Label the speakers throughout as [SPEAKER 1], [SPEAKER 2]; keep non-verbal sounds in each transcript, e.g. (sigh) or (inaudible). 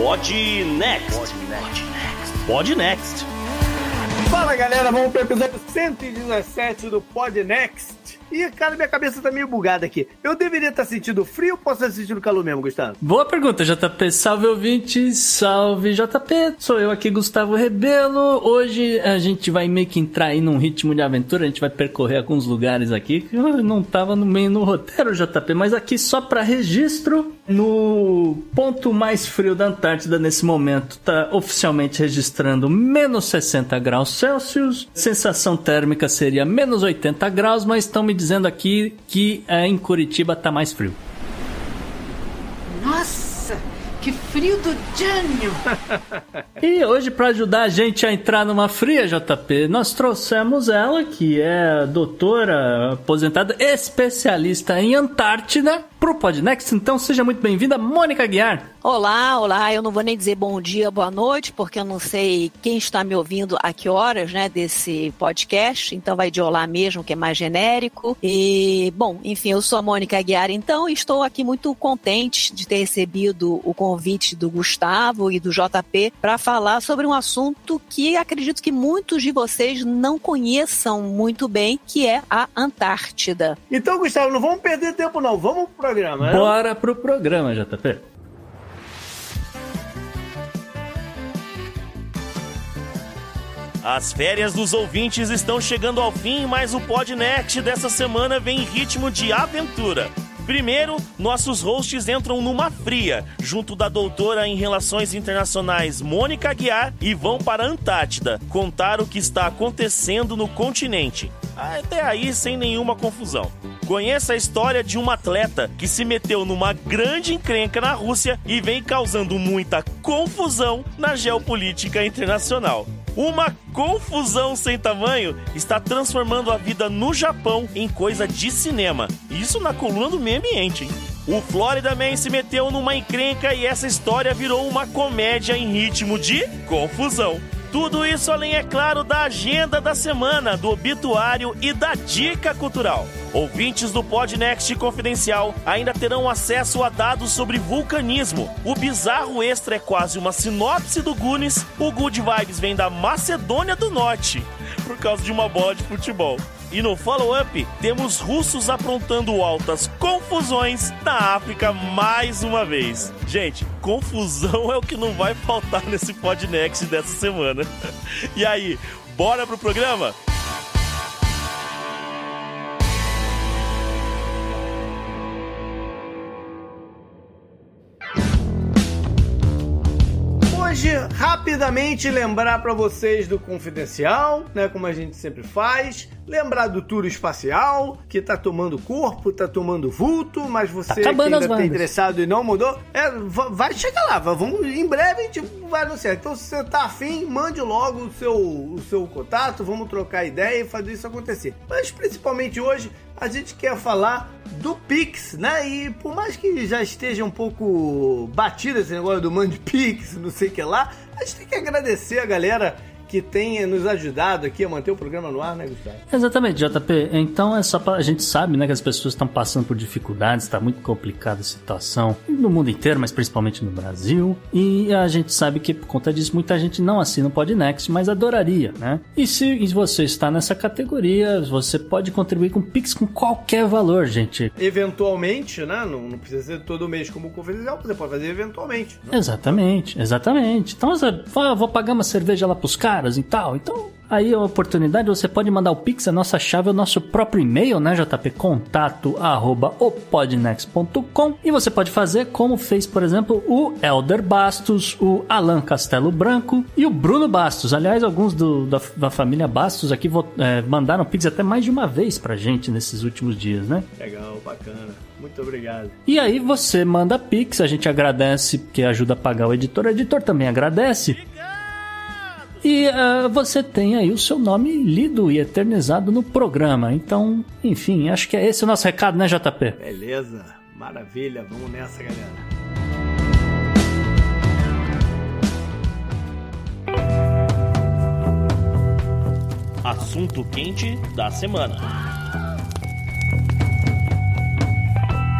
[SPEAKER 1] Pod Next. Pod Next.
[SPEAKER 2] Fala galera, vamos para o episódio 117 do Pod Next. E, cara, minha cabeça tá meio bugada aqui. Eu deveria estar sentindo frio ou posso estar sentindo calor mesmo, Gustavo?
[SPEAKER 3] Boa pergunta, JP. Salve ouvinte, salve JP. Sou eu aqui, Gustavo Rebelo. Hoje a gente vai meio que entrar aí num ritmo de aventura. A gente vai percorrer alguns lugares aqui que eu não tava no meio no roteiro, JP. Mas aqui só para registro, no ponto mais frio da Antártida nesse momento, tá oficialmente registrando menos 60 graus Celsius. Sensação térmica seria menos 80 graus, mas estão me dizendo aqui que é, em Curitiba tá mais frio.
[SPEAKER 4] Nossa, que frio do Jânio! (laughs)
[SPEAKER 3] e hoje, para ajudar a gente a entrar numa fria, JP, nós trouxemos ela, que é doutora aposentada, especialista em Antártida, pro Podnext. Então seja muito bem-vinda, Mônica Guiar.
[SPEAKER 5] Olá, olá. Eu não vou nem dizer bom dia, boa noite, porque eu não sei quem está me ouvindo a que horas, né, desse podcast. Então vai de olá mesmo, que é mais genérico. E, bom, enfim, eu sou a Mônica Aguiar, então estou aqui muito contente de ter recebido o convite do Gustavo e do JP para falar sobre um assunto que acredito que muitos de vocês não conheçam muito bem, que é a Antártida.
[SPEAKER 2] Então, Gustavo, não vamos perder tempo não. Vamos pro programa.
[SPEAKER 3] Né? Bora pro programa, JP.
[SPEAKER 1] As férias dos ouvintes estão chegando ao fim, mas o Podnext dessa semana vem em ritmo de aventura. Primeiro, nossos hosts entram numa fria, junto da doutora em Relações Internacionais Mônica Aguiar e vão para a Antártida contar o que está acontecendo no continente. Até aí sem nenhuma confusão. Conheça a história de uma atleta que se meteu numa grande encrenca na Rússia e vem causando muita confusão na geopolítica internacional. Uma confusão sem tamanho está transformando a vida no Japão em coisa de cinema. Isso na coluna do meio ambiente, hein? O Florida Man se meteu numa encrenca e essa história virou uma comédia em ritmo de confusão. Tudo isso além, é claro, da agenda da semana, do obituário e da dica cultural. Ouvintes do Podnext Confidencial ainda terão acesso a dados sobre vulcanismo. O bizarro extra é quase uma sinopse do Gunis. O Good Vibes vem da Macedônia do Norte, por causa de uma bola de futebol. E no follow-up, temos russos aprontando altas confusões na África mais uma vez. Gente, confusão é o que não vai faltar nesse Podnext dessa semana. (laughs) E aí, bora pro programa?
[SPEAKER 2] Rapidamente lembrar para vocês do confidencial, né, como a gente sempre faz, lembrar do tour espacial, que tá tomando corpo, tá tomando vulto, mas você tá que ainda tá interessado e não mudou, é, vai chegar lá, vamos, em breve a gente vai anunciar. Então, se você tá afim, mande logo o seu, o seu contato, vamos trocar ideia e fazer isso acontecer. Mas principalmente hoje, a gente quer falar do Pix, né? E por mais que já esteja um pouco batido esse negócio do Mande Pix, não sei o que lá, a gente tem que agradecer a galera que tenha nos ajudado aqui a manter o programa no ar, né, Gustavo?
[SPEAKER 3] Exatamente, JP. Então é só para a gente sabe, né, que as pessoas estão passando por dificuldades, está muito complicada a situação no mundo inteiro, mas principalmente no Brasil. E a gente sabe que por conta disso muita gente não assina o Podnext, mas adoraria, né? E se você está nessa categoria, você pode contribuir com Pix com qualquer valor, gente.
[SPEAKER 2] Eventualmente, né? Não, não precisa ser todo mês como confidencial, você pode fazer eventualmente.
[SPEAKER 3] Né? Exatamente, exatamente. Então, ah, vou pagar uma cerveja lá pros caras caras e tal. Então, aí a oportunidade, você pode mandar o Pix, a nossa chave, o nosso próprio e-mail, né, JP? Contato arroba opodnex.com e você pode fazer como fez, por exemplo, o Elder Bastos, o Alan Castelo Branco e o Bruno Bastos. Aliás, alguns do, da, da família Bastos aqui é, mandaram Pix até mais de uma vez pra gente nesses últimos dias, né?
[SPEAKER 2] Legal, bacana. Muito obrigado.
[SPEAKER 3] E aí você manda Pix, a gente agradece porque ajuda a pagar o editor. O editor também agradece. E uh, você tem aí o seu nome lido e eternizado no programa. Então, enfim, acho que é esse o nosso recado, né, JP?
[SPEAKER 2] Beleza, maravilha, vamos nessa, galera.
[SPEAKER 1] Assunto quente da semana.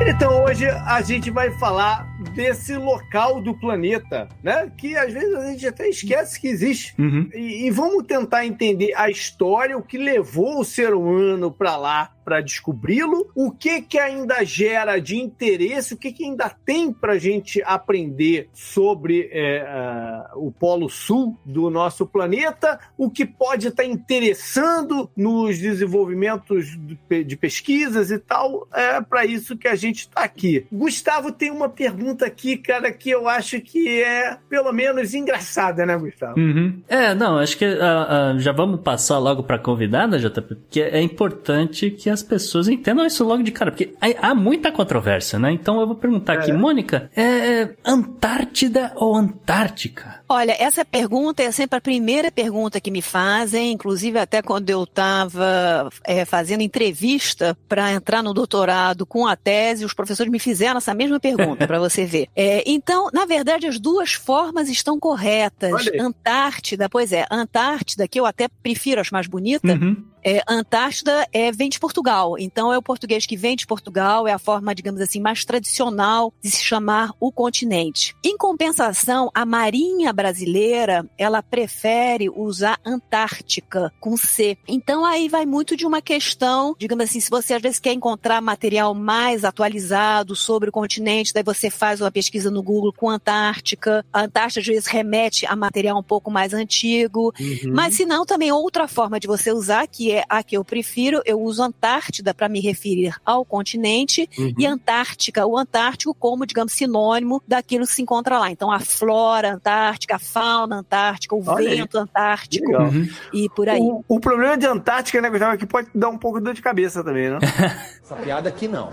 [SPEAKER 2] Então hoje a gente vai falar desse local do planeta, né? Que às vezes a gente até esquece que existe. Uhum. E, e, vamos tentar entender a história, o que levou o ser humano para lá para descobri-lo, o que que ainda gera de interesse, o que que ainda tem para a gente aprender sobre é, o Polo Sul do nosso planeta, o que pode estar tá interessando nos desenvolvimentos de pesquisas e tal, é para isso que a gente está aqui. Gustavo tem uma pergunta aqui, cara, que eu acho que é pelo menos engraçada, né, Gustavo?
[SPEAKER 3] Uhum. É, não, acho que uh, uh, já vamos passar logo para convidada, JP, porque é importante que as pessoas entendam isso logo de cara, porque há muita controvérsia, né? Então eu vou perguntar é. aqui, Mônica, é Antártida ou Antártica?
[SPEAKER 5] Olha, essa pergunta é sempre a primeira pergunta que me fazem, inclusive até quando eu estava é, fazendo entrevista para entrar no doutorado com a tese, os professores me fizeram essa mesma pergunta, (laughs) para você ver. É, então, na verdade, as duas formas estão corretas. Antártida, pois é, Antártida, que eu até prefiro, acho mais bonita, uhum. É, Antártida é, vem de Portugal, então é o português que vem de Portugal, é a forma, digamos assim, mais tradicional de se chamar o continente. Em compensação, a Marinha brasileira, ela prefere usar Antártica com C. Então aí vai muito de uma questão, digamos assim, se você às vezes quer encontrar material mais atualizado sobre o continente, daí você faz uma pesquisa no Google com Antártica. A Antártica às vezes remete a material um pouco mais antigo, uhum. mas se não, também outra forma de você usar, que é a que eu prefiro, eu uso Antártida para me referir ao continente uhum. e Antártica, o Antártico como, digamos, sinônimo daquilo que se encontra lá. Então, a flora antártica, a fauna antártica, o Olha vento aí. antártico uhum. e por aí.
[SPEAKER 2] O, o, problema de Antártica, né, Gustavo, é que pode dar um pouco de dor de cabeça também, né? (laughs)
[SPEAKER 6] essa piada aqui não.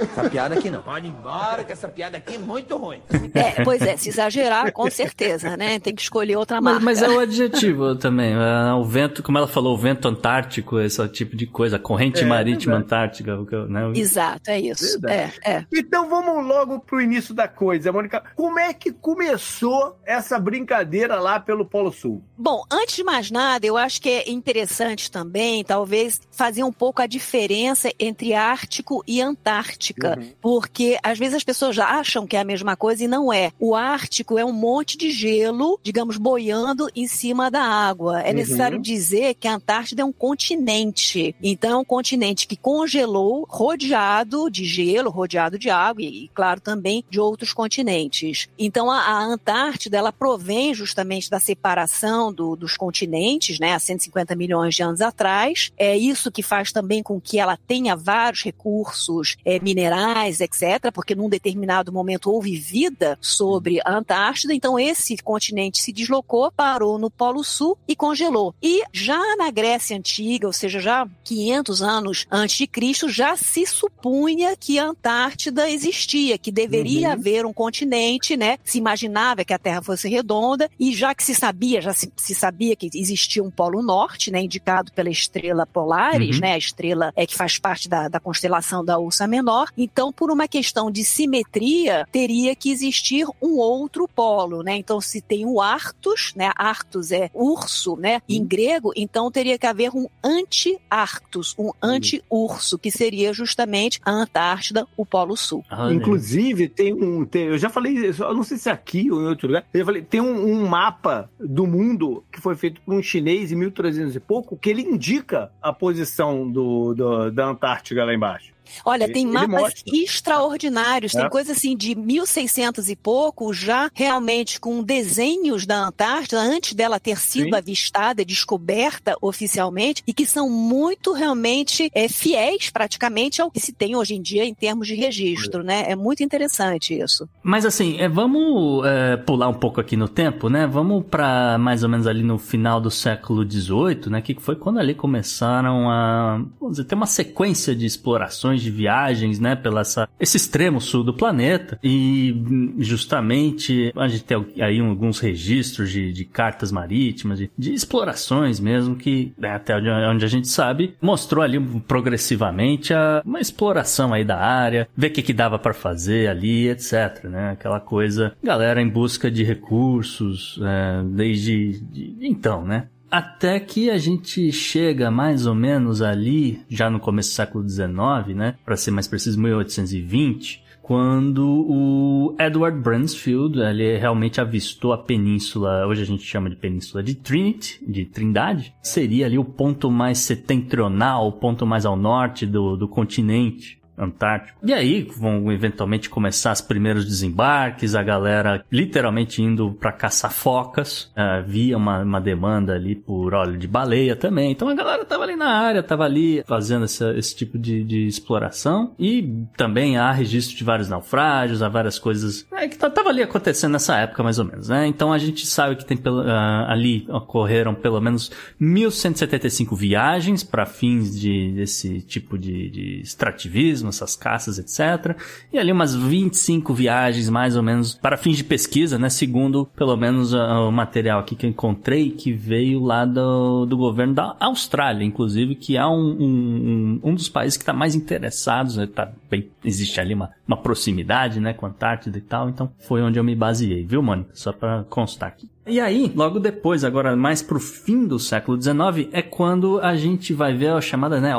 [SPEAKER 6] essa piada aqui não. Pode ir embora, que essa piada aqui é muito ruim.
[SPEAKER 5] É, pois é, se exagerar, com certeza, né? Tem que escolher outra marca.
[SPEAKER 3] Mas, mas é o adjetivo também. É, o vento, como ela falou, o vento antártico, esse tipo de coisa, corrente é, marítima é antártica. Né?
[SPEAKER 5] Exato, é isso. É, é.
[SPEAKER 2] Então vamos logo pro início da coisa, Mônica. Como é que começou essa brincadeira lá pelo Polo Sul?
[SPEAKER 5] Bom, antes de mais nada, eu acho que é interessante também, talvez, fazer um pouco a diferença entre Ártico e Antártica. Uhum. Porque às vezes as pessoas acham que é a mesma coisa e não é. O Ártico é um monte de gelo, digamos, boiando em cima da água. É uhum. necessário dizer que a Antártida é um continente. Então, é um continente que congelou, rodeado de gelo, rodeado de água e, e claro, também de outros continentes. Então, a, a Antártida, ela provém justamente da separação do, dos continentes, né, há 150 milhões de anos atrás. É isso que faz também com que ela tenha vários recursos é, minerais, etc., porque num determinado momento houve vida sobre a Antártida. Então, esse continente se deslocou, parou no Polo Sul e congelou. E já na Grécia Antiga, ou seja, já 500 anos antes de Cristo, já se supunha que a Antártida existia, que deveria uhum. haver um continente, né? Se imaginava que a Terra fosse redonda e já que se sabia, já se, se sabia que existia um polo norte, né? Indicado pela estrela Polaris, uhum. né? A estrela é que faz parte da, da constelação da Ursa Menor. Então, por uma questão de simetria, teria que existir um outro polo, né? Então, se tem o Arctus, né? Arctus é urso, né? Em uhum. grego, então teria que haver um anti-Arctus, um anti-urso, que seria justamente a Antártida, o Polo Sul.
[SPEAKER 2] Ah, Inclusive, tem um. Tem, eu já falei, eu não sei se é aqui ou em outro lugar, eu falei, tem um, um mapa do mundo que foi feito por um chinês em 1300 e pouco, que ele indica a posição do, do da Antártida lá embaixo.
[SPEAKER 5] Olha,
[SPEAKER 2] Ele-
[SPEAKER 5] tem mapas extraordinários,
[SPEAKER 2] É.
[SPEAKER 5] tem coisa assim de 1600 e pouco, já realmente com desenhos da Antártida, antes dela ter sido
[SPEAKER 2] Sim.
[SPEAKER 5] avistada, descoberta oficialmente, e que são muito realmente é, fiéis praticamente ao que se tem hoje em dia em termos de registro, né? É muito interessante isso.
[SPEAKER 3] Mas assim, é, vamos é, pular um pouco aqui no tempo, né? Vamos pra mais ou menos ali no final do século XVIII, né? Que foi quando ali começaram a, vamos dizer, ter uma sequência de explorações, de viagens, né? Pela essa, esse extremo sul do planeta. E hum, justamente a gente tem aí alguns registros de, de cartas marítimas, de, de explorações mesmo, que né, até onde a gente sabe, mostrou ali progressivamente a, uma exploração aí da área, ver o que, que dava para fazer ali, etc, né? Aquela coisa, galera em busca de recursos, é, desde de- então, né? Até que a gente chega mais ou menos ali, já no começo do século XIX, né? Para ser mais preciso, 1820, quando o Edward Bransfield ele realmente avistou a península, hoje a gente chama de península de Trinity, de Trindade, seria ali o ponto mais setentrional, o ponto mais ao norte do, do continente. Antártico. E aí vão eventualmente começar os primeiros desembarques, a galera literalmente indo para caçar focas. Ah, havia uma, uma demanda ali por óleo de baleia também. Então a galera tava ali na área, tava ali fazendo essa- esse tipo de, de exploração. E também há registro de vários naufrágios, há várias coisas é, que tá- tava ali acontecendo nessa época mais ou menos, né? Então a gente sabe que tem pelo- ah, ali ocorreram pelo menos 1175 viagens para fins de desse tipo de, de extrativismo, essas caças, etc. E ali umas 25 viagens mais ou menos para fins de pesquisa, né? Segundo pelo menos o material aqui que eu encontrei que veio lá do, do governo da Austrália, inclusive, que é um, um, um- dos países que está mais interessados, né? Tá bem, existe ali uma, uma proximidade, né, com a Antártida e tal, então foi onde eu me baseei, viu, Mônica? Só para constar aqui. E aí, logo depois, agora mais pro fim do século XIX, é quando a gente vai ver a chamada, né,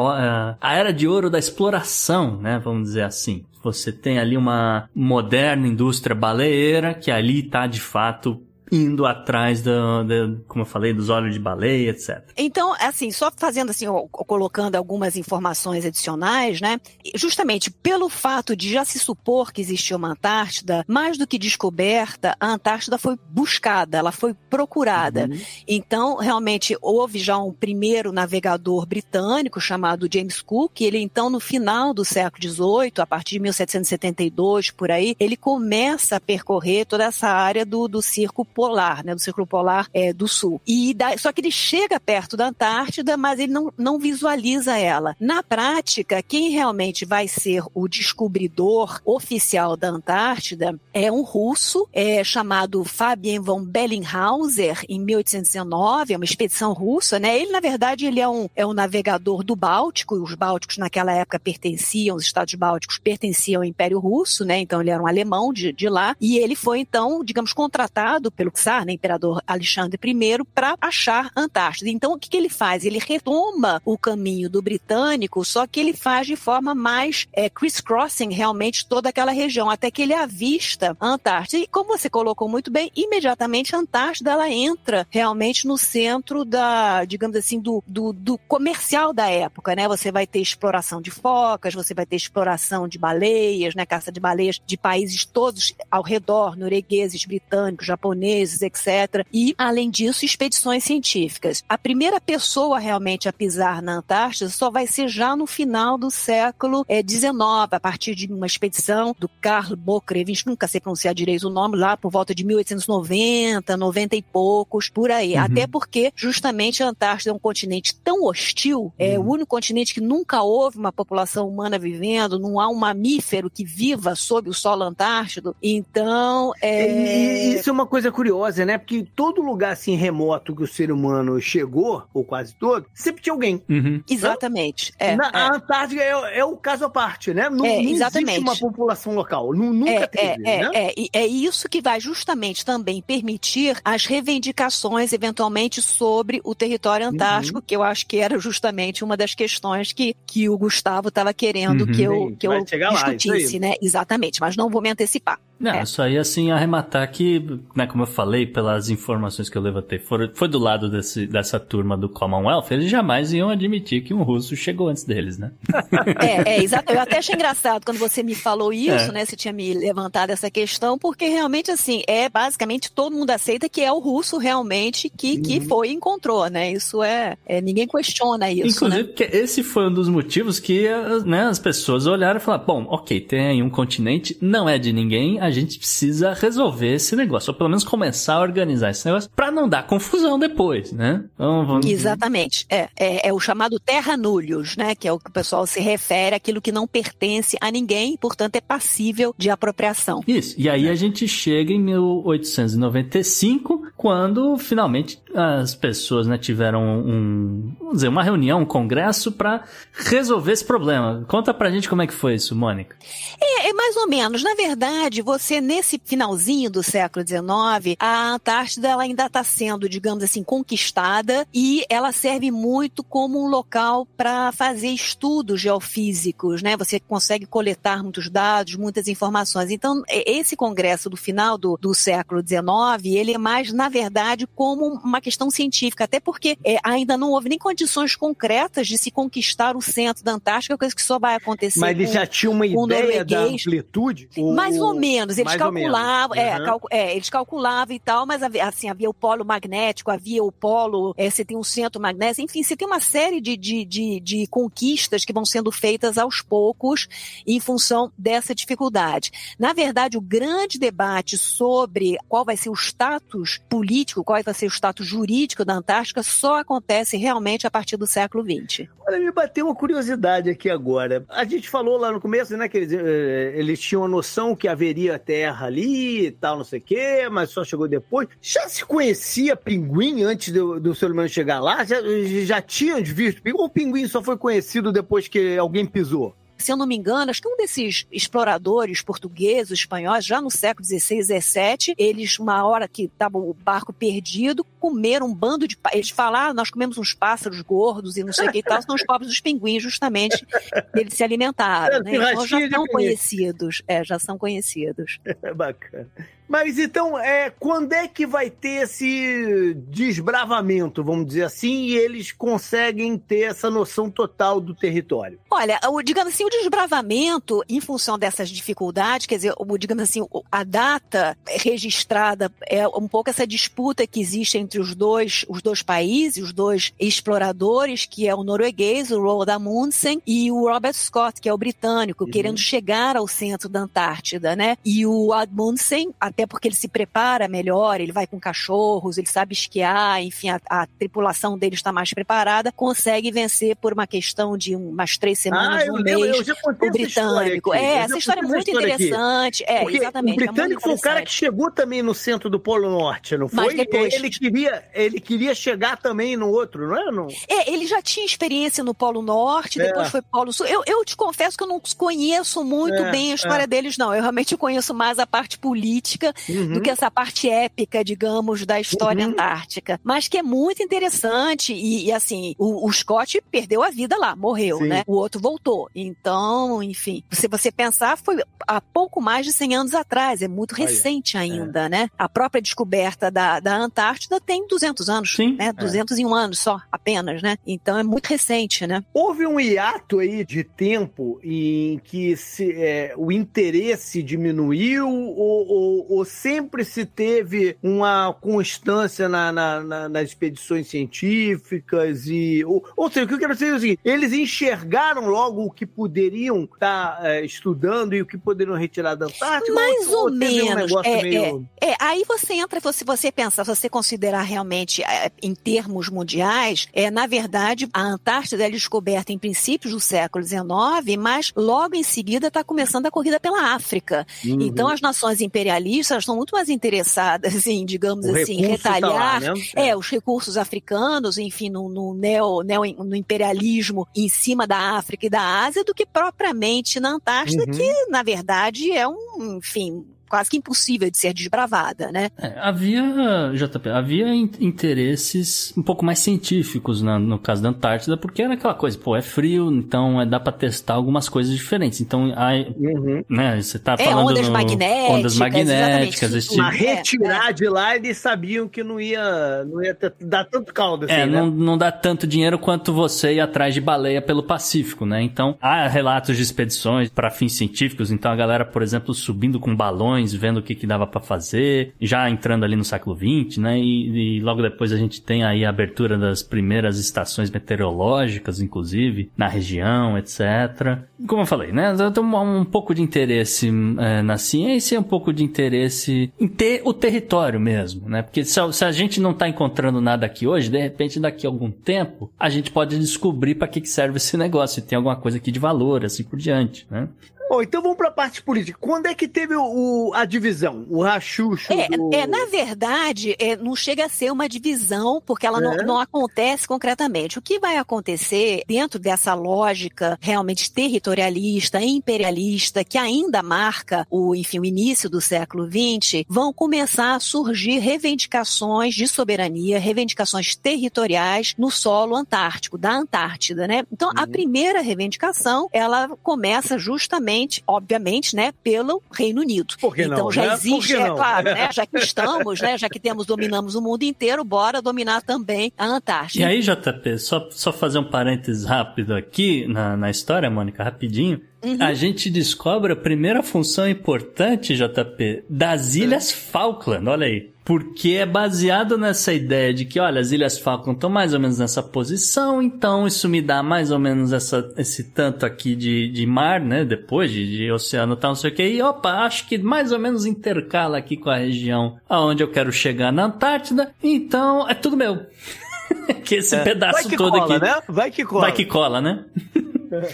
[SPEAKER 3] a era de ouro da exploração, né, vamos dizer assim. Você tem ali uma moderna indústria baleeira que ali tá de fato indo atrás da, da- como eu falei, dos óleos de baleia, etc.
[SPEAKER 5] Então, assim, só fazendo assim, colocando algumas informações adicionais, né? Justamente pelo fato de já se supor que existia uma Antártida, mais do que descoberta, a Antártida foi buscada, ela foi procurada. Então, realmente, houve já um primeiro navegador britânico chamado James Cook, ele então, no final do século XVIII, a partir de 1772, por aí, ele começa a percorrer toda essa área do, do Círculo Polar, né, do Círculo Polar é, do Sul. E da- só que ele chega perto da Antártida, mas ele não, não visualiza ela. Na prática, quem realmente vai ser o descobridor oficial da Antártida é um russo é, chamado Fabien von Bellinghauser, em 1819, é uma expedição russa, né? Ele, na verdade, ele é um, é um navegador do Báltico, e os Bálticos naquela época pertenciam, os Estados Bálticos pertenciam ao Império Russo, né? Então ele era um alemão de, de lá, e ele foi, então, digamos, contratado pelo Czar, né, Imperador Alexandre I, para achar Antártida. Então, o que, que ele faz? Ele retoma o caminho do britânico, só que ele faz de forma mais é, crisscrossing realmente toda aquela região, até que ele avista Antártida. E como você colocou muito bem, imediatamente a Antártida ela entra realmente no centro da, digamos assim, do, do, do comercial da época, né? Você vai ter exploração de focas, você vai ter exploração de baleias, né? Caça de baleias de países todos ao redor, noruegueses, britânicos, japoneses, etc. E, além disso, expedições científicas. A primeira pessoa realmente a pisar na Antártida só vai ser já no final do século XIX, a partir de uma expedição do Karl Bokrev, a gente nunca sei pronunciar direito o nome, lá por volta de 1890, 90 e poucos, por aí.
[SPEAKER 3] Uhum.
[SPEAKER 5] Até porque, justamente, a Antártida é um continente tão hostil, é o único continente que nunca houve uma população humana vivendo, não há um mamífero que viva sob o solo antártido. Então, é...
[SPEAKER 2] Isso é uma coisa curiosa, né? Porque todo lugar assim remoto que o ser humano chegou, ou quase todo, sempre tinha alguém.
[SPEAKER 3] Uhum.
[SPEAKER 5] Exatamente. É,
[SPEAKER 2] Na,
[SPEAKER 5] é.
[SPEAKER 2] A Antártida é, é o caso à parte, né? Não,
[SPEAKER 5] É,
[SPEAKER 2] não
[SPEAKER 5] exatamente.
[SPEAKER 2] existe uma população local. Nu- Nunca
[SPEAKER 5] É,
[SPEAKER 2] teve,
[SPEAKER 5] é,
[SPEAKER 2] né?
[SPEAKER 5] é, é, e é isso que vai justamente também permitir as reivindicações, eventualmente, sobre o território
[SPEAKER 2] Uhum.
[SPEAKER 5] antártico, que eu acho que era justamente uma das questões que, que o Gustavo estava querendo
[SPEAKER 3] Uhum.
[SPEAKER 5] que eu, que
[SPEAKER 2] vai
[SPEAKER 5] eu
[SPEAKER 2] lá,
[SPEAKER 5] discutisse,
[SPEAKER 2] aí.
[SPEAKER 5] né? Exatamente, mas não vou me antecipar.
[SPEAKER 3] Não,
[SPEAKER 5] É.
[SPEAKER 3] só ia assim arrematar que, né, como eu falei, pelas informações que eu levantei, foi, foi do lado desse, dessa turma do Commonwealth, eles jamais iam admitir que um russo chegou antes deles, né? (laughs)
[SPEAKER 5] É, é, exato. Eu até achei engraçado quando você me falou isso,
[SPEAKER 3] É.
[SPEAKER 5] né? Você tinha me levantado essa questão, porque realmente, assim, é basicamente todo mundo aceita que é o russo realmente que, que foi e encontrou, né? Isso é, é ninguém questiona isso,
[SPEAKER 3] Inclusive,
[SPEAKER 5] né?
[SPEAKER 3] porque esse foi um dos motivos que as- né, as pessoas olharam e falaram: bom, ok, tem aí um continente, não é de ninguém, a gente precisa resolver esse negócio, ou pelo menos começar a organizar esse negócio pra não dar confusão depois, né? Então, vamos...
[SPEAKER 5] Exatamente. É, é, é o chamado terra nullius, né? Que é o que o pessoal se refere àquilo que não pertence a ninguém, portanto é passível de apropriação.
[SPEAKER 3] Isso. E aí a gente chega em 1895, quando finalmente as pessoas né, tiveram um, vamos dizer, uma reunião, um congresso pra resolver esse problema. Conta pra gente como é que foi isso, Mônica.
[SPEAKER 5] É, é mais ou menos. Na verdade, você, nesse finalzinho do século XIX, a Antártida ela ainda está sendo, digamos assim, conquistada e ela serve muito como um local para fazer estudos geofísicos, né? Você consegue coletar muitos dados, muitas informações. Então, esse congresso do final do, do século XIX, ele é mais, na verdade, como uma questão científica, até porque é, ainda não houve nem condições concretas de se conquistar o centro da Antártica, coisa que só vai acontecer
[SPEAKER 2] Mas ele
[SPEAKER 5] com-
[SPEAKER 2] já tinha uma ideia da amplitude?
[SPEAKER 5] Mais ou menos, eles
[SPEAKER 2] mais ou menos.
[SPEAKER 5] calculavam, é,
[SPEAKER 2] Uhum.
[SPEAKER 5] calcu- é, eles calculavam e tal, mas havia, assim, havia o polo magnético, havia o polo, é, você tem um centro magnético, enfim, você tem uma série de, de, de, de conquistas que vão sendo feitas aos poucos em função dessa dificuldade. Na verdade, o grande debate sobre qual vai ser o status político, qual vai ser o status jurídico da Antártica, só acontece realmente a partir do século XX.
[SPEAKER 2] Olha, me bateu uma curiosidade aqui agora. A gente falou lá no começo, né, que eles, eh, eles tinham a noção que haveria terra ali e tal, não sei o quê, mas só chegou depois. Já se conhecia pinguim antes do, do ser humano chegar lá? Já, já tinham visto pinguim? Ou o pinguim só foi conhecido depois que alguém pisou?
[SPEAKER 5] Se eu não me engano, acho que um desses exploradores portugueses, espanhóis, já no século XVI, XVII, eles, uma hora que estava o barco perdido, comeram um bando de... Eles falaram, nós comemos uns pássaros gordos e não sei o que e tal, são os pobres dos pinguins, justamente, eles se alimentaram, né? Então já são conhecidos, é, já são conhecidos.
[SPEAKER 2] É (laughs) bacana. Mas então, é, quando é que vai ter esse desbravamento, vamos dizer assim, e eles conseguem ter essa noção total do território?
[SPEAKER 5] Olha, o, digamos assim, o desbravamento, em função dessas dificuldades, quer dizer, o, digamos assim, a data registrada é um pouco essa disputa que existe entre os dois, os dois países, os dois exploradores, que é o norueguês, o Roald Amundsen, e o Robert Scott, que é o britânico, querendo chegar ao centro da Antártida, né? E o Amundsen, até porque ele se prepara melhor, ele vai com cachorros, ele sabe esquiar, enfim, a, a tripulação dele está mais preparada, consegue vencer por uma questão de umas três semanas,
[SPEAKER 2] Ah, eu
[SPEAKER 5] um
[SPEAKER 2] lembro,
[SPEAKER 5] mês,
[SPEAKER 2] eu já contei
[SPEAKER 5] o britânico.
[SPEAKER 2] aqui. Eu
[SPEAKER 5] É,
[SPEAKER 2] já
[SPEAKER 5] essa história é
[SPEAKER 2] contei
[SPEAKER 5] muito
[SPEAKER 2] aqui.
[SPEAKER 5] interessante. É,
[SPEAKER 2] Porque
[SPEAKER 5] exatamente.
[SPEAKER 2] o britânico
[SPEAKER 5] é
[SPEAKER 2] foi o cara que chegou também no centro do Polo Norte, não
[SPEAKER 5] Mas
[SPEAKER 2] foi?
[SPEAKER 5] depois.
[SPEAKER 2] Ele queria, ele queria chegar também no outro, não é? Não...
[SPEAKER 5] É, ele já tinha experiência no Polo Norte,
[SPEAKER 2] É.
[SPEAKER 5] depois foi Polo Sul. Eu, eu te confesso que eu não conheço muito
[SPEAKER 2] É,
[SPEAKER 5] bem a história deles, não. Eu realmente conheço mais a parte política
[SPEAKER 2] Uhum.
[SPEAKER 5] do que essa parte épica, digamos, da história
[SPEAKER 2] Uhum.
[SPEAKER 5] antártica. Mas que é muito interessante. E, e, assim, o, o Scott perdeu a vida lá, morreu,
[SPEAKER 2] Sim.
[SPEAKER 5] né? O outro voltou. Então, enfim, se você pensar, foi há pouco mais de 100 anos atrás. É muito
[SPEAKER 2] Olha,
[SPEAKER 5] recente ainda, né? A própria descoberta da, da Antártida tem 200 anos,
[SPEAKER 3] Sim.
[SPEAKER 5] né? 201 anos só, apenas, né? Então é muito recente, né?
[SPEAKER 2] Houve um hiato aí de tempo em que se, é, o interesse diminuiu ou, ou- ou sempre se teve uma constância na- na- na- nas expedições científicas e ou, ou seja, o que eu quero dizer é o seguinte, eles enxergaram logo o que poderiam estar é, estudando e o que poderiam retirar da Antártica?
[SPEAKER 5] Mais ou
[SPEAKER 2] um
[SPEAKER 5] menos,
[SPEAKER 2] negócio
[SPEAKER 5] é,
[SPEAKER 2] meio-
[SPEAKER 5] É, aí você entra, se você pensar, se você considerar realmente é, em termos mundiais, é, na verdade, a Antártida é descoberta em princípios do século XIX, mas logo em seguida está começando a corrida pela África.
[SPEAKER 2] Uhum.
[SPEAKER 5] Então as nações imperialistas elas estão muito mais interessadas em, (laughs) digamos
[SPEAKER 2] O
[SPEAKER 5] assim,
[SPEAKER 2] recurso tá lá,
[SPEAKER 5] retalhar
[SPEAKER 2] né?
[SPEAKER 5] é, os recursos africanos, enfim, no, no neo, neo- no imperialismo em cima da África e da Ásia, do que propriamente na Antártida,
[SPEAKER 2] Uhum.
[SPEAKER 5] que, na verdade, é um, enfim, quase que impossível de ser desbravada, né?
[SPEAKER 3] É, havia, JP, havia interesses um pouco mais científicos na, no caso da Antártida, porque era aquela coisa, pô, é frio, então é, dá para testar algumas coisas diferentes. Então, aí, uhum. né, você tá é, falando...
[SPEAKER 5] ondas no, magnéticas.
[SPEAKER 3] Ondas magnéticas.
[SPEAKER 2] Esse tipo. retirar de lá, eles sabiam que não ia, não ia ter, dar tanto caldo assim,
[SPEAKER 3] É,
[SPEAKER 2] né?
[SPEAKER 3] não, não dá tanto dinheiro quanto você ir atrás de baleia pelo Pacífico, né? Então, há relatos de expedições para fins científicos, então a galera, por exemplo, subindo com balões, vendo o que, que dava para fazer, já entrando ali no século XX, né? E, e, logo depois a gente tem aí a abertura das primeiras estações meteorológicas, inclusive, na região, etc. Como eu falei, né? Eu tenho um, um pouco de interesse é, na ciência um pouco de interesse em ter o território mesmo, né? Porque se, se a gente não tá encontrando nada aqui hoje, de repente daqui a algum tempo, a gente pode descobrir para que, que serve esse negócio, se tem alguma coisa aqui de valor, assim por diante, né?
[SPEAKER 2] Então vamos para a parte política. Quando é que teve o, o a divisão, o rachucho?
[SPEAKER 5] É,
[SPEAKER 2] do...
[SPEAKER 5] é na verdade, é, não chega a ser uma divisão, porque ela é. não, não, acontece concretamente. O que vai acontecer dentro dessa lógica realmente territorialista, imperialista, que ainda marca o, enfim, o início do século XX, vão começar a surgir reivindicações de soberania, reivindicações territoriais no solo antártico, da Antártida, né? Então, uhum. a primeira reivindicação, ela começa justamente obviamente, né, pelo Reino Unido.
[SPEAKER 2] Por que
[SPEAKER 5] então
[SPEAKER 2] não,
[SPEAKER 5] já
[SPEAKER 2] né?
[SPEAKER 5] existe, é claro, né, (laughs) já que estamos, né, já que temos dominamos o mundo inteiro, bora dominar também a Antártida.
[SPEAKER 3] E aí, JP, só, só fazer um parênteses rápido aqui na, na história, Mônica, rapidinho. Uhum. A gente descobre a primeira função importante, JP, das Ilhas Falkland, olha aí. Porque é baseado nessa ideia de que, olha, as Ilhas Falkland estão mais ou menos nessa posição, então isso me dá mais ou menos essa, esse tanto aqui de, de mar, né? Depois de, de oceano tal, não sei o que. E opa, acho que mais ou menos intercala aqui com a região aonde eu quero chegar na Antártida, então é tudo meu. (laughs) que esse é. pedaço
[SPEAKER 2] que
[SPEAKER 3] todo
[SPEAKER 2] cola,
[SPEAKER 3] aqui.
[SPEAKER 2] Né? Vai que cola.
[SPEAKER 3] Vai que cola, né?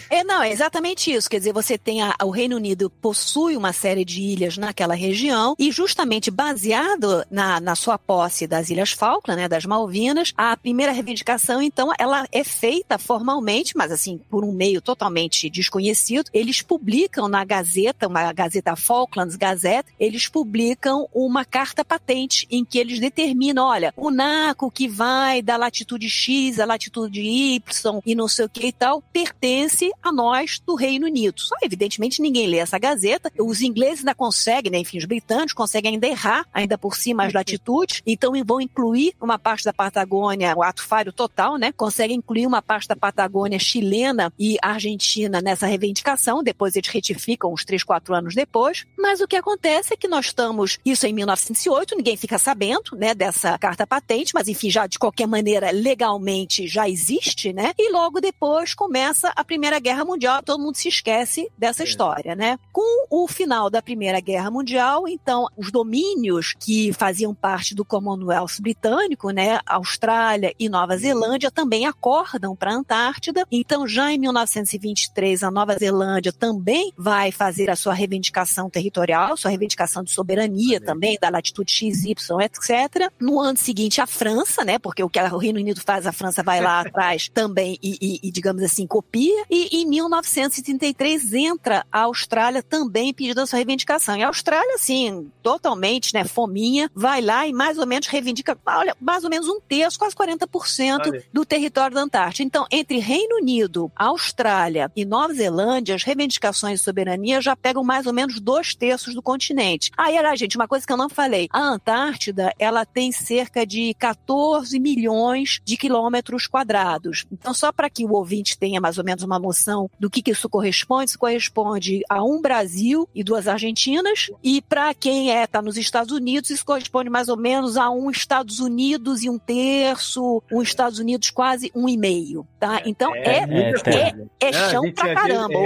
[SPEAKER 5] É, não, é exatamente isso. Quer dizer, você tem a, o Reino Unido possui uma série de ilhas naquela região e justamente baseado na, na sua posse das Ilhas Falkland, né, das Malvinas, a primeira reivindicação, então, ela é feita formalmente, mas assim, por um meio totalmente desconhecido. Eles publicam na Gazeta, uma Gazeta Falklands Gazette, eles publicam uma carta patente em que eles determinam, olha, o NACO que vai da latitude X à latitude Y e não sei o que e tal, pertence pertence a nós do Reino Unido. Só, evidentemente, ninguém lê essa Gazeta. Os ingleses ainda conseguem, né, enfim, os britânicos conseguem ainda errar, ainda por cima as latitudes, então vão incluir uma parte da Patagônia, o ato falho total, né? Conseguem incluir uma parte da Patagônia chilena e argentina nessa reivindicação, depois eles retificam uns 3, 4 anos depois. Mas o que acontece é que nós estamos, isso em 1908, ninguém fica sabendo, né, dessa carta patente, mas enfim, já de qualquer maneira, legalmente já existe, né? E logo depois começa a Primeira Guerra Mundial, todo mundo se esquece dessa é. história, né? Com o final da Primeira Guerra Mundial, então, os domínios que faziam parte do Commonwealth britânico, né, Austrália e Nova Zelândia, também acordam para a Antártida. Então, já em 1923, a Nova Zelândia também vai fazer a sua reivindicação territorial, sua reivindicação de soberania também, da latitude XY, etc. No ano seguinte, a França, né, porque o que o Reino Unido faz, a França vai lá (laughs) atrás também e, e, e digamos assim, copia. E em 1933 entra a Austrália também pedindo a sua reivindicação. E a Austrália, assim, totalmente, né, fominha, vai lá e mais ou menos reivindica, olha, mais ou menos um terço, quase 40% vale. do território da Antártida. Então, entre Reino Unido, Austrália e Nova Zelândia, as reivindicações de soberania já pegam mais ou menos dois terços do continente. Aí, olha, gente, uma coisa que eu não falei. A Antártida, ela tem cerca de 14 milhões de quilômetros quadrados. Então, só para que o ouvinte tenha mais ou menos uma noção do que, que isso corresponde. Isso corresponde a um Brasil e duas Argentinas. E para quem é tá nos Estados Unidos, isso corresponde mais ou menos a um Estados Unidos e um terço, um Estados Unidos quase um e meio, tá? Então é, é, é, é chão pra caramba.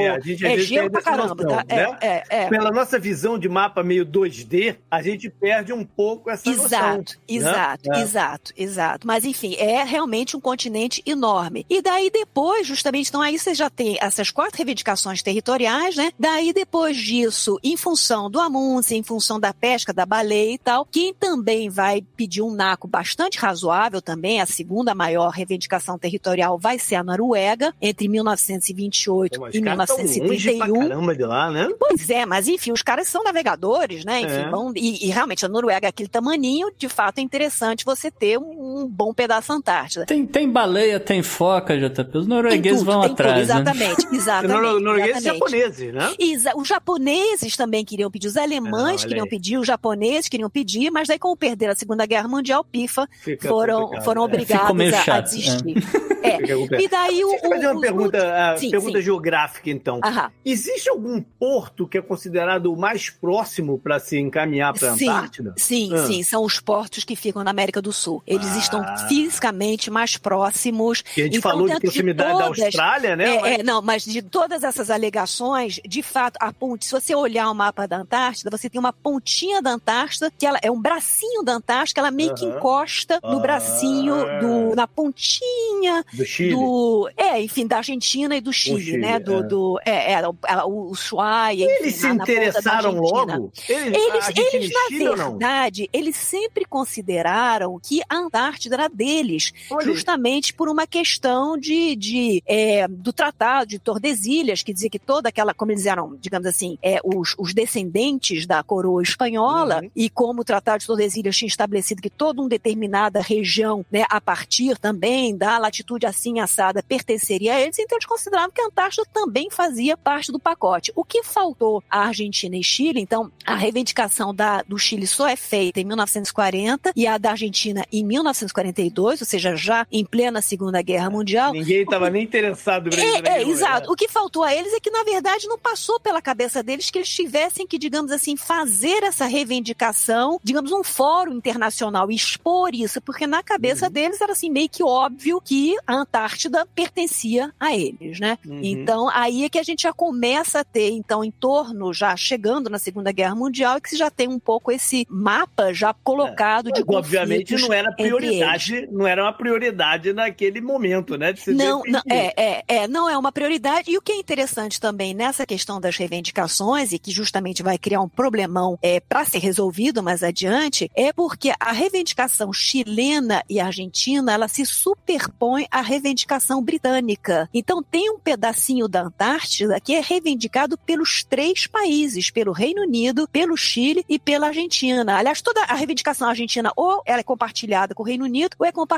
[SPEAKER 5] É, gelo pra caramba, tá?
[SPEAKER 2] É, é, Pela nossa visão de mapa meio 2D, a gente perde um pouco essa
[SPEAKER 5] exato,
[SPEAKER 2] noção.
[SPEAKER 5] Exato, né? exato, exato. Mas enfim, é realmente um continente enorme. E daí depois, justamente, então aí vocês já tem essas quatro reivindicações territoriais, né? Daí, depois disso, em função do Amundsen, em função da pesca da baleia e tal, quem também vai pedir um naco bastante razoável também, a segunda maior reivindicação territorial vai ser a Noruega, entre 1928
[SPEAKER 2] Pô, mas
[SPEAKER 5] e
[SPEAKER 2] os caras tão longe pra
[SPEAKER 5] 1931.
[SPEAKER 2] caramba de lá, né?
[SPEAKER 5] Pois é, mas enfim, os caras são navegadores, né? Enfim,
[SPEAKER 2] É.
[SPEAKER 5] vão- e, e realmente a Noruega é aquele tamaninho, de fato é interessante você ter um, um bom pedaço da Antártida.
[SPEAKER 3] Tem, tem baleia, tem foca, JP. Os
[SPEAKER 5] Tem
[SPEAKER 3] noruegueses
[SPEAKER 5] tudo,
[SPEAKER 3] vão
[SPEAKER 5] tem
[SPEAKER 3] atrás,
[SPEAKER 5] tudo,
[SPEAKER 3] né?
[SPEAKER 5] exatamente, (laughs) exatamente.
[SPEAKER 2] Nor- Noruegueses e
[SPEAKER 5] exatamente.
[SPEAKER 2] japoneses, né?
[SPEAKER 5] Exa- os japoneses também queriam pedir, os alemães
[SPEAKER 2] Ah,
[SPEAKER 5] queriam
[SPEAKER 2] aí.
[SPEAKER 5] pedir, os japoneses queriam pedir, mas daí como perderam a Segunda Guerra Mundial, pifa,
[SPEAKER 2] Fica
[SPEAKER 5] foram, foram
[SPEAKER 2] é.
[SPEAKER 5] obrigados
[SPEAKER 3] Ficou meio
[SPEAKER 5] a, a
[SPEAKER 3] chato,
[SPEAKER 5] desistir. É. (laughs)
[SPEAKER 2] Complicado.
[SPEAKER 5] E daí o...
[SPEAKER 2] Deixa eu fazer
[SPEAKER 5] o-
[SPEAKER 2] uma
[SPEAKER 5] os-
[SPEAKER 2] pergunta, ah,
[SPEAKER 5] Sim,
[SPEAKER 2] pergunta
[SPEAKER 5] sim.
[SPEAKER 2] geográfica, então.
[SPEAKER 5] Aham.
[SPEAKER 2] Existe algum porto que é considerado o mais próximo para se encaminhar para a Antártida?
[SPEAKER 5] sim,
[SPEAKER 2] Ah.
[SPEAKER 5] sim, são os portos que ficam na América do Sul. Eles
[SPEAKER 2] Ah.
[SPEAKER 5] estão fisicamente mais próximos.
[SPEAKER 2] Que a gente
[SPEAKER 5] Então,
[SPEAKER 2] falou de
[SPEAKER 5] dentro de
[SPEAKER 2] proximidade da
[SPEAKER 5] todas-
[SPEAKER 2] Austrália, né?
[SPEAKER 5] É,
[SPEAKER 2] Mas-
[SPEAKER 5] é, não, mas de todas essas alegações, de fato, a ponte, se você olhar o mapa da Antártida, você tem uma pontinha da Antártida, que ela é um bracinho da Antártida, ela meio que encosta no
[SPEAKER 2] Ah.
[SPEAKER 5] bracinho do, na pontinha
[SPEAKER 2] do Chile.
[SPEAKER 5] do, é, enfim, da Argentina e do Chile,
[SPEAKER 2] Chile,
[SPEAKER 5] né, do,
[SPEAKER 2] é.
[SPEAKER 5] do é, é, o, o Ushuaia, enfim,
[SPEAKER 2] Eles se
[SPEAKER 5] na- na
[SPEAKER 2] interessaram
[SPEAKER 5] Argentina.
[SPEAKER 2] logo? Eles,
[SPEAKER 5] Eles, eles na
[SPEAKER 2] Chile
[SPEAKER 5] verdade, eles sempre consideraram que a Antártida era deles,
[SPEAKER 2] Olha,
[SPEAKER 5] justamente por uma questão de, de é, do tratado de Tordesilhas, que dizia que toda aquela, como eles eram, digamos assim, é, os, os descendentes da coroa espanhola,
[SPEAKER 2] Uhum.
[SPEAKER 5] e como o tratado de Tordesilhas tinha estabelecido que toda uma determinada região, né, a partir também da latitude assim assada, pertenceria a eles, então eles consideravam que a Antártida também fazia parte do pacote. O que faltou à Argentina e Chile, então, a reivindicação da, do Chile só é feita em 1940 e a da Argentina em 1942, ou seja, já em plena Segunda Guerra Mundial.
[SPEAKER 2] Ninguém estava nem interessado Brasil.
[SPEAKER 5] É, é, exato. O que faltou a eles é que, na verdade, não passou pela cabeça deles que eles tivessem que, digamos assim, fazer essa reivindicação, digamos, um fórum internacional expor isso, porque na cabeça
[SPEAKER 2] Uhum.
[SPEAKER 5] deles era assim meio que óbvio que a Antártida pertencia a eles, né?
[SPEAKER 2] Uhum.
[SPEAKER 5] Então, aí é que a gente já começa a ter, então, em torno, já chegando na Segunda Guerra Mundial, é que se já tem um pouco esse mapa já colocado de
[SPEAKER 2] Mas, obviamente não era prioridade, não era uma prioridade naquele momento, né? De se
[SPEAKER 5] Não, não, é, é, é, não é uma prioridade. E o que é interessante também nessa questão das reivindicações, e que justamente vai criar um problemão é, para ser resolvido mais adiante, é porque a reivindicação chilena e argentina ela se superpõe à reivindicação britânica. Então tem um pedacinho da Antártida que é reivindicado pelos três países, pelo Reino Unido, pelo Chile e pela Argentina. Aliás, toda a reivindicação argentina ou ela é compartilhada com o Reino Unido ou é compartilhada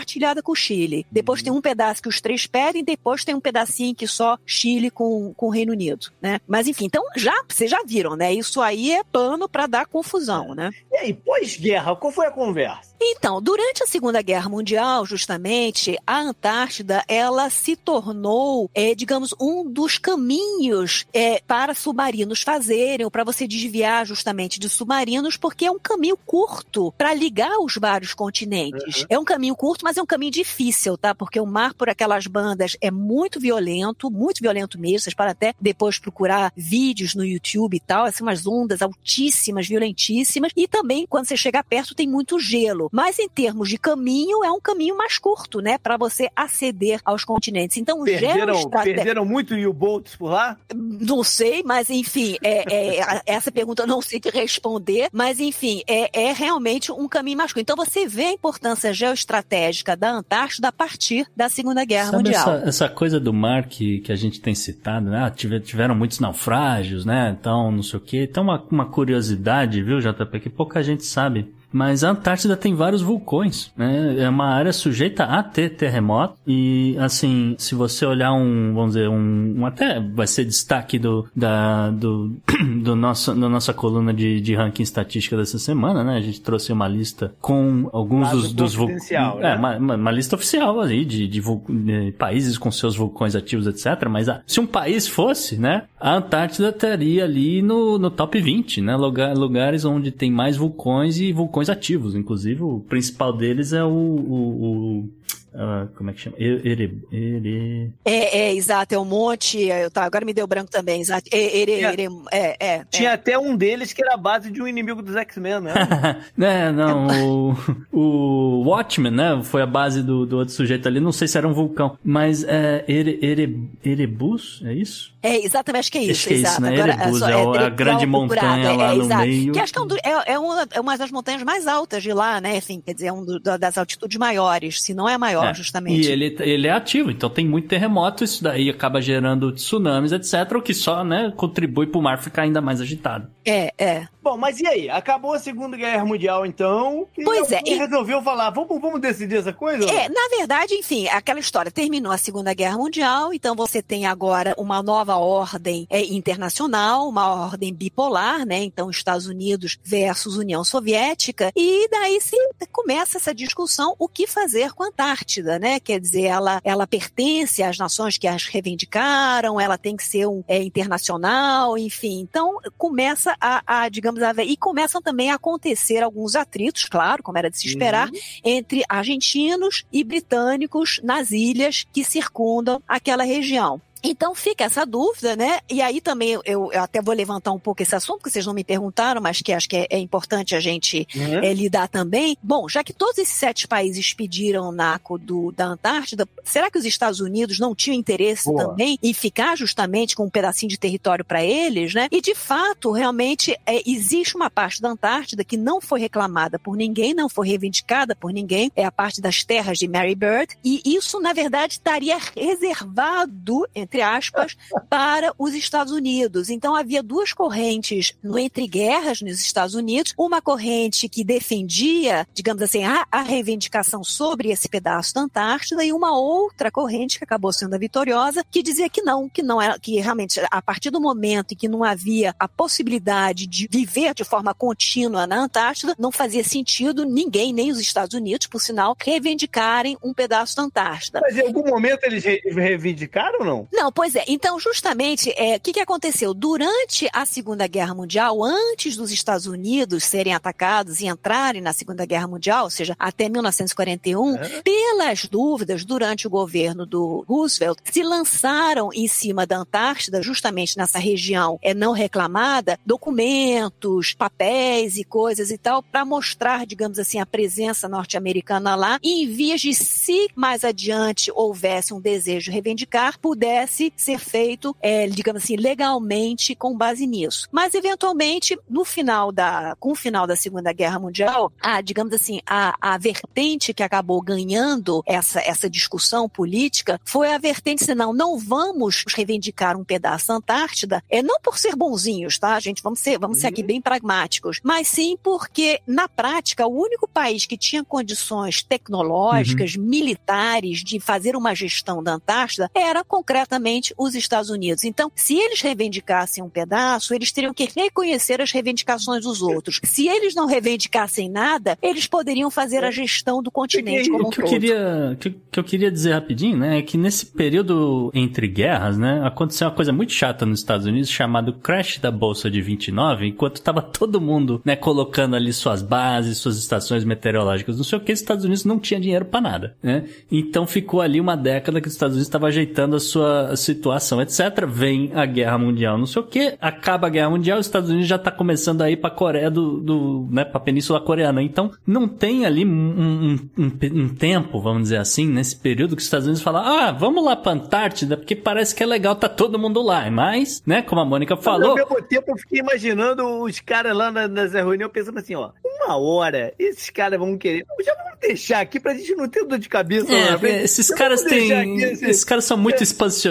[SPEAKER 5] com o Chile. Depois tem um pedaço que os três pedem, depois tem um pedacinho que só Chile com, com o Reino Unido, né? Mas enfim, então já vocês já viram, né? Isso aí é pano para dar confusão, né?
[SPEAKER 2] E aí, pós-guerra, qual foi a conversa?
[SPEAKER 5] Então, durante a Segunda Guerra Mundial, justamente, a Antártida, ela se tornou, é, digamos, um dos caminhos é, para submarinos fazerem, ou para você desviar justamente de submarinos, porque é um caminho curto para ligar os vários continentes.
[SPEAKER 2] Uhum.
[SPEAKER 5] É um caminho curto, mas é um caminho difícil, tá? Porque o mar por aquelas bandas é muito violento, muito violento mesmo. Vocês podem até depois procurar vídeos no YouTube e tal, assim, umas ondas altíssimas, violentíssimas. E também, quando você chega perto, tem muito gelo. Mas em termos de caminho, é um caminho mais curto, né? Para você aceder aos continentes. Então, o
[SPEAKER 2] Perderam,
[SPEAKER 5] geoestrate-
[SPEAKER 2] perderam muito U-boats por lá?
[SPEAKER 5] não sei, mas enfim, é, é, (laughs) essa pergunta eu não sei te responder, mas enfim, é, é realmente um caminho mais curto. Então você vê a importância geoestratégica da Antártida a partir da Segunda Guerra
[SPEAKER 3] Sabe
[SPEAKER 5] Mundial.
[SPEAKER 3] essa, essa coisa do mar que, que a gente tem citado, né? Ah, tive- tiveram muitos naufrágios, né? Então, não sei o quê. Então, uma, uma curiosidade, viu, JP, que pouca gente sabe. Mas a Antártida tem vários vulcões, né? É uma área sujeita a ter terremoto. E, assim, se você olhar um, vamos dizer, um, um até vai ser destaque do, da, do, (clears throat) do nosso, da nossa coluna de, de ranking estatística dessa semana, né? A gente trouxe uma lista com alguns
[SPEAKER 2] Dado
[SPEAKER 3] dos, dos vulcões. É,
[SPEAKER 2] né?
[SPEAKER 3] uma, uma, uma lista oficial ali de, de, de países com seus vulcões ativos, etc. Mas ah, se um país fosse, né? A Antártida estaria ali no, no top 20, né? Lugar, lugares onde tem mais vulcões e vulcões ativos. Inclusive, o principal deles é o, o, o Uh, como é que chama? Ere, ere...
[SPEAKER 5] É, é, exato, é um monte. Eu, tá, agora me deu branco também, exato. Ere, ere, é, é,
[SPEAKER 2] Tinha é. até um deles que era a base de um inimigo dos X-Men, né? (laughs)
[SPEAKER 3] né, não, o, o Watchmen, né? Foi a base do, do outro sujeito ali. Não sei se era um vulcão, mas é ere, ere, Erebus, é isso?
[SPEAKER 5] É, exatamente, acho que é isso.
[SPEAKER 3] Acho que é isso, né? Agora, Erebus, é, é, a grande montanha lá no meio.
[SPEAKER 5] Que acho que é, um, é, uma, é uma das montanhas mais altas de lá, né? Enfim, quer dizer, é um do, das altitudes maiores, se não é a maior, é. justamente.
[SPEAKER 3] E ele, ele é ativo, então tem muito terremoto, isso daí acaba gerando tsunamis, etc., o que só, né, contribui para o mar ficar ainda mais agitado.
[SPEAKER 5] É, é.
[SPEAKER 2] Bom, mas e aí? Acabou a Segunda Guerra Mundial, então?
[SPEAKER 5] Pois é.
[SPEAKER 2] E resolveu falar, vamos, vamos decidir essa coisa?
[SPEAKER 5] É, na verdade, enfim, aquela história. Terminou a Segunda Guerra Mundial, então você tem agora uma nova ordem é, internacional, uma ordem bipolar, né? Então, Estados Unidos versus União Soviética. E daí se começa essa discussão o que fazer com a Antártida, né? Quer dizer, ela, ela pertence às nações que as reivindicaram, ela tem que ser um é, internacional, enfim. Então, começa a, a digamos, a. E começam também a acontecer alguns atritos, claro, como era de se esperar, uhum. entre argentinos e britânicos nas ilhas que circundam aquela região. Então fica essa dúvida, né? E aí também eu, eu, até vou levantar um pouco esse assunto, que vocês não me perguntaram, mas que acho que é, é importante a gente uhum. é, lidar também. Bom, já que todos esses sete países pediram o NACO do, da Antártida, será que os Estados Unidos não tinham interesse Boa. também em ficar justamente com um pedacinho de território para eles, né? E de fato, realmente, é, existe uma parte da Antártida que não foi reclamada por ninguém, não foi reivindicada por ninguém, é a parte das terras de Mary Bird, e isso, na verdade, estaria reservado, entre aspas, para os Estados Unidos. Então havia duas correntes no entre guerras nos Estados Unidos, uma corrente que defendia, digamos assim, a, a reivindicação sobre esse pedaço da Antártida e uma outra corrente que acabou sendo a vitoriosa, que dizia que não, que não era, que realmente a partir do momento em que não havia a possibilidade de viver de forma contínua na Antártida, não fazia sentido ninguém, nem os Estados Unidos, por sinal, reivindicarem um pedaço da Antártida.
[SPEAKER 2] Mas em algum momento eles reivindicaram ou não?
[SPEAKER 5] Não, pois é. Então, justamente, é, o que, que aconteceu? Durante a Segunda Guerra Mundial, antes dos Estados Unidos serem atacados e entrarem na Segunda Guerra Mundial, ou seja, até 1941, é. pelas dúvidas durante o governo do Roosevelt, se lançaram em cima da Antártida, justamente nessa região é não reclamada, documentos, papéis e coisas e tal, para mostrar, digamos assim, a presença norte-americana lá, e em vias de, se mais adiante houvesse um desejo de reivindicar, pudesse pudesse ser feito, é, digamos assim, legalmente com base nisso. Mas, eventualmente, no final da, com o final da Segunda Guerra Mundial, a, digamos assim, a, a vertente que acabou ganhando essa, essa discussão política foi a vertente, senão, não vamos reivindicar um pedaço da Antártida, é não por ser bonzinhos, tá, gente? Vamos ser, vamos ser aqui uhum. bem pragmáticos, mas sim porque, na prática, o único país que tinha condições tecnológicas, uhum. militares, de fazer uma gestão da Antártida era concretamente os Estados Unidos. Então, se eles reivindicassem um pedaço, eles teriam que reconhecer as reivindicações dos outros. Se eles não reivindicassem nada, eles poderiam fazer a gestão do continente como
[SPEAKER 3] um o que todo. Eu queria, que, que eu queria dizer rapidinho, né, é que nesse período entre guerras, né, aconteceu uma coisa muito chata nos Estados Unidos chamado crash da bolsa de 29, enquanto estava (laughs) todo mundo, né, colocando ali suas bases, suas estações meteorológicas, não sei o que, os Estados Unidos não tinha dinheiro para nada, né? Então ficou ali uma década que os Estados Unidos estava ajeitando a sua situação, etc. Vem a Guerra Mundial, não sei o que, acaba a Guerra Mundial, os Estados Unidos já tá começando a ir pra Coreia do, do né, pra Península Coreana. Então, não tem ali um, um, um, um tempo, vamos dizer assim, nesse período que os Estados Unidos falam, ah, vamos lá pra Antártida, porque parece que é legal, tá todo mundo lá. Mas, né, como a Mônica falou...
[SPEAKER 2] Mas, ao mesmo tempo, eu fiquei imaginando os caras lá na, nas reuniões pensando assim, ó, uma hora, esses caras vão querer, já vamos deixar aqui pra gente não ter dor de cabeça.
[SPEAKER 3] É, lá, esses caras têm, esses caras são muito é. expansionistas,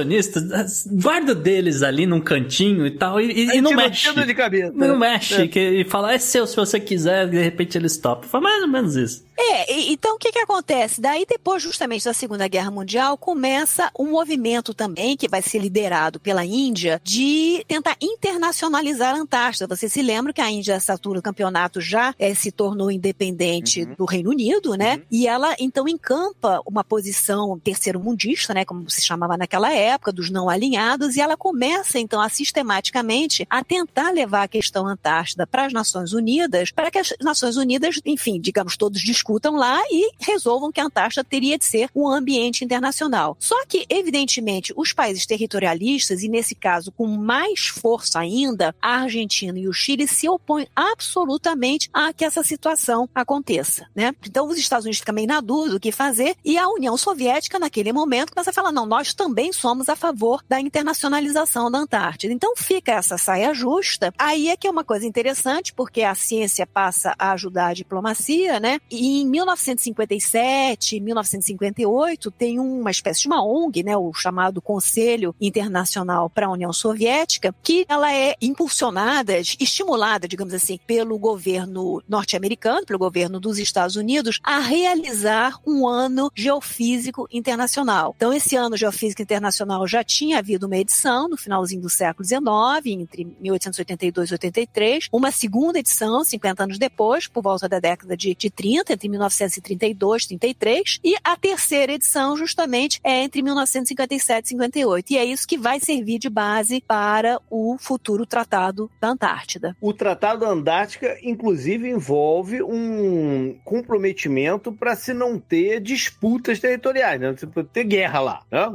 [SPEAKER 3] guarda deles ali num cantinho e tal, e, e não mexe.
[SPEAKER 2] De cabeça,
[SPEAKER 3] não né? mexe, é. que, e fala, é seu se você quiser, de repente eles topam. Foi mais ou menos isso.
[SPEAKER 5] É, então o que que acontece? Daí depois justamente da Segunda Guerra Mundial começa um movimento também que vai ser liderado pela Índia de tentar internacionalizar a Antártida. Você se lembra que a Índia, essa altura do campeonato, já é, se tornou independente uhum. do Reino Unido, né? Uhum. E ela então encampa uma posição terceiro mundista, né, como se chamava naquela época, dos não alinhados, e ela começa então a sistematicamente a tentar levar a questão Antártida para as Nações Unidas, para que as Nações Unidas, enfim, digamos, todos discutam discutam lá e resolvam que a Antártida teria de ser um ambiente internacional. Só que, evidentemente, os países territorialistas, e nesse caso com mais força ainda, a Argentina e o Chile se opõem absolutamente a que essa situação aconteça. Né? Então, os Estados Unidos meio na dúvida do que fazer, e a União Soviética, naquele momento, começa a falar: não, nós também somos a favor da internacionalização da Antártida. Então, fica essa saia justa. Aí é que é uma coisa interessante, porque a ciência passa a ajudar a diplomacia, né? E em 1957, 1958, tem uma espécie de uma ONG, né? O chamado Conselho Internacional para a União Soviética, que ela é impulsionada, estimulada, digamos assim, pelo governo norte-americano, pelo governo dos Estados Unidos, a realizar um ano geofísico internacional. Então, esse ano geofísico internacional já tinha havido uma edição no finalzinho do século XIX, entre 1882 e 83, uma segunda edição, 50 anos depois, por volta da década de, de 30, entre 1932 e 33, e a terceira edição, justamente, é entre 1957 e 58. E é isso que vai servir de base para o futuro Tratado da Antártida.
[SPEAKER 2] O Tratado da Antártica, inclusive, envolve um comprometimento para se não ter disputas territoriais, né? Tipo, ter guerra lá. Né?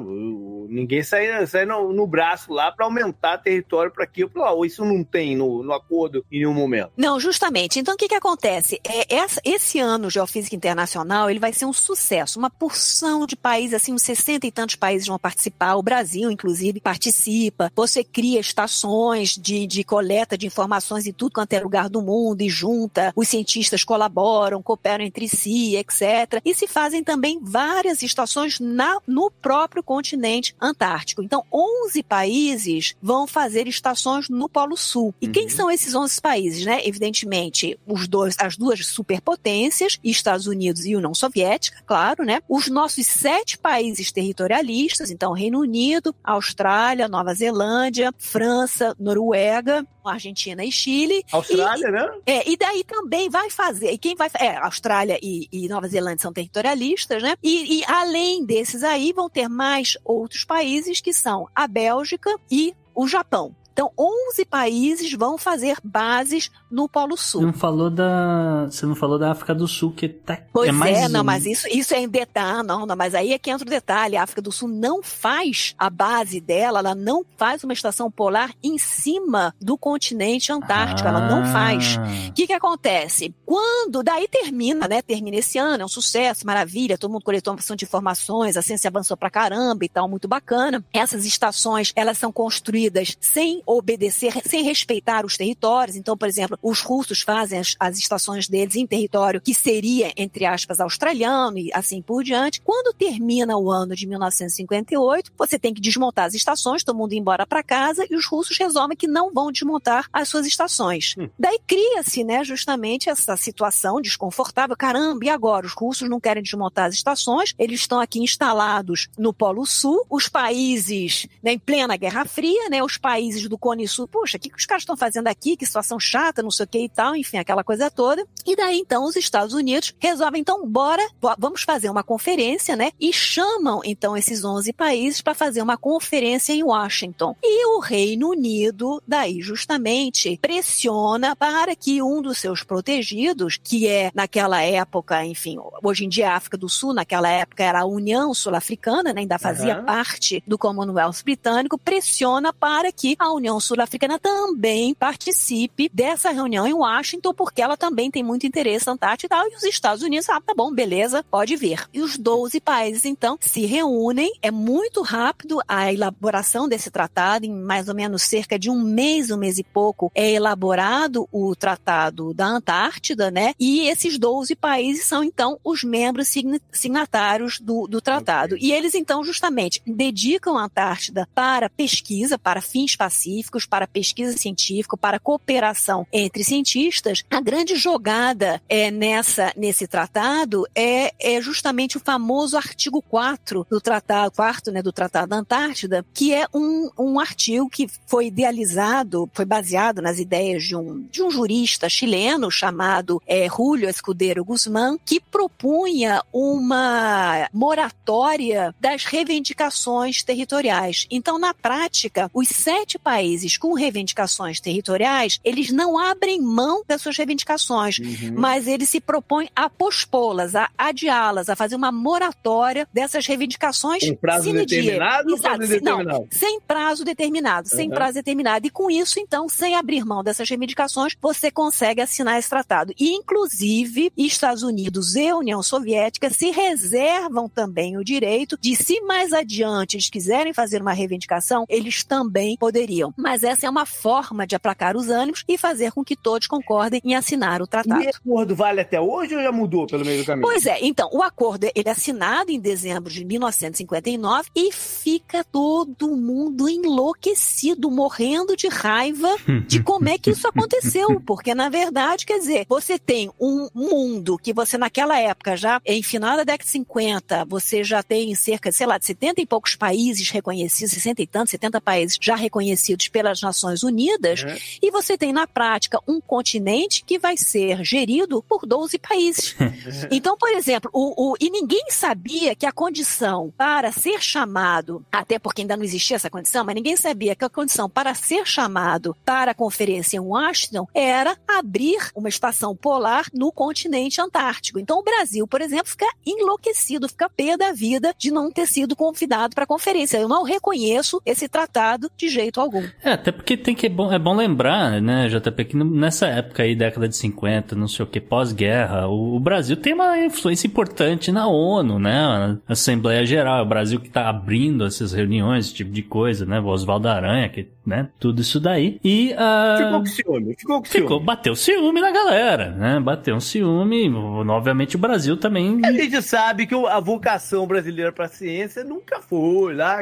[SPEAKER 2] Ninguém sai, sai no, no braço lá para aumentar território para aqui ou para lá. Ou isso não tem no, no acordo em nenhum momento.
[SPEAKER 5] Não, justamente. Então, o que, que acontece? É, essa, esse ano Geofísica Internacional ele vai ser um sucesso. Uma porção de países, assim, uns 60 e tantos países vão participar. O Brasil, inclusive, participa. Você cria estações de, de coleta de informações em tudo quanto é lugar do mundo e junta. Os cientistas colaboram, cooperam entre si, etc. E se fazem também várias estações na, no próprio continente antártico. Então, 11 países vão fazer estações no Polo Sul. E uhum. quem são esses 11 países, né? Evidentemente, os dois, as duas superpotências, Estados Unidos e União Soviética, claro, né? Os nossos sete países territorialistas, então Reino Unido, Austrália, Nova Zelândia, França, Noruega, Argentina e Chile.
[SPEAKER 2] Austrália,
[SPEAKER 5] e,
[SPEAKER 2] né?
[SPEAKER 5] É, e daí também vai fazer. E quem vai É, Austrália e, e Nova Zelândia são territorialistas, né? E, e, além desses aí, vão ter mais outros países que são a Bélgica e o Japão. Então, 11 países vão fazer bases no Polo Sul.
[SPEAKER 3] Não falou da, você não falou da África do Sul que tá
[SPEAKER 5] Pois
[SPEAKER 3] é, mais
[SPEAKER 5] é, não,
[SPEAKER 3] um.
[SPEAKER 5] mas isso, isso é em detalhe, não, não, mas aí é que entra o detalhe. A África do Sul não faz a base dela, ela não faz uma estação polar em cima do continente antártico, ah. ela não faz. O que que acontece? Quando daí termina, né? Termina esse ano, é um sucesso, maravilha, todo mundo coletou uma de informações, a ciência avançou pra caramba e tal, muito bacana. Essas estações, elas são construídas sem obedecer, sem respeitar os territórios. Então, por exemplo, os russos fazem as, as estações deles em território que seria, entre aspas, australiano e assim por diante. Quando termina o ano de 1958, você tem que desmontar as estações, todo mundo ir embora para casa e os russos resolvem que não vão desmontar as suas estações. Hum. Daí cria-se, né, justamente essa situação desconfortável. Caramba, e agora? Os russos não querem desmontar as estações, eles estão aqui instalados no Polo Sul, os países, né, em plena Guerra Fria, né, os países do Cone Sul, puxa, o que, que os caras estão fazendo aqui? Que situação chata, não sei o que e tal, enfim, aquela coisa toda. E daí, então, os Estados Unidos resolvem, então, bora, vamos fazer uma conferência, né? E chamam, então, esses 11 países para fazer uma conferência em Washington. E o Reino Unido, daí, justamente, pressiona para que um dos seus protegidos, que é, naquela época, enfim, hoje em dia a África do Sul, naquela época era a União Sul-Africana, né? Ainda fazia uhum. parte do Commonwealth britânico, pressiona para que a União Sul-Africana também participe dessa reunião em Washington, porque ela também tem muito interesse na Antártida e tal. E os Estados Unidos, ah, tá bom, beleza, pode vir. E os 12 países, então, se reúnem. É muito rápido a elaboração desse tratado, em mais ou menos cerca de um mês, um mês e pouco, é elaborado o Tratado da Antártida, né? E esses 12 países são, então, os membros signatários do, do tratado. E eles, então, justamente dedicam a Antártida para pesquisa, para fins pacíficos, para pesquisa científica, para cooperação entre cientistas, a grande jogada é nessa nesse tratado é, é justamente o famoso artigo 4 do tratado, quarto, né, do Tratado da Antártida, que é um, um artigo que foi idealizado, foi baseado nas ideias de um, de um jurista chileno chamado é, Julio Escudero Guzmán, que propunha uma moratória das reivindicações territoriais. Então, na prática, os sete países países com reivindicações territoriais, eles não abrem mão das suas reivindicações,
[SPEAKER 2] Uhum.
[SPEAKER 5] mas eles se propõem a pospô-las, a adiá-las, a fazer uma moratória dessas reivindicações
[SPEAKER 2] Em prazo determinado
[SPEAKER 5] Exato,
[SPEAKER 2] prazo
[SPEAKER 5] não, sem prazo determinado, sem
[SPEAKER 2] Uhum.
[SPEAKER 5] prazo determinado. E com isso, então, sem abrir mão dessas reivindicações, você consegue assinar esse tratado. E, inclusive, Estados Unidos e União Soviética se reservam também o direito de, se mais adiante eles quiserem fazer uma reivindicação, eles também poderiam. Mas essa é uma forma de aplacar os ânimos e fazer com que todos concordem em assinar o tratado.
[SPEAKER 2] E esse acordo vale até hoje ou já mudou pelo meio do caminho?
[SPEAKER 5] Pois é, então, o acordo ele é assinado em dezembro de 1959 e fica todo mundo enlouquecido, morrendo de raiva de (laughs) como é que isso aconteceu. Porque, na verdade, quer dizer, você tem um mundo que você, naquela época, já em final da década de 50, você já tem cerca, sei lá, de 70 e poucos países reconhecidos, 60 e tantos, 70 países já reconhecidos pelas Nações Unidas,
[SPEAKER 2] Uhum.
[SPEAKER 5] e você tem, na prática, um continente que vai ser gerido por 12 países. (laughs) Então, por exemplo, o, o- e ninguém sabia que a condição para ser chamado, até porque ainda não existia essa condição, mas ninguém sabia que a condição para ser chamado para a conferência em Washington era abrir uma estação polar no continente antártico. Então, o Brasil, por exemplo, fica enlouquecido, fica pé da vida de não ter sido convidado para a conferência. Eu não reconheço esse tratado de jeito algum.
[SPEAKER 3] É, até porque tem que é bom, é bom lembrar, né, JP, que nessa época aí, década de 50, não sei o que, pós-guerra, o, o Brasil tem uma influência importante na ONU, né, a Assembleia Geral, o Brasil que tá abrindo essas reuniões, esse tipo de coisa, né, o Oswaldo Aranha, que, né, tudo isso daí. E, ah,
[SPEAKER 2] Ficou com ciúme, ficou com
[SPEAKER 3] ficou,
[SPEAKER 2] ciúme.
[SPEAKER 3] bateu ciúme na galera, né, bateu um ciúme, obviamente o Brasil também...
[SPEAKER 2] A gente sabe que a vocação brasileira para a ciência nunca foi lá,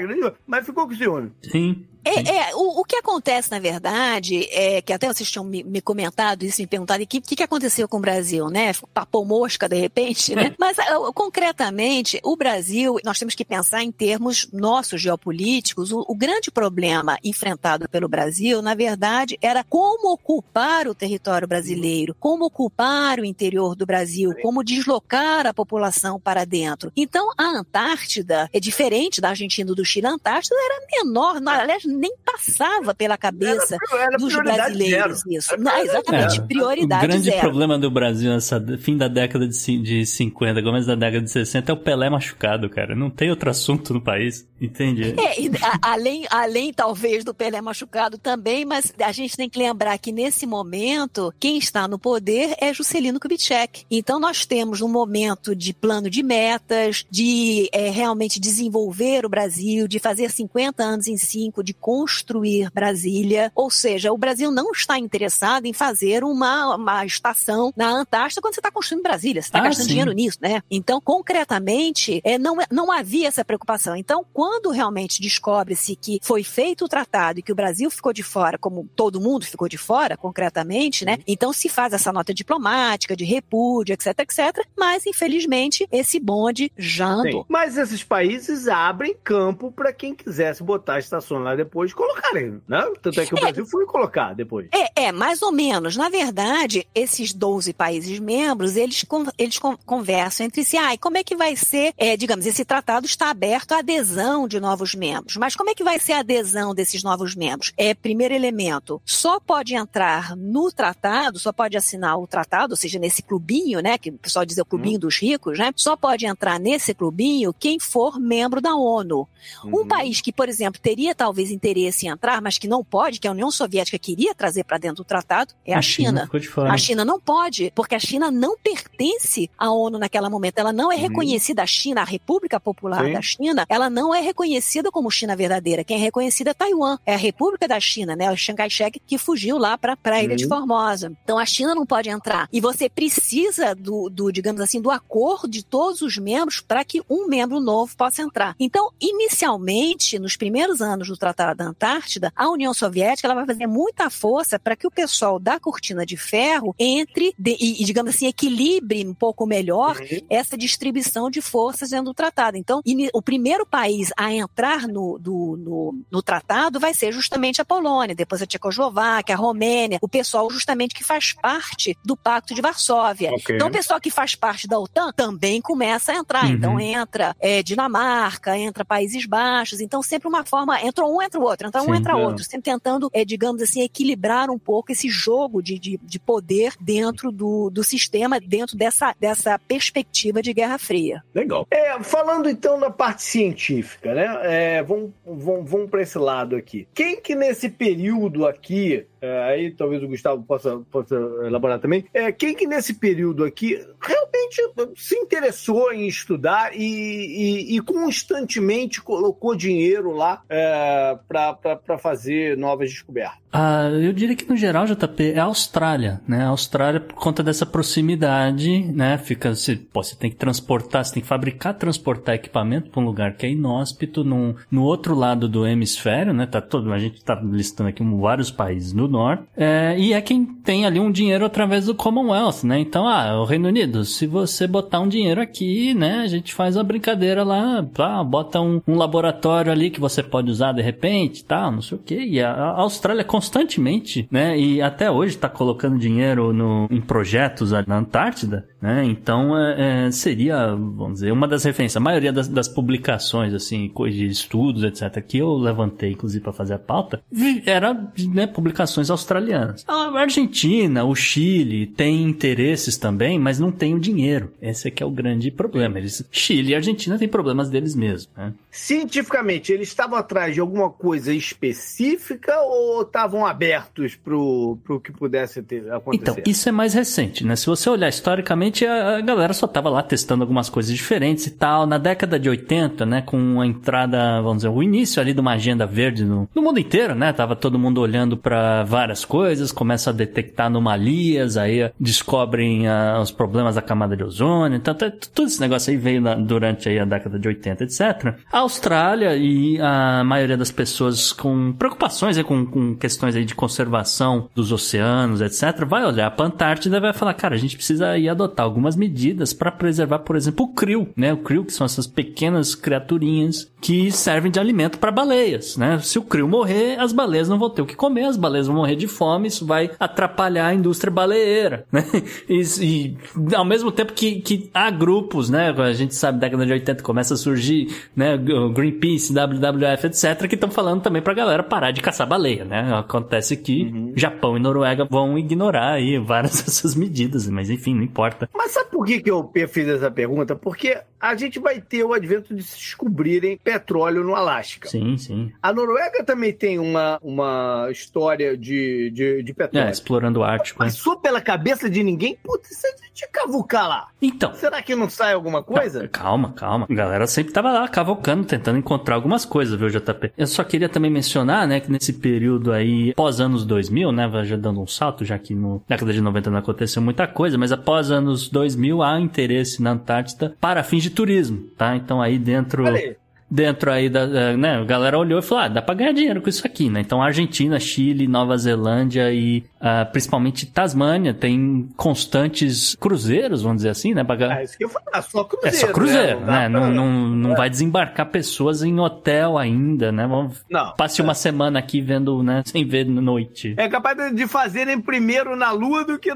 [SPEAKER 2] mas ficou com ciúme.
[SPEAKER 3] Sim,
[SPEAKER 5] É, é, o, o que acontece, na verdade, é que até vocês tinham me, me comentado isso, me perguntado o que, que, aconteceu com o Brasil, né? Papou mosca de repente, né? Mas ah, concretamente, o Brasil, nós temos que pensar em termos nossos geopolíticos. O, o grande problema enfrentado pelo Brasil, na verdade, era como ocupar o território brasileiro, como ocupar o interior do Brasil, como deslocar a população para dentro. Então, a Antártida é diferente da Argentina e do Chile. A Antártida era menor, aliás, nem passava pela cabeça
[SPEAKER 2] Era, era
[SPEAKER 5] dos brasileiros
[SPEAKER 2] zero.
[SPEAKER 5] isso. Não,
[SPEAKER 2] prioridade
[SPEAKER 5] exatamente,
[SPEAKER 3] o
[SPEAKER 5] prioridade
[SPEAKER 3] grande
[SPEAKER 5] zero.
[SPEAKER 3] problema do Brasil nessa fim da década de, de 50, começo da década de 60 é o Pelé machucado, cara. Não tem outro assunto no país, entende?
[SPEAKER 5] É, e a- além, além talvez do Pelé machucado também, mas a gente tem que lembrar que nesse momento, quem está no poder é Juscelino Kubitschek. Então nós temos um momento de plano de metas, de é, realmente desenvolver o Brasil, de fazer 50 anos em 5, de construir Brasília. Ou seja, o Brasil não está interessado em fazer uma, uma estação na Antártida quando você está construindo Brasília. Você está
[SPEAKER 3] Ah,
[SPEAKER 5] gastando
[SPEAKER 3] sim.
[SPEAKER 5] dinheiro nisso, né? Então, concretamente, é, não, não havia essa preocupação. Então, quando realmente descobre-se que foi feito o tratado e que o Brasil ficou de fora, como todo mundo ficou de fora, concretamente, né? Então se faz essa nota diplomática de repúdio, etc, etc. Mas, infelizmente, esse bonde já andou.
[SPEAKER 2] Sim. Mas esses países abrem campo para quem quisesse botar a estação lá depois colocarem, né? Tanto é que o
[SPEAKER 5] É.
[SPEAKER 2] Brasil foi colocar depois.
[SPEAKER 5] É, é, mais ou menos. Na verdade, esses 12 países membros, eles, eles con- conversam entre si. Ah, e como é que vai ser, é, digamos, esse tratado está aberto à adesão de novos membros. Mas como é que vai ser a adesão desses novos membros? É, primeiro elemento, só pode entrar no tratado, só pode assinar o tratado, ou seja, nesse clubinho, né, que o pessoal diz é o clubinho dos ricos, né? Só pode entrar nesse clubinho quem for membro da ONU. Um
[SPEAKER 2] Uhum.
[SPEAKER 5] país que, por exemplo, teria talvez interesse em entrar, mas que não pode, que a União Soviética queria trazer para dentro do tratado, é a, China.
[SPEAKER 3] ficou de fora.
[SPEAKER 5] A China não pode, porque a China não pertence à ONU naquele momento. Ela não é
[SPEAKER 2] Uhum.
[SPEAKER 5] reconhecida, a China, a República Popular
[SPEAKER 2] Sim.
[SPEAKER 5] da China, ela não é reconhecida como China verdadeira. Quem é reconhecida é Taiwan, é a República da China, né? O Chiang Kai-shek que fugiu lá para a Ilha de
[SPEAKER 2] Uhum.
[SPEAKER 5] Formosa. Então a China não pode entrar. E você precisa do, do digamos assim, do acordo de todos os membros para que um membro novo possa entrar. Então, inicialmente, nos primeiros anos do Tratado da Antártida, a União Soviética ela vai fazer muita força para que o pessoal da cortina de ferro entre de- e, digamos assim, equilibre um pouco melhor
[SPEAKER 2] Uhum.
[SPEAKER 5] essa distribuição de forças dentro do tratado. Então, o primeiro país a entrar no, do- no, no tratado vai ser justamente a Polônia, depois a Tchecoslováquia, a Romênia, o pessoal justamente que faz parte do Pacto de Varsóvia.
[SPEAKER 2] Ok.
[SPEAKER 5] Então, o pessoal que faz parte da OTAN também começa a entrar.
[SPEAKER 3] Uhum.
[SPEAKER 5] Então, entra é, Dinamarca, entra Países Baixos. Então, sempre uma forma, entra um, entra o outro, entra um,
[SPEAKER 3] Sim,
[SPEAKER 5] entra
[SPEAKER 3] é.
[SPEAKER 5] outro, sempre tentando, é, digamos assim, equilibrar um pouco esse jogo de, de, de poder dentro do, do sistema, dentro dessa, dessa perspectiva de Guerra Fria.
[SPEAKER 2] Legal. É, falando então da parte científica, né? É, vamos vamos, vamos para esse lado aqui. Quem que nesse período aqui, é, aí talvez o Gustavo possa, possa elaborar também, é, quem que nesse período aqui realmente se interessou em estudar e, e, e constantemente colocou dinheiro lá é, para fazer novas descobertas?
[SPEAKER 3] Ah, eu diria que no geral, JP, é a Austrália, né? A Austrália, por conta dessa proximidade, né? Fica, você, pô, você tem que transportar, você tem que fabricar, transportar equipamento para um lugar que é inóspito, num, no outro lado do hemisfério, né? Tá todo, a gente tá listando aqui vários países no norte, é, e é quem tem ali um dinheiro através do Commonwealth, né? Então, ah, o Reino Unido, se você botar um dinheiro aqui, né? A gente faz uma brincadeira lá, tá? bota um, um laboratório ali que você pode usar de repente, tal, não sei o quê. E a, Austrália constantemente, né? E até hoje está colocando dinheiro no, em projetos na Antártida, né? Então é, é, seria, vamos dizer, uma das referências. A maioria das, das publicações, assim, de estudos, etc., que eu levantei, inclusive, para fazer a pauta, era né, publicações australianas. A Argentina, o Chile tem interesses também, mas não tem o dinheiro. Esse é que é o grande problema. Eles, Chile e Argentina têm problemas deles mesmos, né?
[SPEAKER 2] Cientificamente, eles estavam atrás de alguma coisa específica ou estavam abertos para o que pudesse ter, acontecer?
[SPEAKER 3] Então, isso é mais recente, né? Se você olhar historicamente, a, a galera só estava lá testando algumas coisas diferentes e tal. Na década de 80, né, com a entrada, vamos dizer, o início ali de uma agenda verde no, no mundo inteiro, né? Tava todo mundo olhando para várias coisas, começa a detectar anomalias, aí descobrem ah, os problemas da camada de ozônio. Então, tudo esse negócio aí veio na- durante aí a década de 80, etc. A Austrália e a maioria das pessoas com preocupações aí, com, com questões aí de conservação dos oceanos, etc., vai olhar para a Antártida e vai falar, cara, a gente precisa aí adotar algumas medidas para preservar, por exemplo, o krill, né? O krill, que são essas pequenas criaturinhas que servem de alimento para baleias, né? Se o krill morrer, as baleias não vão ter o que comer, as baleias vão morrer de fome, isso vai atrapalhar a indústria baleeira, né? E, e ao mesmo tempo que, que há grupos, né? A gente sabe, década de 80 começa a surgir, né? Greenpeace, WWF, etc., que estão falando também pra galera parar de caçar baleia, né? Acontece que Japão e Noruega vão ignorar aí várias (laughs) dessas medidas, mas enfim, não importa.
[SPEAKER 2] Mas sabe por que, que eu fiz essa pergunta? Porque a gente vai ter o advento de se descobrirem petróleo no Alasca.
[SPEAKER 3] Sim, sim.
[SPEAKER 2] A Noruega também tem uma, uma história de, de, de
[SPEAKER 3] É,
[SPEAKER 2] petróleo.
[SPEAKER 3] explorando o Ártico. né?
[SPEAKER 2] Passou pela cabeça de ninguém? Putz, se a gente cavucar lá,
[SPEAKER 3] Então,
[SPEAKER 2] será que não sai alguma coisa?
[SPEAKER 3] Calma, calma. A galera sempre tava lá cavocando, tentando encontrar algumas coisas, viu, JP? Eu só queria também mencionar, né, que nesse período aí, pós anos 2000, né, já dando um salto, já que no década de 90 não aconteceu muita coisa, mas após anos 2000 há interesse na Antártida para fins de turismo, tá? Então aí dentro...
[SPEAKER 2] Aí.
[SPEAKER 3] Dentro aí da, né, a galera olhou e falou, ah, dá pra ganhar dinheiro com isso aqui, né? Então Argentina, Chile, Nova Zelândia e ah, principalmente Tasmânia tem constantes cruzeiros, vamos dizer assim, né? pra
[SPEAKER 2] Ah, isso que eu falar, só
[SPEAKER 3] é
[SPEAKER 2] cruzeiro.
[SPEAKER 3] só cruzeiro,
[SPEAKER 2] dá
[SPEAKER 3] né?
[SPEAKER 2] pra-
[SPEAKER 3] Não, não, não vai desembarcar pessoas em hotel ainda, né? Vamos
[SPEAKER 2] Não.
[SPEAKER 3] passe uma semana aqui vendo, né? Sem ver noite.
[SPEAKER 2] É capaz de fazerem primeiro na Lua do que no,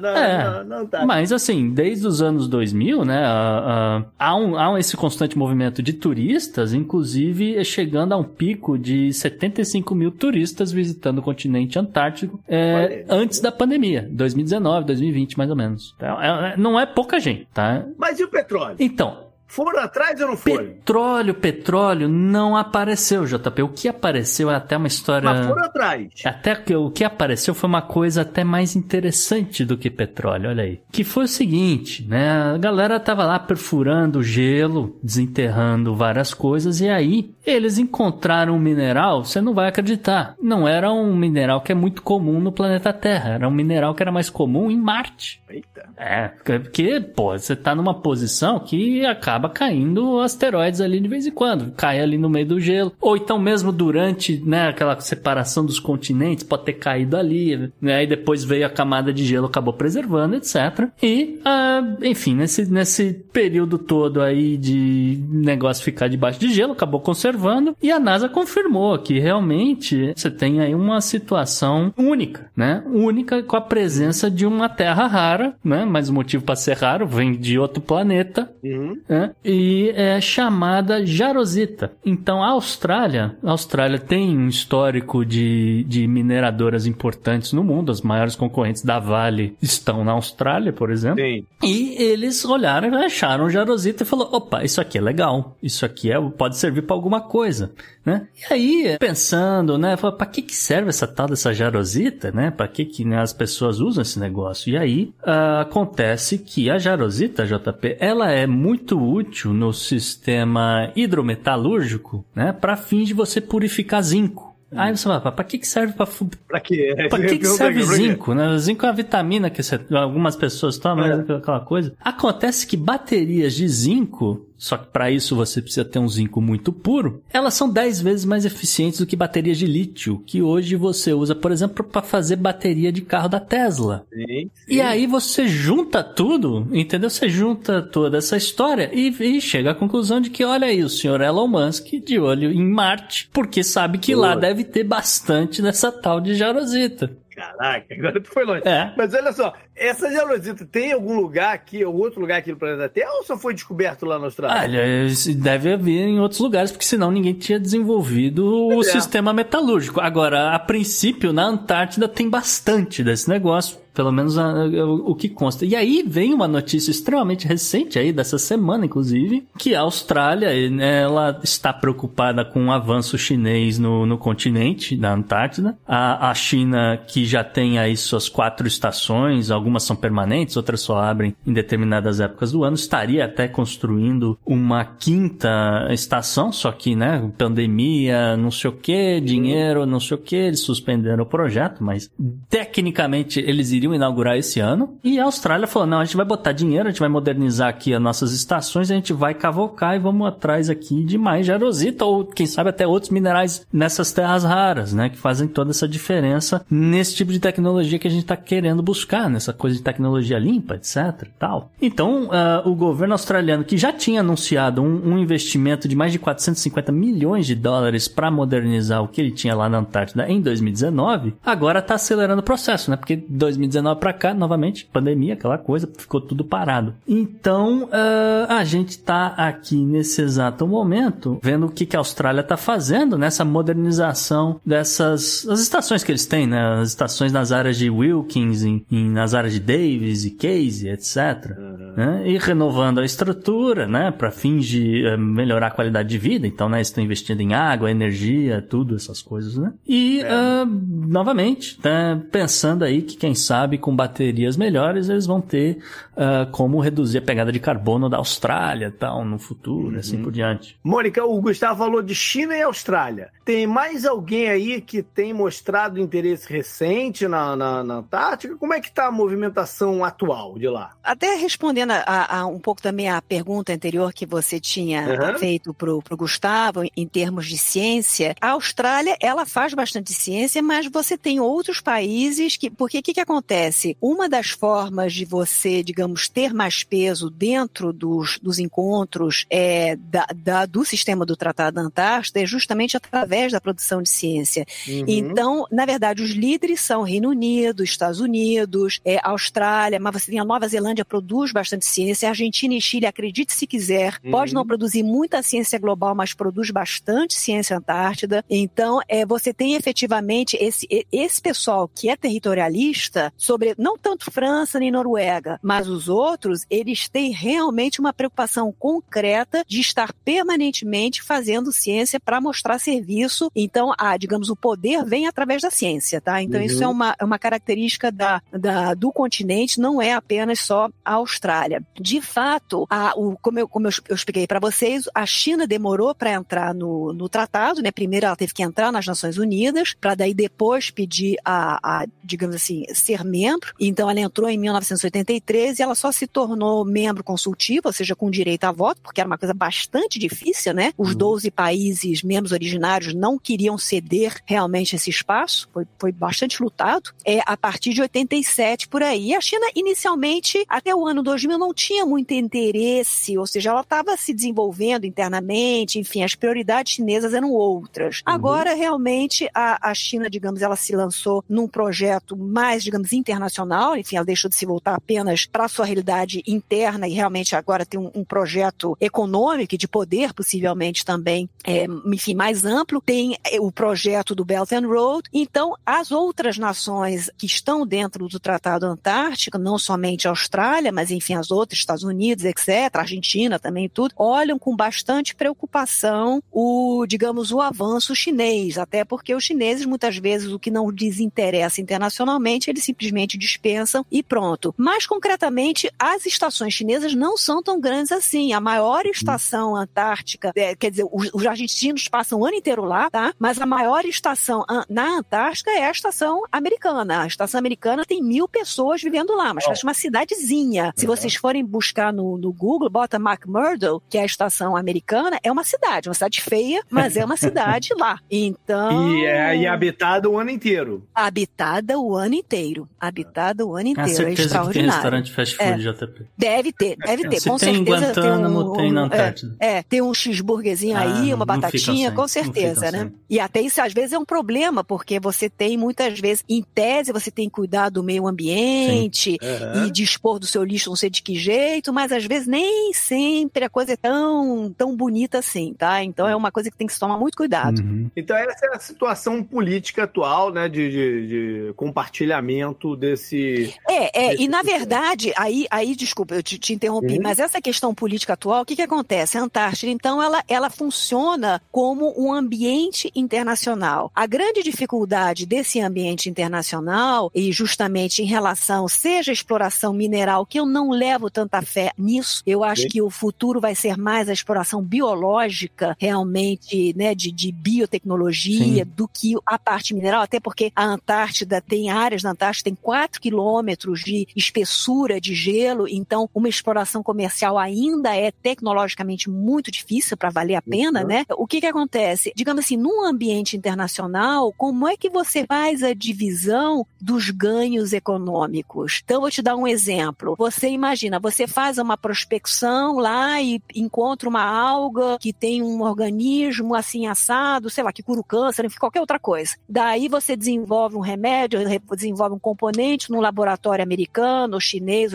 [SPEAKER 2] na,
[SPEAKER 3] É,
[SPEAKER 2] na, na Antártida.
[SPEAKER 3] Mas assim, desde os anos 2000, né, a- a- há, um, há um- esse constante movimento de turistas, inclusive é chegando a um pico de 75 mil turistas visitando o continente antártico é, antes da pandemia, 2019, 2020 mais ou menos. Então, é- é- não é pouca gente, tá?
[SPEAKER 2] Mas e o petróleo?
[SPEAKER 3] Então,
[SPEAKER 2] Foram atrás ou não foram?
[SPEAKER 3] Petróleo, petróleo não apareceu, JP. O que apareceu é até uma história.
[SPEAKER 2] Mas foram atrás.
[SPEAKER 3] Até que o que apareceu foi uma coisa até mais interessante do que petróleo, olha aí. Que foi o seguinte, né? A galera tava lá perfurando gelo, desenterrando várias coisas, e aí eles encontraram um mineral, você não vai acreditar. Não era um mineral que é muito comum no planeta Terra, era um mineral que era mais comum em Marte.
[SPEAKER 2] Eita.
[SPEAKER 3] É, porque, pô, você tá numa posição que acaba caindo asteroides ali de vez em quando. Cai ali no meio do gelo. Ou então mesmo durante, né, aquela separação dos continentes, pode ter caído ali, né? E depois veio a camada de gelo, acabou preservando, etc. E, ah, enfim, nesse, nesse período todo aí de negócio ficar debaixo de gelo, acabou conservando. E a NASA confirmou que realmente você tem aí uma situação única, né? Única com a presença de uma terra rara, né? né? Mas o motivo para ser raro vem de outro planeta.
[SPEAKER 2] Uhum.
[SPEAKER 3] né? E é chamada jarosita. Então, a Austrália, a Austrália tem um histórico de, de mineradoras importantes no mundo. As maiores concorrentes da Vale estão na Austrália, por exemplo.
[SPEAKER 2] Sim.
[SPEAKER 3] E eles olharam, acharam jarosita e falou: opa, isso aqui é legal, isso aqui é, pode servir para alguma coisa, né? E aí, pensando, né, para que que serve essa tal dessa jarosita, né? Para que que né, as pessoas usam esse negócio? E aí ah, acontece que a jarosita, JP, ela é muito útil no sistema hidrometalúrgico, né? Para fins de você purificar zinco. Aí você fala, para que que serve para
[SPEAKER 2] Pra quê?
[SPEAKER 3] Pra que, que serve (laughs) zinco? Né? Zinco é uma vitamina que você- algumas pessoas tomam,
[SPEAKER 2] É.
[SPEAKER 3] né? aquela coisa. Acontece que baterias de zinco, só que para isso você precisa ter um zinco muito puro, elas são 10 vezes mais eficientes do que baterias de lítio, que hoje você usa, por exemplo, para fazer bateria de carro da Tesla.
[SPEAKER 2] Sim,
[SPEAKER 3] E aí você junta tudo, entendeu? Você junta toda essa história e, e chega à conclusão de que, olha aí, o senhor Elon Musk de olho em Marte, porque sabe que lá
[SPEAKER 2] Boa.
[SPEAKER 3] deve ter bastante dessa tal de jarosita.
[SPEAKER 2] Caraca, agora tu foi longe.
[SPEAKER 3] É.
[SPEAKER 2] Mas olha só, essa jarosita tem algum lugar aqui, ou outro lugar aqui no planeta Terra, ou só foi descoberto lá na Austrália?
[SPEAKER 3] Olha, deve haver em outros lugares, porque senão ninguém tinha desenvolvido o
[SPEAKER 2] é.
[SPEAKER 3] sistema metalúrgico. Agora, a princípio, na Antártida tem bastante desse negócio. Pelo menos a- o, o que consta. E aí vem uma notícia extremamente recente aí, dessa semana, inclusive, que a Austrália, ela está preocupada com o avanço chinês no, no continente, na Antártida. A, a China, que já tem aí suas quatro estações, algumas são permanentes, outras só abrem em determinadas épocas do ano, estaria até construindo uma quinta estação, só que, né, pandemia, não sei o que, dinheiro, não sei o que, eles suspenderam o projeto, mas tecnicamente eles iriam inaugurar esse ano. E a Austrália falou: não, a gente vai botar dinheiro, a gente vai modernizar aqui as nossas estações, a gente vai cavocar e vamos atrás aqui de mais jarosita, ou quem sabe até outros minerais nessas terras raras, né, que fazem toda essa diferença nesse tipo de tecnologia que a gente está querendo buscar, nessa coisa de tecnologia limpa, etc. Tal. Então, ah, o governo australiano, que já tinha anunciado um, um investimento de mais de 450 milhões de dólares para modernizar o que ele tinha lá na Antártida em 2019, agora está acelerando o processo, né? Porque 2019 para cá, novamente, pandemia, aquela coisa, ficou tudo parado. Então, ah, a gente está aqui nesse exato momento vendo o que, que a Austrália está fazendo nessa modernização dessas as estações que eles têm, né? As estações nas áreas de Wilkins, em, em- nas áreas de Davis e Casey, etc. né? E renovando a estrutura, né? Para fins de eh, melhorar a qualidade de vida. Então, né? Estão investindo em água, energia, tudo essas coisas, né? E, ah, novamente, né? pensando aí que quem sabe com baterias melhores eles vão ter ah, como reduzir a pegada de carbono da Austrália, tal, no futuro, assim por diante.
[SPEAKER 2] Mônica, o Gustavo falou de China e Austrália. Tem mais alguém aí que tem mostrado interesse recente na, na, na Antártica? Como é que tá a movimentação atual de lá?
[SPEAKER 5] Até respondendo a, a- um pouco também a pergunta anterior que você tinha
[SPEAKER 2] Uhum.
[SPEAKER 5] feito pro, pro Gustavo, em termos de ciência, a Austrália, ela faz bastante ciência, mas você tem outros países que, porque o que, que acontece? Uma das formas de você, digamos, ter mais peso dentro dos, dos encontros é, da, da- do sistema do Tratado da Antártida é justamente através da produção de ciência.
[SPEAKER 2] Uhum.
[SPEAKER 5] Então, na verdade, os líderes são Reino Unido, Estados Unidos, é, Austrália, mas você tem a Nova Zelândia produz bastante ciência, Argentina e Chile, acredite se quiser, pode
[SPEAKER 2] Uhum.
[SPEAKER 5] não produzir muita ciência global, mas produz bastante ciência antártida. Então, é, você tem efetivamente esse, esse pessoal que é territorialista, sobre não tanto França nem Noruega, mas os outros, eles têm realmente uma preocupação concreta de estar permanentemente fazendo ciência para mostrar serviço. Então, a, digamos, o poder vem através da ciência, tá? Então,
[SPEAKER 2] Uhum.
[SPEAKER 5] isso é uma, é uma característica da, da- do continente, não é apenas só a Austrália. De fato, a, o, como, eu, como eu, eu expliquei para vocês, a China demorou para entrar no, no tratado, né? Primeiro ela teve que entrar nas Nações Unidas, para daí depois pedir a, a, digamos assim, ser membro. Então, ela entrou em 1983 e ela só se tornou membro consultivo, ou seja, com direito a voto, porque era uma coisa bastante difícil, né? Os 12 países membros originários não queriam ceder realmente esse espaço, foi, foi bastante lutado. É a partir de 87 por aí. A China, inicialmente, até o ano 2000, não tinha muito interesse, ou seja, ela estava se desenvolvendo internamente, enfim, as prioridades chinesas eram outras. Agora, realmente, a, a China, digamos, ela se lançou num projeto mais, digamos, internacional, enfim, ela deixou de se voltar apenas para a sua realidade interna e realmente agora tem um, um projeto econômico e de poder, possivelmente também, é, enfim, mais amplo. Tem é, o projeto do Belt and Road. Então, as outras nações que estão dentro do Tratado Antártico, não somente a Austrália, mas enfim, as outras, Estados Unidos, etc., Argentina também, tudo, olham com bastante preocupação o, digamos, o avanço chinês, até porque os chineses, muitas vezes, o que não lhes interessa internacionalmente, eles simplesmente dispensam e pronto. Mais concretamente, as estações chinesas não são tão grandes assim. A maior estação antártica, é, quer dizer, os, os, argentinos passam o ano inteiro lá, tá? Mas a maior estação na Antártica é a estação americana. A estação americana tem mil pessoas vivendo lá, mas oh. uma cidadezinha. Se vocês forem buscar no, no Google, bota McMurdo, que é a estação americana, é uma cidade, uma cidade feia, mas é uma cidade (laughs) lá. Então.
[SPEAKER 2] E é, e é habitada o ano inteiro.
[SPEAKER 5] Habitada o ano inteiro. Habitada o ano inteiro. Certeza é extraordinário. Que tem
[SPEAKER 3] restaurante fast food, é. JP.
[SPEAKER 5] Deve ter, deve ter.
[SPEAKER 3] Se
[SPEAKER 5] com
[SPEAKER 3] tem
[SPEAKER 5] certeza.
[SPEAKER 3] Em Guantánamo, tem, um, tem na Antártida.
[SPEAKER 5] É, é, tem um cheeseburgerzinho ah, aí, uma batatinha, com certeza, né? Sem. E até isso às vezes é um problema, porque você tem muitas vezes, em tese, você tem que cuidar do meio ambiente uhum. e dispor do seu lixo não sei de que jeito, mas às vezes nem sempre a coisa é tão, tão bonita assim, tá? Então é uma coisa que tem que se tomar muito cuidado.
[SPEAKER 2] Uhum. Então essa é a situação política atual, né, de, de, de compartilhamento desse...
[SPEAKER 5] É, é, desse e na verdade, aí, aí desculpa, eu te, te interrompi, uhum. mas essa questão política atual, o que que acontece? A Antártida, então, ela, ela funciona como um ambiente internacional. A grande dificuldade desse ambiente internacional, e justamente em relação, seja a exploração mineral, que eu não levo tanta fé nisso, eu acho que o futuro vai ser mais a exploração biológica, realmente, né, de, de biotecnologia, Sim. do que a parte mineral, até porque a Antártida tem áreas na Antártida, tem 4 quilômetros de espessura de gelo, então uma exploração comercial ainda é tecnologicamente muito difícil para valer a pena, uhum. né? O que que acontece? Digamos assim, num ambiente internacional, como é que você faz a divisão dos ganhos econômicos? Então, vou te dar um exemplo. Você imagina, você faz uma prospecção lá e encontra uma alga que tem um organismo assim assado, sei lá, que cura o câncer, enfim, qualquer outra coisa. Daí você desenvolve um remédio, desenvolve um componente num laboratório americano, ou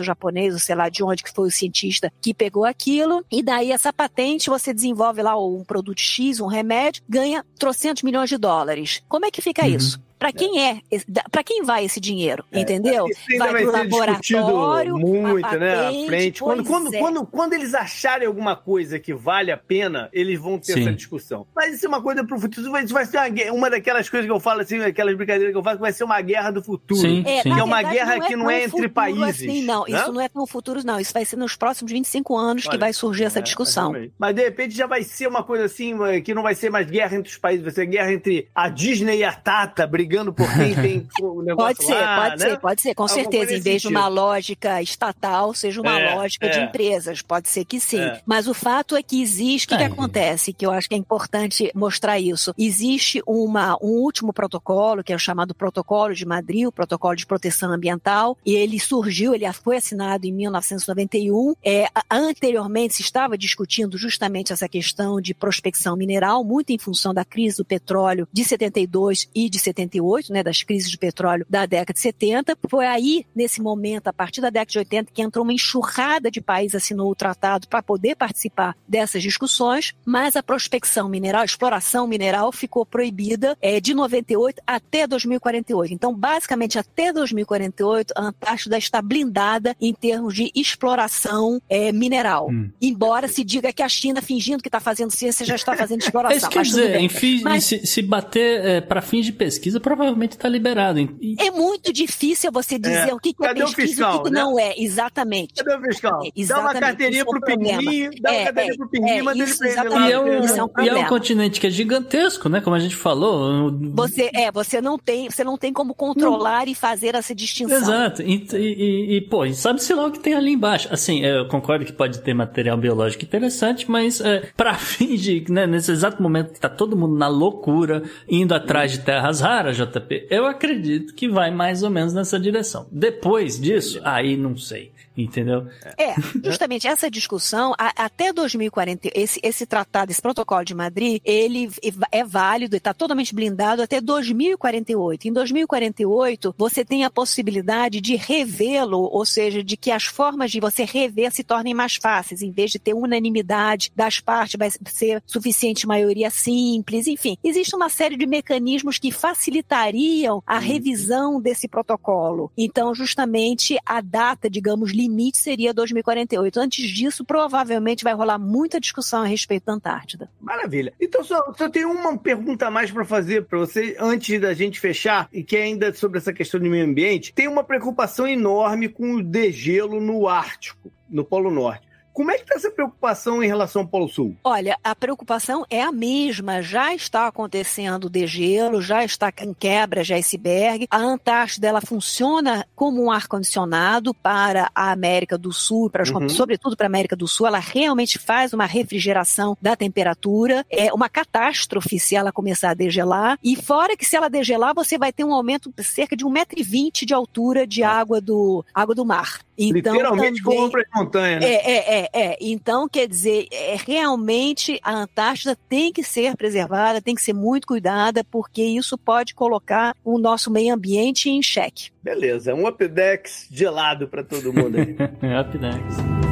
[SPEAKER 5] chinês, ou japonês, ou sei lá de onde que foi o cientista que pegou aquilo, e daí essa patente você desenvolve lá um produto X, um remédio, ganha trocentos milhões de dólares. Como é que fica uhum. isso? Para quem é, para quem vai esse dinheiro, é, entendeu?
[SPEAKER 2] Vai, vai pro laboratório, muito, né, à frente. Quando, quando, é. quando, quando eles acharem alguma coisa que vale a pena, eles vão ter Sim. essa discussão. Mas isso é uma coisa pro futuro. Isso vai ser uma, uma daquelas coisas que eu falo assim, aquelas brincadeiras que eu faço, que vai ser uma guerra do futuro.
[SPEAKER 3] Sim,
[SPEAKER 2] é,
[SPEAKER 3] sim.
[SPEAKER 2] é uma guerra não é que não é entre países.
[SPEAKER 5] Assim, não, né? isso não é tão futuro, não. Isso vai ser nos próximos 25 anos Olha, que vai surgir essa discussão.
[SPEAKER 2] Mas de repente já vai ser uma coisa assim, que não vai ser mais guerra entre os países, vai ser guerra entre a Disney e a Tata brigando por quem tem o (laughs) negócio
[SPEAKER 5] Pode ser,
[SPEAKER 2] lá,
[SPEAKER 5] pode
[SPEAKER 2] né?
[SPEAKER 5] ser, pode ser, com Alguma certeza. Em vez de uma lógica estatal, seja uma é, lógica é. de empresas. Pode ser que sim. É. Mas o fato é que existe, o que, que, acontece? Que eu acho que é importante mostrar isso. Existe uma, um último protocolo, que é o chamado Protocolo de Madrid, o Protocolo de Proteção Ambiental, e ele surgiu, ele foi assinado em 1991. É, anteriormente se estava discutindo justamente essa questão de prospecção mineral, muito em função da crise do petróleo de 72 e de 78, né, das crises de petróleo da década de 70. Foi aí, nesse momento, a partir da década de 80, que entrou uma enxurrada de países assinou o tratado para poder participar dessas discussões, mas a prospecção mineral, a exploração mineral ficou proibida é, de 98 até 2048. Então, basicamente, até 2048, a Antártida está blindada em termos de exploração é, mineral. Hum. Embora se diga que a China, fingindo que está fazendo ciência, já está fazendo exploração. (laughs) É
[SPEAKER 3] isso quer dizer, enfim, mas... se, se bater é, para fins de pesquisa, provavelmente está liberado. E...
[SPEAKER 5] É muito difícil você dizer é. o que, que é pesquisa fiscal, e o que, né? não é. Exatamente.
[SPEAKER 2] Cadê o fiscal? Exatamente. Dá uma carteirinha pro Pinguim, dá uma é, carteirinha pro Pinguim, é, manda ele
[SPEAKER 3] pra E é, um, é um e é um continente que é gigantesco, né? Como a gente falou.
[SPEAKER 5] Você, é, você não tem, você não tem como controlar não. e fazer essa distinção.
[SPEAKER 3] Exato. E, e, e pô, sabe-se lá o que tem ali embaixo. Assim, eu concordo que pode ter material biológico interessante, mas é, para fim de, né, nesse exato momento que tá todo mundo na loucura, indo atrás de terras raras, JP, eu acredito que vai mais ou menos nessa direção. Depois disso, aí não sei entendeu?
[SPEAKER 5] É, justamente essa discussão, a, até 2040, esse, esse tratado, esse protocolo de Madrid, ele é válido, está totalmente blindado até 2048. Em 2048, você tem a possibilidade de revê-lo, ou seja, de que as formas de você rever se tornem mais fáceis, em vez de ter unanimidade das partes, vai ser suficiente maioria simples, enfim. Existe uma série de mecanismos que facilitariam a revisão desse protocolo. Então, justamente, a data, digamos, limite seria 2048. Antes disso, provavelmente vai rolar muita discussão a respeito da Antártida.
[SPEAKER 2] Maravilha. Então, só, só tenho uma pergunta a mais para fazer para você antes da gente fechar, e que é ainda sobre essa questão do meio ambiente. Tem uma preocupação enorme com o degelo no Ártico, no Polo Norte. Como é que está essa preocupação em relação ao Polo Sul?
[SPEAKER 5] Olha, a preocupação é a mesma. Já está acontecendo degelo, já está em quebra de iceberg. A Antártida ela funciona como um ar-condicionado para a América do Sul, para uhum. sobretudo para a América do Sul. Ela realmente faz uma refrigeração da temperatura. É uma catástrofe se ela começar a degelar. E fora que se ela degelar, você vai ter um aumento de cerca de 1,20m de altura de água do, água do mar.
[SPEAKER 2] Então, Literalmente também, como para montanha, né?
[SPEAKER 5] É, é, é, é. Então, quer dizer, é, realmente a Antártida tem que ser preservada, tem que ser muito cuidada, porque isso pode colocar o nosso meio ambiente em xeque.
[SPEAKER 2] Beleza, um Updex gelado para todo mundo aí. (laughs)
[SPEAKER 3] Updex.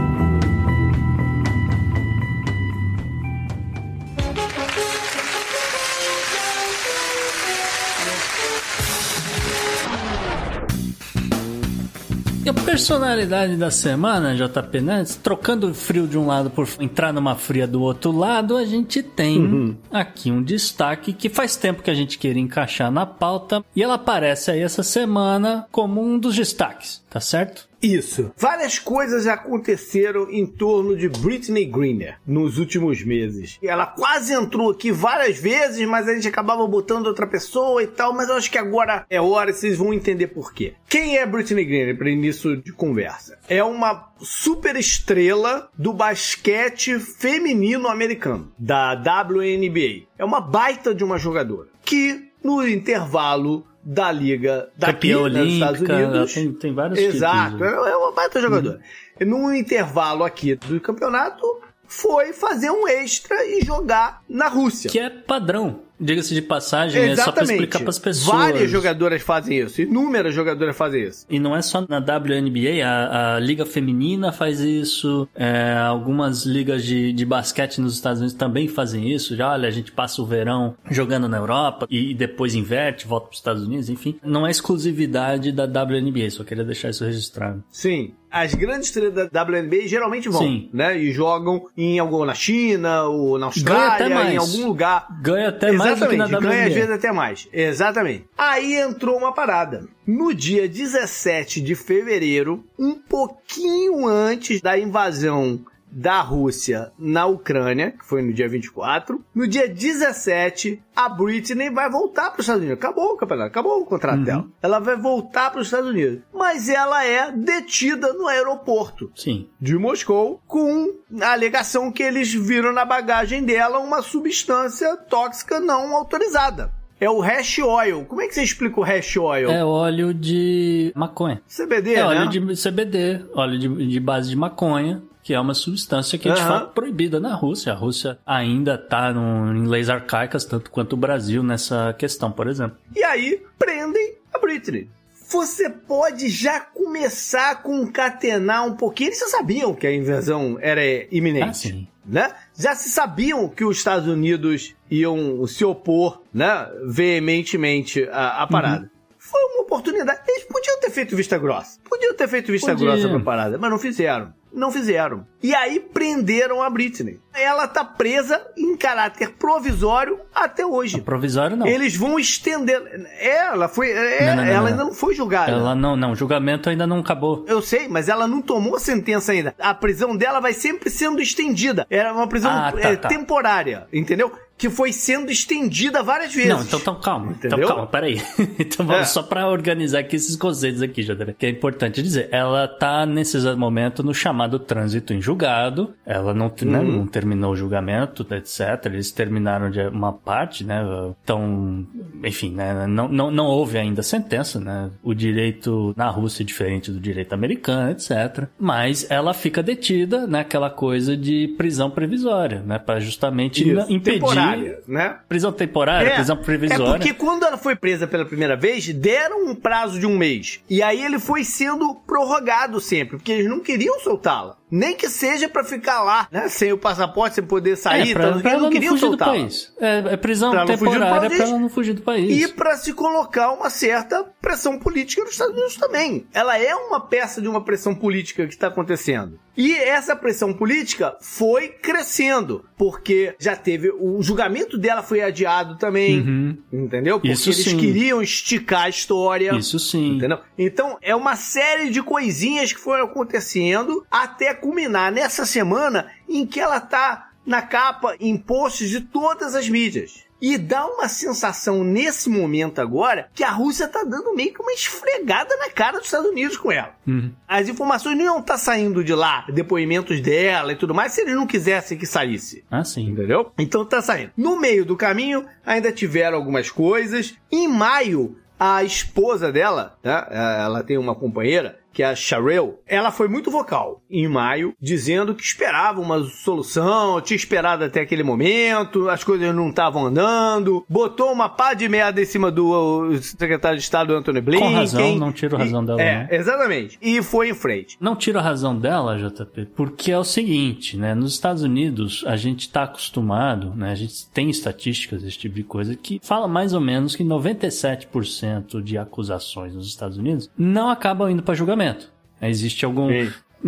[SPEAKER 3] E a personalidade da semana, JP Nantes, trocando frio de um lado por entrar numa fria do outro lado, a gente tem uhum. aqui um destaque que faz tempo que a gente queria encaixar na pauta e ela aparece aí essa semana como um dos destaques, tá certo?
[SPEAKER 2] Isso. Várias coisas aconteceram em torno de Britney Greener nos últimos meses. Ela quase entrou aqui várias vezes, mas a gente acabava botando outra pessoa e tal, mas eu acho que agora é hora, vocês vão entender por quê. Quem é Britney Greener para início de conversa? É uma super estrela do basquete feminino americano, da WNBA. É uma baita de uma jogadora que no intervalo da liga daqui Campeã nos Estados Unidos.
[SPEAKER 3] Tem, tem vários
[SPEAKER 2] Exato, tipos. é uma baita jogadora. Uhum. No intervalo aqui do campeonato, foi fazer um extra e jogar na Rússia.
[SPEAKER 3] Que é padrão. Diga-se de passagem, Exatamente. é só pra explicar pras pessoas.
[SPEAKER 2] Várias jogadoras fazem isso, inúmeras jogadoras fazem isso.
[SPEAKER 3] E não é só na WNBA, a, a Liga Feminina faz isso, é, algumas ligas de, de basquete nos Estados Unidos também fazem isso. Já, olha, a gente passa o verão jogando na Europa e, e depois inverte, volta pros Estados Unidos, enfim. Não é exclusividade da WNBA, só queria deixar isso registrado.
[SPEAKER 2] Sim, as grandes estrelas da WNBA geralmente vão, Sim. né? E jogam em algum na China ou na Austrália, em algum lugar.
[SPEAKER 3] Ganha até mais
[SPEAKER 2] Exatamente, ganha às vezes até mais. Exatamente. Aí entrou uma parada. No dia 17 de fevereiro, um pouquinho antes da invasão da Rússia na Ucrânia, que foi no dia 24. No dia 17, a Britney vai voltar para os Estados Unidos. Acabou o campeonato, acabou o contrato uhum. dela. Ela vai voltar para os Estados Unidos. Mas ela é detida no aeroporto
[SPEAKER 3] Sim.
[SPEAKER 2] de Moscou com a alegação que eles viram na bagagem dela uma substância tóxica não autorizada. É o hash oil. Como é que você explica o hash oil?
[SPEAKER 3] É óleo de maconha.
[SPEAKER 2] CBD,
[SPEAKER 3] é
[SPEAKER 2] né?
[SPEAKER 3] óleo de CBD, óleo de, de base de maconha que é uma substância que é de fato proibida na Rússia. A Rússia ainda está em leis arcaicas, tanto quanto o Brasil nessa questão, por exemplo.
[SPEAKER 2] E aí prendem a Britney. Você pode já começar a concatenar um pouquinho. Eles já sabiam que a invasão era iminente. Ah, sim. Né? Já se sabiam que os Estados Unidos iam se opor né, veementemente à, à parada. Uhum. Foi uma oportunidade. Eles podiam ter feito vista grossa. Podiam ter feito vista Podia. grossa pra parada, mas não fizeram. Não fizeram. E aí prenderam a Britney. Ela tá presa em caráter provisório até hoje.
[SPEAKER 3] provisório não.
[SPEAKER 2] Eles vão estender. Ela foi. É, não, não, não, ela ainda não foi julgada.
[SPEAKER 3] Ela não, não. O julgamento ainda não acabou.
[SPEAKER 2] Eu sei, mas ela não tomou sentença ainda. A prisão dela vai sempre sendo estendida. Era uma prisão ah, tá, é, tá. temporária, entendeu? Que foi sendo estendida várias vezes.
[SPEAKER 3] Não, então, então calma. Entendeu? Então calma, peraí. (laughs) então vamos é. só para organizar aqui esses conceitos aqui, JB, que é importante dizer. Ela tá nesse exato momento no chamado trânsito em julgado. Ela não, uhum. né, não terminou o julgamento, etc. Eles terminaram de uma parte, né? Então, enfim, né? Não, não, não houve ainda sentença, né? O direito na Rússia é diferente do direito americano, etc. Mas ela fica detida naquela coisa de prisão previsória, né? Para justamente Isso. impedir. Temporária,
[SPEAKER 2] né?
[SPEAKER 3] Prisão temporária, é, prisão previsória.
[SPEAKER 2] É porque quando ela foi presa pela primeira vez, deram um prazo de um mês. E aí ele foi sendo prorrogado sempre, porque eles não queriam soltá-la. Nem que seja para ficar lá, né? Sem o passaporte, sem poder sair. É,
[SPEAKER 3] pra, tá, pra ela não fugir do país. É, é prisão pra temporária para ela não fugir do país.
[SPEAKER 2] E para se colocar uma certa pressão política nos Estados Unidos também. Ela é uma peça de uma pressão política que está acontecendo. E essa pressão política foi crescendo, porque já teve. O julgamento dela foi adiado também. Uhum. Entendeu? Porque Isso eles sim. queriam esticar a história.
[SPEAKER 3] Isso sim.
[SPEAKER 2] Entendeu? Então, é uma série de coisinhas que foram acontecendo até culminar nessa semana em que ela tá na capa em posts de todas as mídias. E dá uma sensação nesse momento agora que a Rússia tá dando meio que uma esfregada na cara dos Estados Unidos com ela. Uhum. As informações não iam tá saindo de lá, depoimentos dela e tudo mais, se eles não quisessem que saísse.
[SPEAKER 3] Ah, sim.
[SPEAKER 2] Entendeu? Então tá saindo. No meio do caminho, ainda tiveram algumas coisas. Em maio, a esposa dela, né, ela tem uma companheira, que é a Sharel, ela foi muito vocal em maio, dizendo que esperava uma solução, tinha esperado até aquele momento, as coisas não estavam andando, botou uma pá de merda em cima do secretário de Estado Anthony Blinken. Com
[SPEAKER 3] razão, não tiro a razão dela.
[SPEAKER 2] É, não. exatamente. E foi em frente.
[SPEAKER 3] Não tiro a razão dela, JP, porque é o seguinte, né? Nos Estados Unidos, a gente está acostumado, né? A gente tem estatísticas desse tipo de coisa que fala mais ou menos que 97% de acusações nos Estados Unidos não acabam indo para julgamento. Existe algum,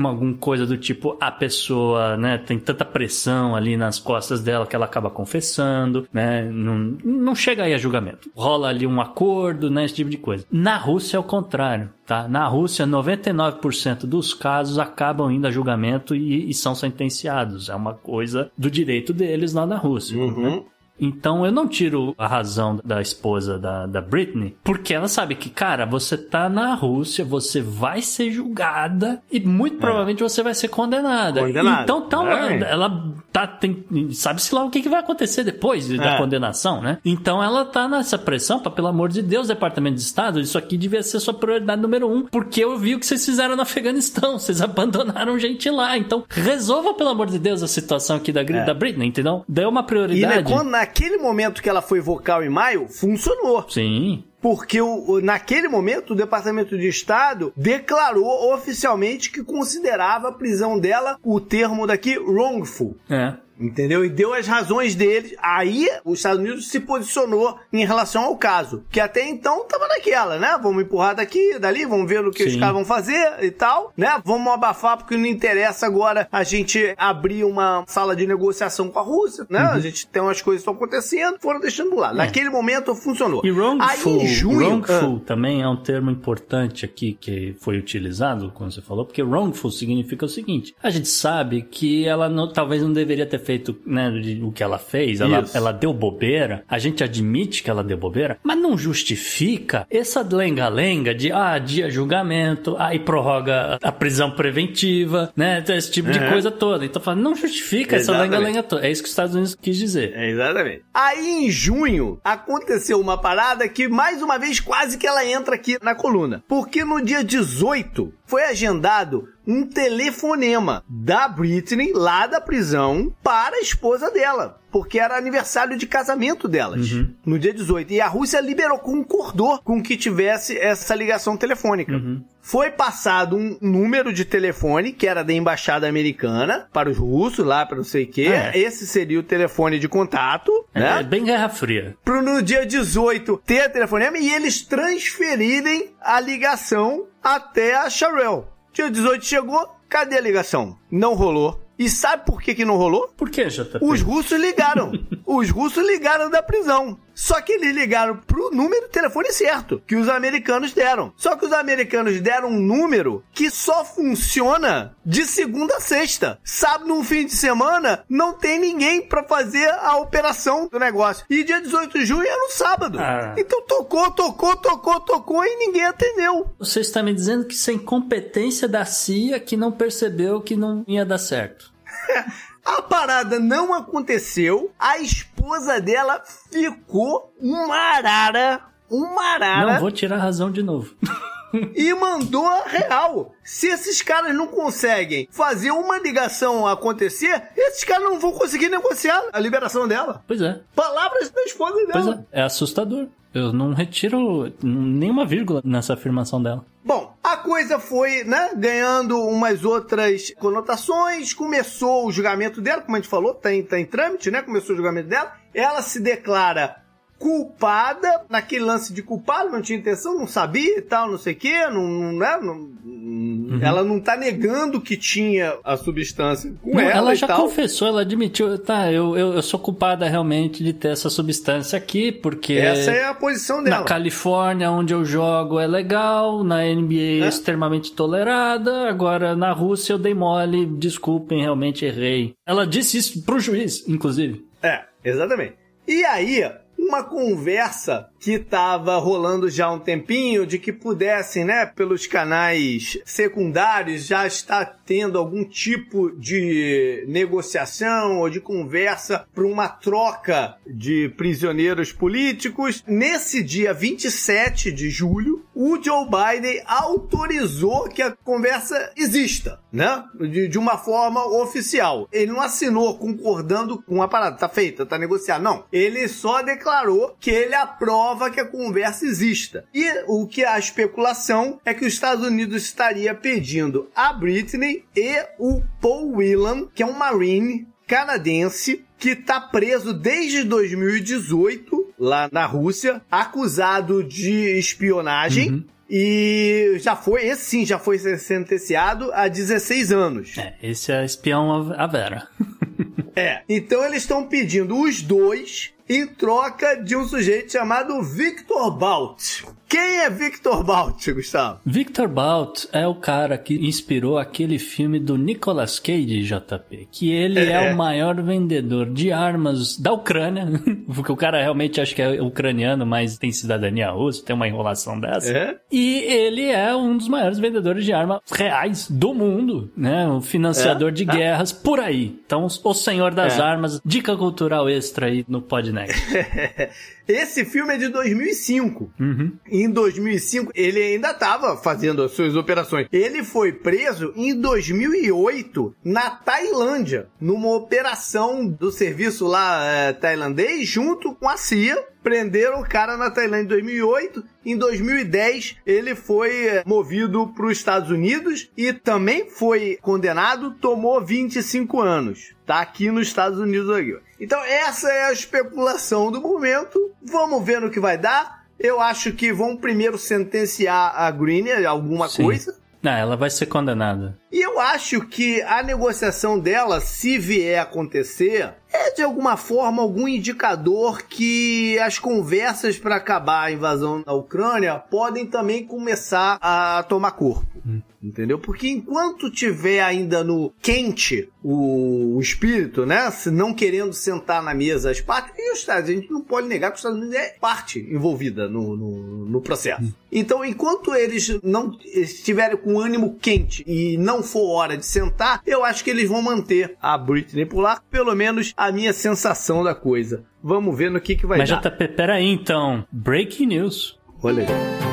[SPEAKER 3] alguma coisa do tipo a pessoa, né, tem tanta pressão ali nas costas dela que ela acaba confessando, né, não, não chega aí a julgamento. Rola ali um acordo, né, esse tipo de coisa. Na Rússia é o contrário, tá? Na Rússia, 99% dos casos acabam indo a julgamento e, e, são sentenciados. É uma coisa do direito deles lá na Rússia. Uhum. Né? Então eu não tiro a razão da esposa da, da Britney, porque ela sabe que, cara, você tá na Rússia, você vai ser julgada e muito é. provavelmente você vai ser condenada. condenada. Então, então ela, ela tá, tem, sabe-se lá o que, que vai acontecer depois é. da condenação, né? Então ela tá nessa pressão para, pelo amor de Deus, Departamento de Estado, isso aqui devia ser sua prioridade número um, porque eu vi o que vocês fizeram no Afeganistão, (laughs) vocês abandonaram gente lá. Então resolva, pelo amor de Deus, a situação aqui da, é. da Britney, entendeu? Deu uma prioridade.
[SPEAKER 2] E naquele momento que ela foi vocal em maio, funcionou.
[SPEAKER 3] Sim.
[SPEAKER 2] Porque o, naquele momento o Departamento de Estado declarou oficialmente que considerava a prisão dela, o termo daqui, wrongful.
[SPEAKER 3] É.
[SPEAKER 2] Entendeu? E deu as razões dele. Aí os Estados Unidos se posicionou em relação ao caso. Que até então tava naquela, né? Vamos empurrar daqui, dali, vamos ver o que Sim. os caras vão fazer e tal, né? Vamos abafar porque não interessa agora a gente abrir uma sala de negociação com a Rússia, né? Uhum. A gente tem umas coisas que estão acontecendo, foram deixando lá. É. Naquele momento funcionou.
[SPEAKER 3] E wrongful, Aí, junho, wrongful ah, também é um termo importante aqui que foi utilizado, como você falou, porque wrongful significa o seguinte: a gente sabe que ela não, talvez não deveria ter feito feito, né, o que ela fez, ela, ela deu bobeira, a gente admite que ela deu bobeira, mas não justifica essa lenga-lenga de, ah, dia julgamento, aí prorroga a prisão preventiva, né, esse tipo uhum. de coisa toda. Então, fala, não justifica exatamente. essa lenga-lenga toda. É isso que os Estados Unidos quis dizer.
[SPEAKER 2] É, exatamente. Aí, em junho, aconteceu uma parada que, mais uma vez, quase que ela entra aqui na coluna. Porque no dia 18, foi agendado um telefonema da Britney lá da prisão para a esposa dela. Porque era aniversário de casamento delas, uhum. no dia 18. E a Rússia liberou, concordou com que tivesse essa ligação telefônica. Uhum. Foi passado um número de telefone, que era da embaixada americana, para os russos, lá para não sei o quê. É. Esse seria o telefone de contato. É, né?
[SPEAKER 3] bem Guerra Fria.
[SPEAKER 2] Para no dia 18 ter telefonema e eles transferirem a ligação até a Sharel. Dia 18 chegou, cadê a ligação? Não rolou. E sabe por que, que não rolou?
[SPEAKER 3] Por que, JP?
[SPEAKER 2] Os russos ligaram. (laughs) os russos ligaram da prisão. Só que eles ligaram pro número de telefone certo, que os americanos deram. Só que os americanos deram um número que só funciona de segunda a sexta. Sábado, no fim de semana, não tem ninguém para fazer a operação do negócio. E dia 18 de junho é no sábado. Ah. Então tocou, tocou, tocou, tocou e ninguém atendeu.
[SPEAKER 3] Você está me dizendo que sem competência da CIA que não percebeu que não ia dar certo. (laughs)
[SPEAKER 2] A parada não aconteceu, a esposa dela ficou uma arara, uma arara.
[SPEAKER 3] Não vou tirar a razão de novo. (laughs)
[SPEAKER 2] e mandou a real. Se esses caras não conseguem fazer uma ligação acontecer, esses caras não vão conseguir negociar a liberação dela.
[SPEAKER 3] Pois é.
[SPEAKER 2] Palavras da esposa dela. Pois
[SPEAKER 3] é, é assustador. Eu não retiro nenhuma vírgula nessa afirmação dela.
[SPEAKER 2] Bom, a coisa foi, né, ganhando umas outras conotações. Começou o julgamento dela, como a gente falou, tá em, tá em trâmite, né? Começou o julgamento dela. Ela se declara culpada, naquele lance de culpado, não tinha intenção, não sabia e tal, não sei o quê, não, não, né, não, uhum. ela não tá negando que tinha a substância com não, ela.
[SPEAKER 3] Ela já tal. confessou, ela admitiu, tá, eu, eu, eu, sou culpada realmente de ter essa substância aqui, porque.
[SPEAKER 2] Essa é a posição dela.
[SPEAKER 3] Na Califórnia, onde eu jogo, é legal, na NBA é, é extremamente tolerada, agora na Rússia eu dei mole, desculpem, realmente errei. Ela disse isso pro juiz, inclusive.
[SPEAKER 2] É, exatamente. E aí, uma conversa que estava rolando já há um tempinho de que pudessem, né, pelos canais secundários já estar tendo algum tipo de negociação ou de conversa para uma troca de prisioneiros políticos. Nesse dia 27 de julho, o Joe Biden autorizou que a conversa exista, né? De, de uma forma oficial. Ele não assinou concordando com a parada, tá feita, tá negociada. Não. Ele só declarou que ele aprova que a conversa exista. E o que a especulação é que os Estados Unidos estaria pedindo a Britney e o Paul Whelan, que é um Marine canadense que está preso desde 2018 lá na Rússia, acusado de espionagem. Uhum. E já foi, esse sim, já foi sentenciado a 16 anos.
[SPEAKER 3] É, esse é espião a Vera. (laughs)
[SPEAKER 2] é, então eles estão pedindo os dois em troca de um sujeito chamado Victor Balt. Quem é Victor Balt, Gustavo?
[SPEAKER 3] Victor Balt é o cara que inspirou aquele filme do Nicolas Cage, JP, que ele é, é o maior vendedor de armas da Ucrânia, (laughs) porque o cara realmente acho que é ucraniano, mas tem cidadania russa, tem uma enrolação dessa. É? E ele é um dos maiores vendedores de armas reais do mundo, né? O financiador é? de ah. guerras por aí. Então, o senhor das é. armas, dica cultural extra aí no Podnext. (laughs)
[SPEAKER 2] Esse filme é de 2005. Uhum. Em 2005, ele ainda estava fazendo as suas operações. Ele foi preso em 2008 na Tailândia, numa operação do serviço lá é, tailandês, junto com a CIA prenderam o cara na Tailândia em 2008. Em 2010, ele foi é, movido para os Estados Unidos e também foi condenado, tomou 25 anos. Tá aqui nos Estados Unidos aqui. Então essa é a especulação do momento. Vamos ver no que vai dar. Eu acho que vão primeiro sentenciar a Green alguma Sim. coisa.
[SPEAKER 3] Não, ela vai ser condenada.
[SPEAKER 2] E eu acho que a negociação dela, se vier a acontecer, é de alguma forma algum indicador que as conversas para acabar a invasão da Ucrânia podem também começar a tomar corpo. Hum. Entendeu? Porque enquanto tiver ainda no quente o, o, espírito, né? Se não querendo sentar na mesa as partes, e os Estados Unidos, a gente não pode negar que os Estados Unidos é parte envolvida no, no, no processo. Hum. Então, enquanto eles não estiverem com ânimo quente e não for hora de sentar, eu acho que eles vão manter a Britney por lá, pelo menos a minha sensação da coisa. Vamos ver no que, que vai
[SPEAKER 3] Mas
[SPEAKER 2] dar.
[SPEAKER 3] Mas JP, peraí então. Breaking news.
[SPEAKER 2] Olha aí.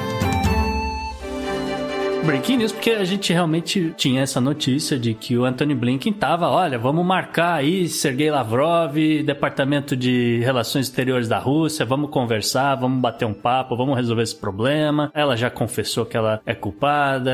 [SPEAKER 3] Breaking News, porque a gente realmente tinha essa notícia de que o Anthony Blinken tava, olha, vamos marcar aí Sergei Lavrov, Departamento de Relações Exteriores da Rússia, vamos conversar, vamos bater um papo, vamos resolver esse problema. Ela já confessou que ela é culpada,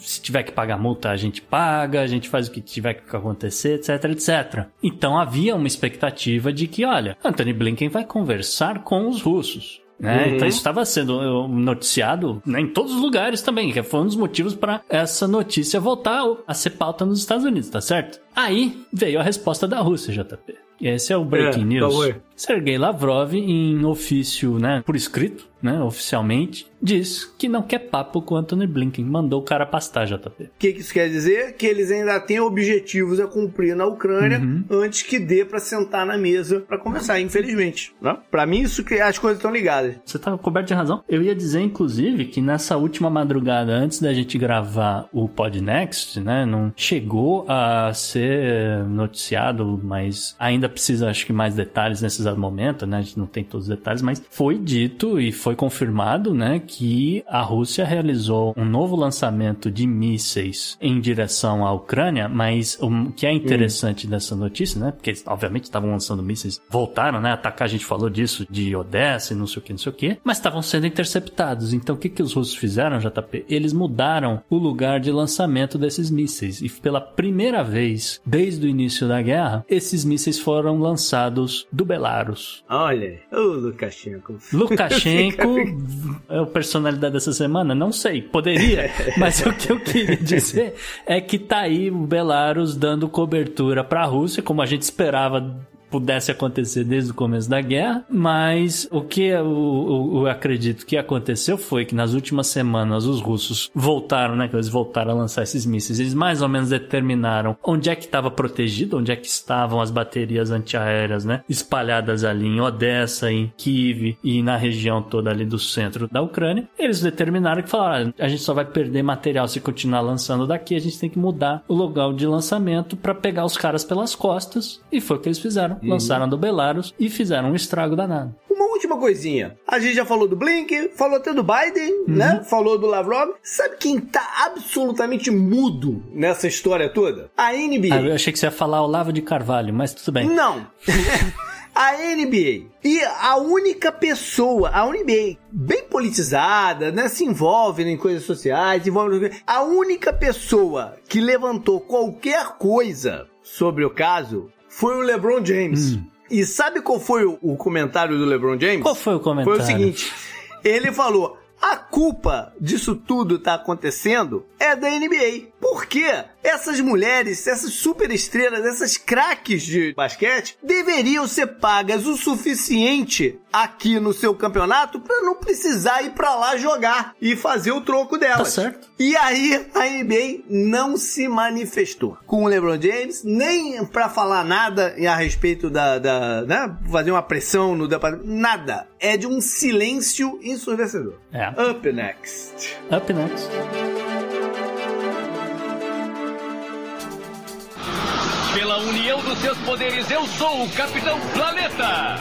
[SPEAKER 3] se tiver que pagar multa, a gente paga, a gente faz o que tiver que acontecer, etc, etc. Então havia uma expectativa de que, olha, Anthony Blinken vai conversar com os russos. Né? Uhum. Então isso estava sendo noticiado né, em todos os lugares também, que foi um dos motivos para essa notícia voltar a ser pauta nos Estados Unidos, tá certo? Aí veio a resposta da Rússia, JP. Esse é o Breaking
[SPEAKER 2] É,
[SPEAKER 3] News.
[SPEAKER 2] foi?
[SPEAKER 3] Sergei Lavrov, em ofício, né, por escrito, né, oficialmente, diz que não quer papo com Anthony Blinken. Mandou o cara pastar, JP.
[SPEAKER 2] O que, que isso quer dizer? Que eles ainda têm objetivos a cumprir na Ucrânia
[SPEAKER 3] Uhum.
[SPEAKER 2] antes que dê pra sentar na mesa pra conversar, infelizmente. Né? Pra mim, isso que as coisas estão ligadas.
[SPEAKER 3] Você tá coberto de razão. Eu ia dizer, inclusive, que nessa última madrugada, antes da gente gravar o Podnext, né, não chegou a ser noticiado, mas ainda precisa, acho que, mais detalhes nesse exato momento, né, a gente não tem todos os detalhes, mas foi dito e foi confirmado, né, que a Rússia realizou um novo lançamento de mísseis em direção à Ucrânia, mas o que é interessante dessa notícia, né, porque eles, obviamente, estavam lançando mísseis, voltaram, né, atacar, a gente falou disso, de Odessa e não sei o que, não sei o que, mas estavam sendo interceptados. Então, o que, que os russos fizeram, JP? Eles mudaram o lugar de lançamento desses mísseis. E pela primeira vez, desde o início da guerra, esses mísseis foram lançados do Belarus.
[SPEAKER 2] Olha aí. Ô, Lukashenko. (laughs)
[SPEAKER 3] Lukashenko é a personalidade dessa semana? Não sei, poderia, (laughs) mas o que eu queria dizer é que tá aí o Belarus dando cobertura para a Rússia, como a gente esperava pudesse acontecer desde o começo da guerra, mas o que eu, eu- eu acredito que aconteceu foi que nas últimas semanas os russos voltaram, né, que eles voltaram a lançar esses mísseis, eles mais ou menos determinaram onde é que estava protegido, onde é que estavam as baterias antiaéreas, né, espalhadas ali em Odessa, em Kiev e na região toda ali do centro da Ucrânia. Eles determinaram que falaram, "Ah, a gente só vai perder material se continuar lançando daqui, a gente tem que mudar o local de lançamento para pegar os caras pelas costas, e foi o que eles fizeram. Lançaram do Belarus e fizeram um estrago danado.
[SPEAKER 2] Uma última coisinha. A gente já falou do Blink, falou até do Biden,
[SPEAKER 3] Uhum.
[SPEAKER 2] né? Falou do Lavrov. Sabe quem tá absolutamente mudo nessa história toda? A NBA.
[SPEAKER 3] Ah, eu achei que você ia falar Olavo de Carvalho, mas tudo bem.
[SPEAKER 2] Não. (laughs) a NBA. E a única pessoa, a NBA, bem politizada, né? Se envolve em coisas sociais, envolve. A única pessoa que levantou qualquer coisa sobre o caso foi o LeBron James. E sabe qual foi o, comentário do LeBron James?
[SPEAKER 3] Hum. Qual foi o comentário?
[SPEAKER 2] Foi o seguinte: ele falou. A culpa disso tudo tá acontecendo é da NBA. Por quê? Essas mulheres, essas superestrelas, essas craques de basquete deveriam ser pagas o suficiente aqui no seu campeonato para não precisar ir para lá jogar e fazer o troco delas.
[SPEAKER 3] Tá certo.
[SPEAKER 2] E aí a NBA não se manifestou com o LeBron James, nem pra falar nada a respeito da, da né, fazer uma pressão no departamento, nada. É de um silêncio ensurdecedor.
[SPEAKER 3] É.
[SPEAKER 2] Up next.
[SPEAKER 3] Up next.
[SPEAKER 7] Pela união dos seus poderes, eu sou o Capitão Planeta!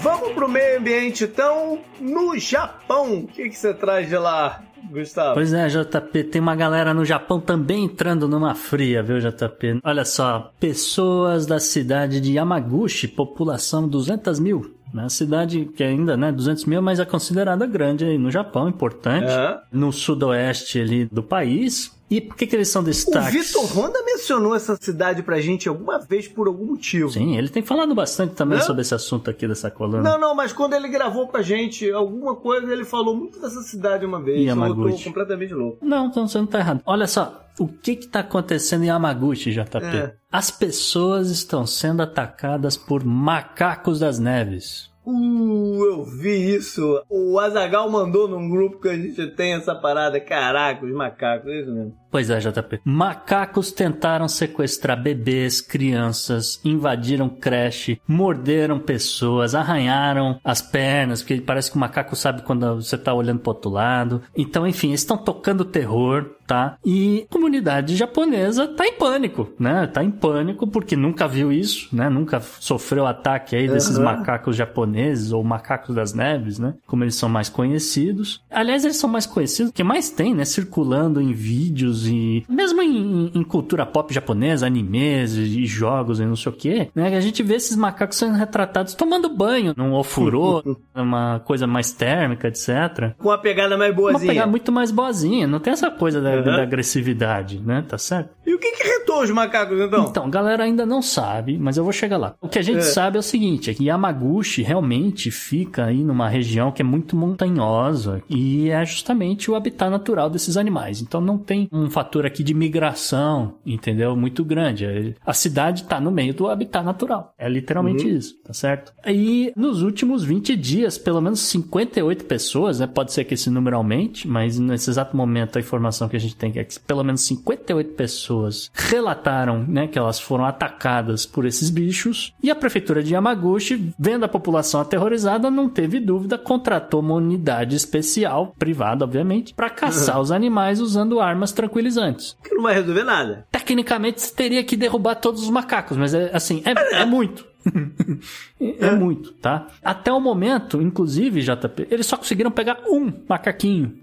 [SPEAKER 2] Vamos pro meio ambiente então, no Japão. O que que você traz de lá, Gustavo?
[SPEAKER 3] Pois é, JP, tem uma galera no Japão também entrando numa fria, viu, JP? Olha só, pessoas da cidade de Yamaguchi, população 200 mil. Uma cidade que ainda, né, 200 mil, mas é considerada grande aí no Japão, importante. No sudoeste ali do país. E por que, que eles são
[SPEAKER 2] O
[SPEAKER 3] destaques?
[SPEAKER 2] Vitor Honda mencionou essa cidade pra gente alguma vez por algum motivo.
[SPEAKER 3] Sim, ele tem falado bastante também
[SPEAKER 2] Hã?
[SPEAKER 3] sobre esse assunto aqui dessa coluna.
[SPEAKER 2] Não, não, mas quando ele gravou pra gente alguma coisa, ele falou muito dessa cidade uma vez.
[SPEAKER 3] Yamaguchi.
[SPEAKER 2] Eu tô completamente louco.
[SPEAKER 3] Não, então você não tá errado. Olha só, o que que tá acontecendo em Yamaguchi, JP?
[SPEAKER 2] É.
[SPEAKER 3] As pessoas estão sendo atacadas por macacos das neves.
[SPEAKER 2] Uh, eu vi isso. O Azagal mandou num grupo que a gente tem essa parada. Caraca, os macacos, é isso mesmo.
[SPEAKER 3] Pois é, JP. Macacos tentaram sequestrar bebês, crianças, invadiram creche, morderam pessoas, arranharam as pernas, porque parece que o macaco sabe quando você tá olhando pro outro lado. Então, enfim, eles estão tocando terror, tá? E a comunidade japonesa tá em pânico, né? Tá em pânico porque nunca viu isso, né? Nunca sofreu ataque aí desses
[SPEAKER 2] Aham.
[SPEAKER 3] macacos japoneses ou macacos das neves, né? Como eles são mais conhecidos. Aliás, eles são mais conhecidos, o que mais tem, né? Circulando em vídeos e mesmo em, em cultura pop japonesa, animes e jogos e não sei o que, né? A gente vê esses macacos sendo retratados tomando banho num ofurô, (laughs) uma coisa mais térmica, etc.
[SPEAKER 2] Com a pegada mais
[SPEAKER 3] Uma
[SPEAKER 2] boazinha.
[SPEAKER 3] pegada muito mais boazinha, não tem essa coisa da,
[SPEAKER 2] Uhum.
[SPEAKER 3] da agressividade, né? Tá certo?
[SPEAKER 2] E o que que retou os macacos, então?
[SPEAKER 3] Então, a galera ainda não sabe, mas eu vou chegar lá. O que a gente
[SPEAKER 2] É.
[SPEAKER 3] sabe é o seguinte, é que Yamaguchi realmente fica aí numa região que é muito montanhosa e é justamente o habitat natural desses animais. Então não tem um um fator aqui de migração, entendeu? Muito grande. A cidade está no meio do habitat natural. É literalmente uhum. isso, tá certo? E nos últimos 20 dias, pelo menos 58 pessoas, né? Pode ser que esse número aumente, mas nesse exato momento a informação que a gente tem é que pelo menos 58 pessoas relataram, né, que elas foram atacadas por esses bichos. E a prefeitura de Yamaguchi, vendo a população aterrorizada, não teve dúvida, contratou uma unidade especial, privada, obviamente, para caçar uhum. (laughs) os animais usando armas tranquilizantes.
[SPEAKER 2] Que não vai resolver nada.
[SPEAKER 3] Tecnicamente, teria que derrubar todos os macacos, mas é assim, é, é muito. (laughs) é, é muito, tá? Até o momento, inclusive, JP, eles só conseguiram pegar um macaquinho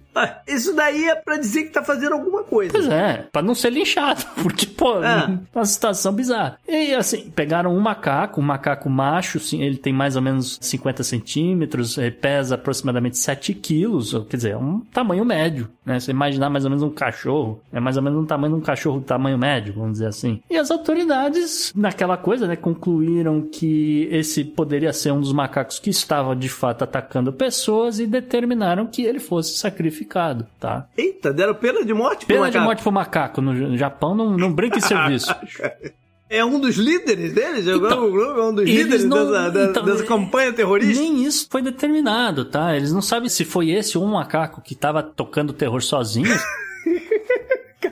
[SPEAKER 2] isso daí é pra dizer que tá fazendo alguma coisa.
[SPEAKER 3] Pois é, pra não ser linchado. (laughs) Porque, pô, é. uma situação bizarra. E assim, pegaram um macaco, um macaco macho, sim, ele tem mais ou menos 50 centímetros, pesa aproximadamente 7 quilos, quer dizer, é um tamanho médio, né? Você imaginar mais ou menos um cachorro, é mais ou menos um tamanho de um cachorro tamanho médio, vamos dizer assim. E as autoridades, naquela coisa, né, concluíram que esse poderia ser um dos macacos que estava de fato atacando pessoas e determinaram que ele fosse sacrificado sacrificado, tá?
[SPEAKER 2] Eita, deram pena de morte
[SPEAKER 3] pena pro macaco. Pena de morte pro macaco. No Japão não, não brinca em (laughs) serviço.
[SPEAKER 2] É um dos líderes deles? Então, é um dos líderes não, dessa, então, dessa campanha terrorista?
[SPEAKER 3] Nem isso foi determinado, tá? Eles não sabem se foi esse ou um macaco que tava tocando terror sozinho. (laughs)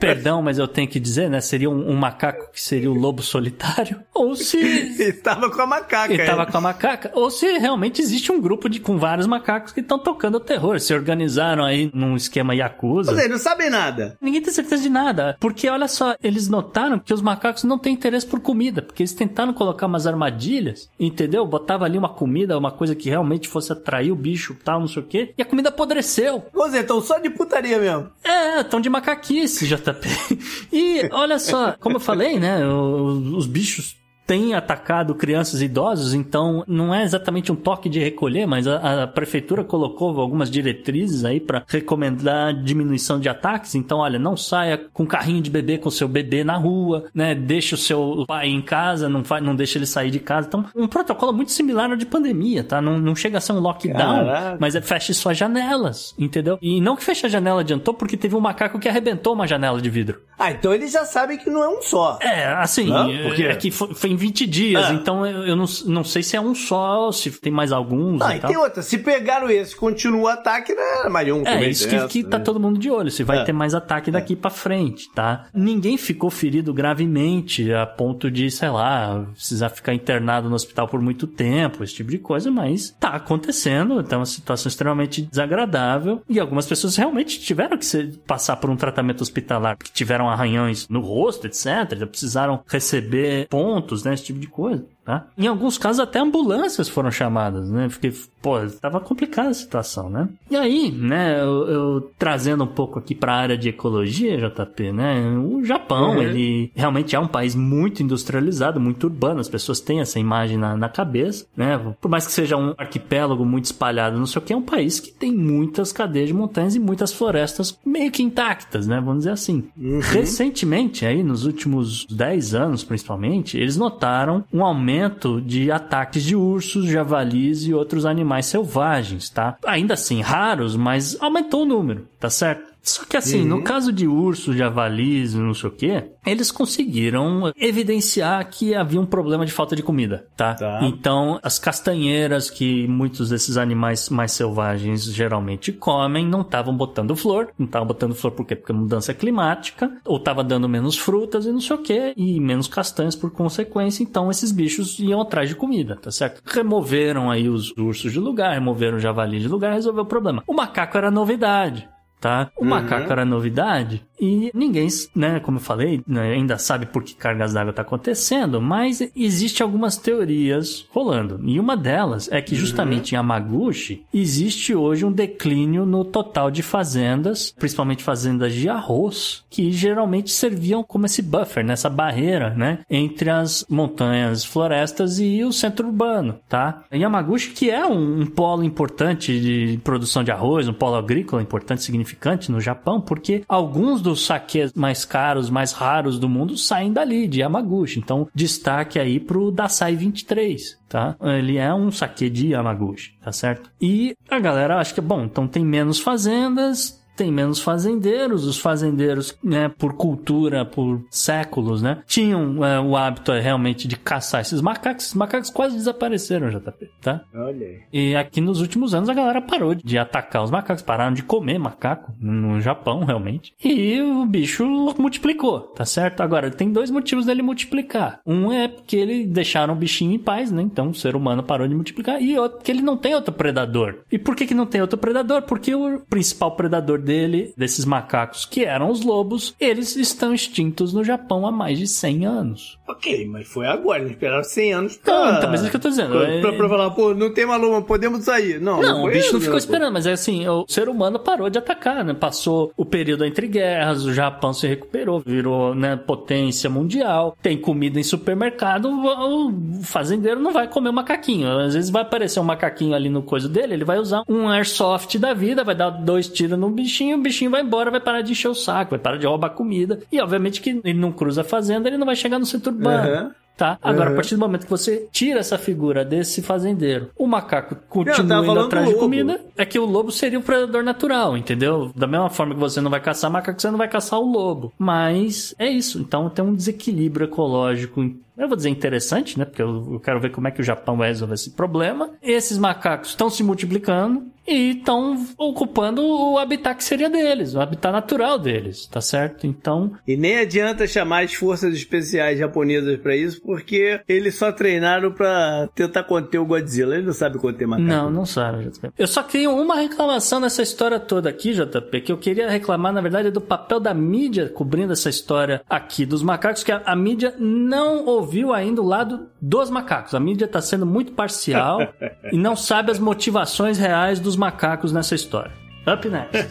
[SPEAKER 3] Perdão, mas eu tenho que dizer, né? Seria um, um macaco que seria o lobo solitário. (laughs) Ou se.
[SPEAKER 2] Ele tava com a macaca.
[SPEAKER 3] Ele tava com a macaca. Ou se realmente existe um grupo de, com vários macacos que estão tocando terror. Se organizaram aí num esquema Yakuza.
[SPEAKER 2] Mas eles não sabem nada.
[SPEAKER 3] Ninguém tem certeza de nada. Porque olha só, eles notaram que os macacos não têm interesse por comida. Porque eles tentaram colocar umas armadilhas, entendeu? Botava ali uma comida, uma coisa que realmente fosse atrair o bicho tal, não sei o quê. E a comida apodreceu.
[SPEAKER 2] Você, então só de putaria mesmo.
[SPEAKER 3] É, estão de macaquice, (laughs) E olha só, como eu falei, né? Os bichos tem atacado crianças e idosos, então não é exatamente um toque de recolher, mas a, a prefeitura colocou algumas diretrizes aí para recomendar diminuição de ataques. Então, olha, não saia com carrinho de bebê com seu bebê na rua, né? Deixe o seu pai em casa, não, faz, não deixe ele sair de casa. Então, um protocolo muito similar ao de pandemia, tá? Não, não chega a ser um lockdown, Caraca. mas é feche suas janelas, entendeu? E não que feche a janela adiantou, porque teve um macaco que arrebentou uma janela de vidro.
[SPEAKER 2] Ah, então eles já sabem que não é um só.
[SPEAKER 3] É, assim, não? Porque... é que foi, foi em 20 dias, ah. então eu, eu não, não sei se é um só, se tem mais alguns.
[SPEAKER 2] Ah, e, e tem outra. Se pegaram esse continua o ataque, né? Mais um.
[SPEAKER 3] É, isso que, que tá né? todo mundo de olho. Se vai é. ter mais ataque daqui é. para frente, tá? Ninguém ficou ferido gravemente a ponto de, sei lá, precisar ficar internado no hospital por muito tempo, esse tipo de coisa, mas tá acontecendo. Então é uma situação extremamente desagradável. E algumas pessoas realmente tiveram que ser, passar por um tratamento hospitalar, porque tiveram arranhões no rosto, etc. Já precisaram receber pontos, né? Esse tipo de coisa. Tá? Em alguns casos até ambulâncias foram chamadas, né? Porque, pô, tava complicada a situação, né? E aí, né, eu, eu trazendo um pouco aqui para a área de ecologia, JP, né? O Japão, uhum. ele realmente é um país muito industrializado, muito urbano, as pessoas têm essa imagem na, na cabeça, né? Por mais que seja um arquipélago muito espalhado, não sei o que, é um país que tem muitas cadeias de montanhas e muitas florestas meio que intactas, né? Vamos dizer assim. Uhum. Recentemente, aí, nos últimos 10 anos, principalmente, eles notaram um aumento de ataques de ursos, javalis e outros animais selvagens, tá? Ainda assim, raros, mas aumentou o número, tá certo? Só que assim, uhum. no caso de ursos, javalis, não sei o que, eles conseguiram evidenciar que havia um problema de falta de comida, tá? tá? Então, as castanheiras que muitos desses animais mais selvagens geralmente comem não estavam botando flor. Não estavam botando flor por quê? Porque mudança climática, ou estava dando menos frutas e não sei o que, e menos castanhas por consequência. Então, esses bichos iam atrás de comida, tá certo? Removeram aí os ursos de lugar, removeram o javali de lugar, resolveu o problema. O macaco era novidade tá? O uhum. macaco era novidade e ninguém, né, como eu falei, né, ainda sabe por que cargas d'água está acontecendo, mas existe algumas teorias rolando. E uma delas é que justamente uhum. em Yamaguchi existe hoje um declínio no total de fazendas, principalmente fazendas de arroz, que geralmente serviam como esse buffer, nessa barreira, né, entre as montanhas, florestas e o centro urbano, tá? Yamaguchi que é um, um polo importante de produção de arroz, um polo agrícola importante, significante no Japão, porque alguns dos saques mais caros, mais raros do mundo saem dali, de Yamaguchi. Então, destaque aí pro Dasai 23, tá? Ele é um saque de Yamaguchi, tá certo? E a galera acha que, bom, então tem menos fazendas, tem menos fazendeiros. Os fazendeiros, né, por cultura, por séculos, né, tinham é, o hábito é, realmente de caçar esses macacos. Esses macacos quase desapareceram, JP, tá?
[SPEAKER 2] Olha aí.
[SPEAKER 3] E aqui nos últimos anos a galera parou de atacar os macacos, pararam de comer macaco no Japão, realmente. E o bicho multiplicou, tá certo? Agora, tem dois motivos dele multiplicar. Um é porque ele deixaram o bichinho em paz, né? Então o ser humano parou de multiplicar. E outro, que ele não tem outro predador. E por que, que não tem outro predador? Porque o principal predador dele, desses macacos, que eram os lobos, eles estão extintos no Japão há mais de 100 anos.
[SPEAKER 2] Ok, mas foi agora, eles esperaram 100 anos pra...
[SPEAKER 3] Não, então, mas é isso que eu tô dizendo.
[SPEAKER 2] Pra,
[SPEAKER 3] É-
[SPEAKER 2] pra, pra falar, pô, não tem maluco, podemos sair. Não,
[SPEAKER 3] Não, o
[SPEAKER 2] foi
[SPEAKER 3] bicho não ficou esperando, mas é assim, o ser humano parou de atacar, né? Passou o período entre guerras, o Japão se recuperou, virou né, potência mundial, tem comida em supermercado, o o fazendeiro não vai comer um macaquinho. Às vezes vai aparecer um macaquinho ali no coisa dele, ele vai usar um airsoft da vida, vai dar dois tiros no bichinho, o bichinho vai embora, vai parar de encher o saco, vai parar de roubar comida. E obviamente que ele não cruza a fazenda, ele não vai chegar no centro urbano.
[SPEAKER 2] Aham.
[SPEAKER 3] Tá? Agora,
[SPEAKER 2] Uhum.
[SPEAKER 3] a partir do momento que você tira essa figura desse fazendeiro, o macaco continua indo atrás de comida, é que o lobo seria o predador natural, entendeu? Da mesma forma que você não vai caçar macaco, você não vai caçar o lobo. Mas é isso. Então tem um desequilíbrio ecológico. Eu vou dizer interessante, né? Porque eu eu quero ver como é que o Japão vai resolver esse problema. Esses macacos estão se multiplicando e estão ocupando o habitat que seria deles, o habitat natural deles, tá certo? Então,
[SPEAKER 2] E nem adianta chamar as forças especiais japonesas pra isso, porque eles só treinaram pra tentar conter o Godzilla. Ele não sabe conter macaco.
[SPEAKER 3] Não, não sabe, JP. Eu só tenho uma reclamação nessa história toda aqui, JP, que eu queria reclamar, na verdade, é do papel da mídia cobrindo essa história aqui dos macacos, que a, a mídia não ouviu ainda o lado dos macacos. A mídia tá sendo muito parcial (laughs) e não sabe as motivações reais dos macacos nessa história. Up next. (laughs)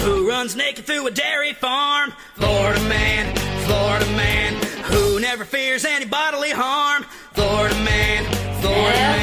[SPEAKER 8] Who runs naked through a dairy farm? Florida man, Florida man. Who never fears any bodily harm? Florida man, Florida man.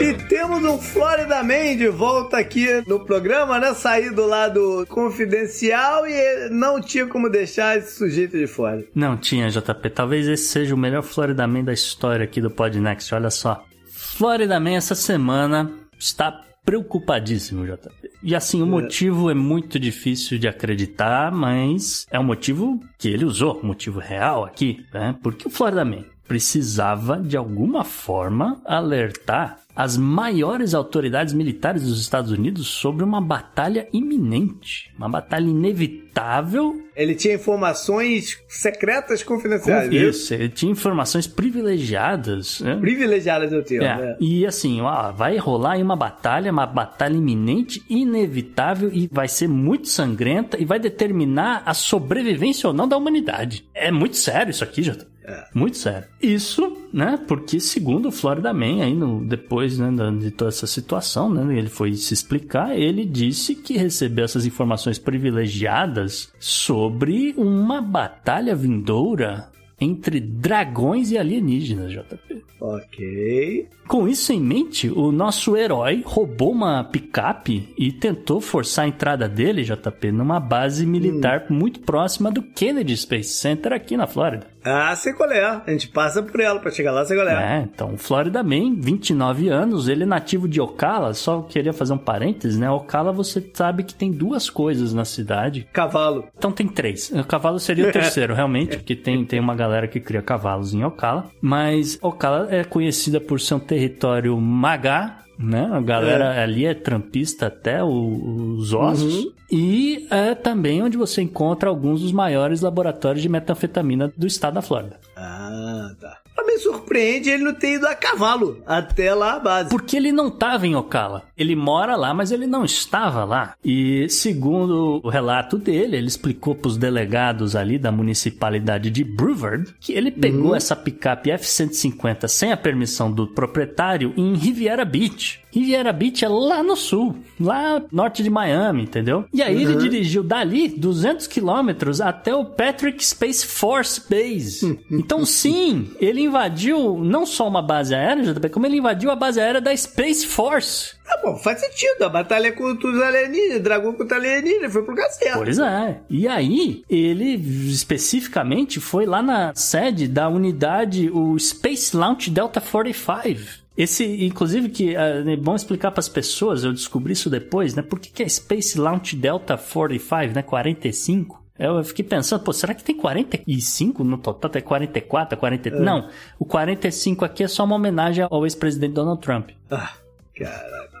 [SPEAKER 2] E temos um Florida Man de volta aqui no programa, né? Sair do lado confidencial e não tinha como deixar esse sujeito de fora.
[SPEAKER 3] Não tinha, JP. Talvez esse seja o melhor Florida Man da história aqui do Podnext. Olha só. Florida Man essa semana está preocupadíssimo, JP. E assim, o motivo é muito difícil de acreditar, mas é um motivo que ele usou, motivo real aqui, né? Porque o Florida Man precisava, de alguma forma, alertar as maiores autoridades militares dos Estados Unidos sobre uma batalha iminente, uma batalha inevitável
[SPEAKER 2] Ele tinha informações secretas confidenciais. viu?
[SPEAKER 3] isso, ele tinha informações privilegiadas. Né?
[SPEAKER 2] Privilegiadas eu tenho.
[SPEAKER 3] É,
[SPEAKER 2] né?
[SPEAKER 3] E assim, ó, vai rolar aí uma batalha, uma batalha iminente, inevitável e vai ser muito sangrenta e vai determinar a sobrevivência ou não da humanidade. É muito sério isso aqui, Jota. Muito sério. Isso, né? Porque segundo o Florida Man, aí no, depois né, de toda essa situação, né? Ele foi se explicar, ele disse que recebeu essas informações privilegiadas sobre uma batalha vindoura entre dragões e alienígenas, JP.
[SPEAKER 2] Ok.
[SPEAKER 3] Com isso em mente, o nosso herói roubou uma picape e tentou forçar a entrada dele, JP, numa base militar muito próxima do Kennedy Space Center aqui na Flórida.
[SPEAKER 2] Ah, sei qual é. A gente passa por ela pra chegar lá, sei qual é.
[SPEAKER 3] É, então, o Florida Man, 29 anos, ele é nativo de Ocala, só queria fazer um parênteses, né? Ocala você sabe que tem duas coisas na cidade.
[SPEAKER 2] Cavalo.
[SPEAKER 3] Então tem três. O cavalo seria o (laughs) terceiro, realmente, porque tem, tem uma galera que cria cavalos em Ocala. Mas Ocala é conhecida por ser um território magá, né? A galera ali é trampista até o- os ossos. E é também onde você encontra alguns dos maiores laboratórios de metanfetamina do estado da Flórida.
[SPEAKER 2] Ah, tá. Mas me surpreende ele não ter ido a cavalo até lá a base.
[SPEAKER 3] Porque ele não estava em Ocala. Ele mora lá, mas ele não estava lá. E segundo o relato dele, ele explicou para os delegados ali da municipalidade de Brevard que ele pegou essa picape F-150 sem a permissão do proprietário em Riviera Beach. Riviera Beach é lá no sul, lá norte de Miami, entendeu? E aí ele dirigiu dali 200 quilômetros até o Patrick Space Force Base. então sim, ele ele invadiu não só uma base aérea, JP, como ele invadiu a base aérea da Space Force.
[SPEAKER 2] Tá bom, faz sentido. A batalha contra os alienígenas, dragão contra alienígena, foi pro certo.
[SPEAKER 3] Pois é. E aí, ele especificamente foi lá na sede da unidade, o Space Launch Delta 45. Esse, inclusive, que é bom explicar para as pessoas, eu descobri isso depois, né? Por que, que é Space Launch Delta 45, né? 45? Eu fiquei pensando, pô, será que tem 45 no total? Tem 44, 43? É. Não, o 45 aqui é só uma homenagem ao ex-presidente Donald Trump.
[SPEAKER 2] Ah, caraca.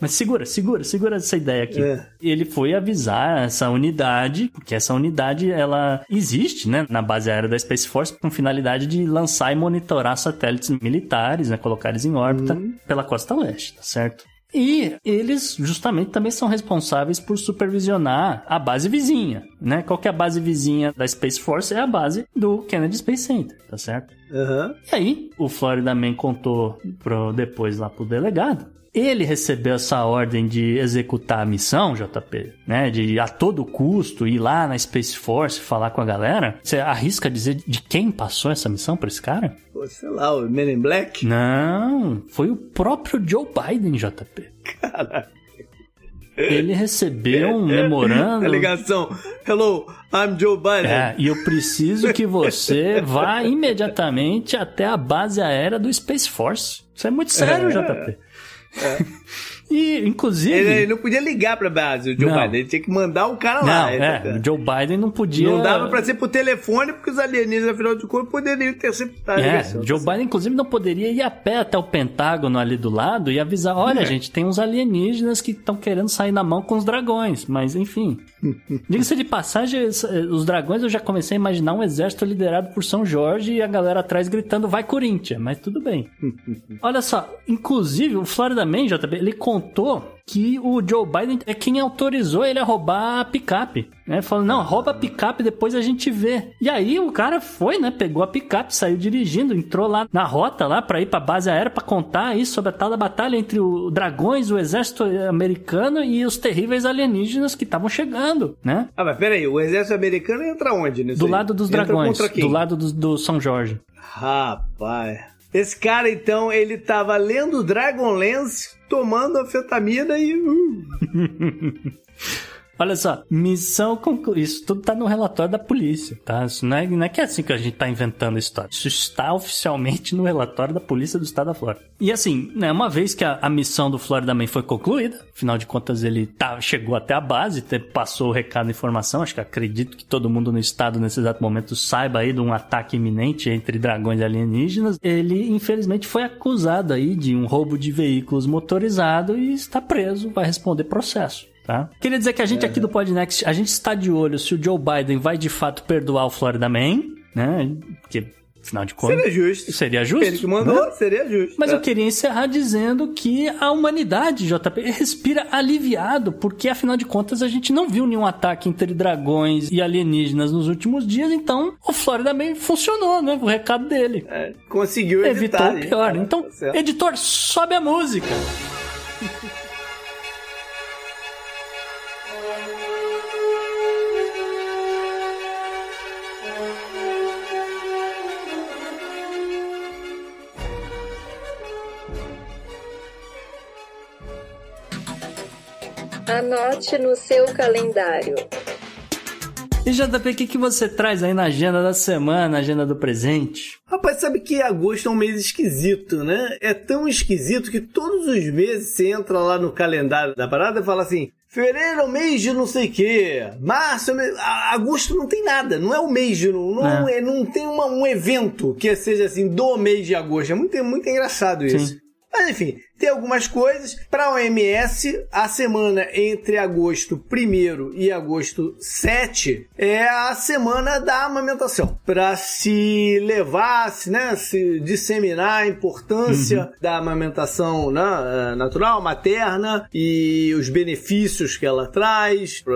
[SPEAKER 3] Mas segura, segura, segura essa ideia aqui. É. Ele foi avisar essa unidade, porque essa unidade ela existe, né, na base aérea da Space Force com finalidade de lançar e monitorar satélites militares, né, colocar eles em órbita uhum. pela costa leste, tá certo? E eles justamente também são responsáveis por supervisionar a base vizinha, né? Qual que é a base vizinha da Space Force? É a base do Kennedy Space Center, tá certo?
[SPEAKER 2] Uhum.
[SPEAKER 3] E aí, o Florida Man contou pro, depois lá pro delegado ele recebeu essa ordem de executar a missão, JP, né? De a todo custo ir lá na Space Force falar com a galera. Você arrisca dizer de quem passou essa missão pra esse cara?
[SPEAKER 2] Pô, sei lá, o Men in Black?
[SPEAKER 3] Não, foi o próprio Joe Biden, JP.
[SPEAKER 2] Caraca.
[SPEAKER 3] Ele recebeu um (laughs) memorando.
[SPEAKER 2] A ligação. Hello, I'm Joe Biden.
[SPEAKER 3] É, e eu preciso que você (laughs) vá imediatamente até a base aérea do Space Force. Isso é muito sério, JP. É. E, inclusive.
[SPEAKER 2] Ele, ele, não podia ligar pra base, o Joe não. Biden. Ele tinha que mandar o cara
[SPEAKER 3] não,
[SPEAKER 2] lá.
[SPEAKER 3] É, o Joe Biden não podia.
[SPEAKER 2] Não dava pra ser por telefone, porque os alienígenas, afinal de contas, poderiam interceptar
[SPEAKER 3] é, Joe Biden, inclusive, não poderia ir a pé até o Pentágono ali do lado e avisar: olha, é. gente, tem uns alienígenas que estão querendo sair na mão com os dragões. Mas, enfim. Diga-se de passagem, os dragões eu já comecei a imaginar um exército liderado por São Jorge e a galera atrás gritando: vai Corinthians, mas tudo bem. olha só, inclusive, o Florida Man, JB, ele contou que o Joe Biden é quem autorizou ele a roubar a picape. Né? Falou, não, rouba a picape, depois a gente vê. E aí o cara foi, né? Pegou a picape, saiu dirigindo, entrou lá na rota lá para ir pra base aérea para contar aí sobre a tal da batalha entre os dragões, o exército americano e os terríveis alienígenas que estavam chegando, né?
[SPEAKER 2] Ah, mas peraí, o exército americano entra onde
[SPEAKER 3] nisso Do aí? lado dos entra dragões, do lado do, do São Jorge.
[SPEAKER 2] Rapaz... Esse cara, então, ele tava lendo Dragonlance, tomando anfetamina e. Uh. (laughs)
[SPEAKER 3] Olha só, missão concluída. Isso tudo tá no relatório da polícia, tá? Isso não é, não é que é assim que a gente tá inventando a história. Isso está oficialmente no relatório da polícia do estado da Flórida. E assim, né, uma vez que a, a missão do Florida Man foi concluída, afinal de contas ele tá, chegou até a base, passou o recado e informação, acho que acredito que todo mundo no estado nesse exato momento saiba aí de um ataque iminente entre dragões e alienígenas, ele infelizmente foi acusado aí de um roubo de veículos motorizado e está preso, vai responder processo. Tá? Queria dizer que a gente aqui do Podnext, a gente está de olho se o Joe Biden vai de fato perdoar o Florida Man, né? Porque Afinal de contas.
[SPEAKER 2] Seria justo.
[SPEAKER 3] Seria justo.
[SPEAKER 2] Ele que mandou, né? seria justo.
[SPEAKER 3] Mas é. eu queria encerrar dizendo que a humanidade, JP, respira aliviado, porque afinal de contas a gente não viu nenhum ataque entre dragões e alienígenas nos últimos dias, então o Florida Man funcionou, né? O recado dele.
[SPEAKER 2] É, conseguiu evitar.
[SPEAKER 3] Evitou o pior. Então, tá editor, sobe a música. (laughs)
[SPEAKER 9] Anote no seu calendário.
[SPEAKER 3] E JP, o que, que você traz aí na agenda da semana, na agenda do presente?
[SPEAKER 2] Rapaz, sabe que agosto é um mês esquisito, né? É tão esquisito que todos os meses você entra lá no calendário da parada e fala assim: Fevereiro é o mês de não sei o quê. Março, é mês... agosto não tem nada. Não é o mês de. Não, é. É, não tem uma, um evento que seja assim do mês de agosto. É muito, muito engraçado isso. Sim. Mas enfim, tem algumas coisas. Para a OMS, a semana entre agosto 1 e agosto 7 é a semana da amamentação. Para se levar, né, se disseminar a importância uhum. da amamentação né, eh, natural, materna e os benefícios que ela traz para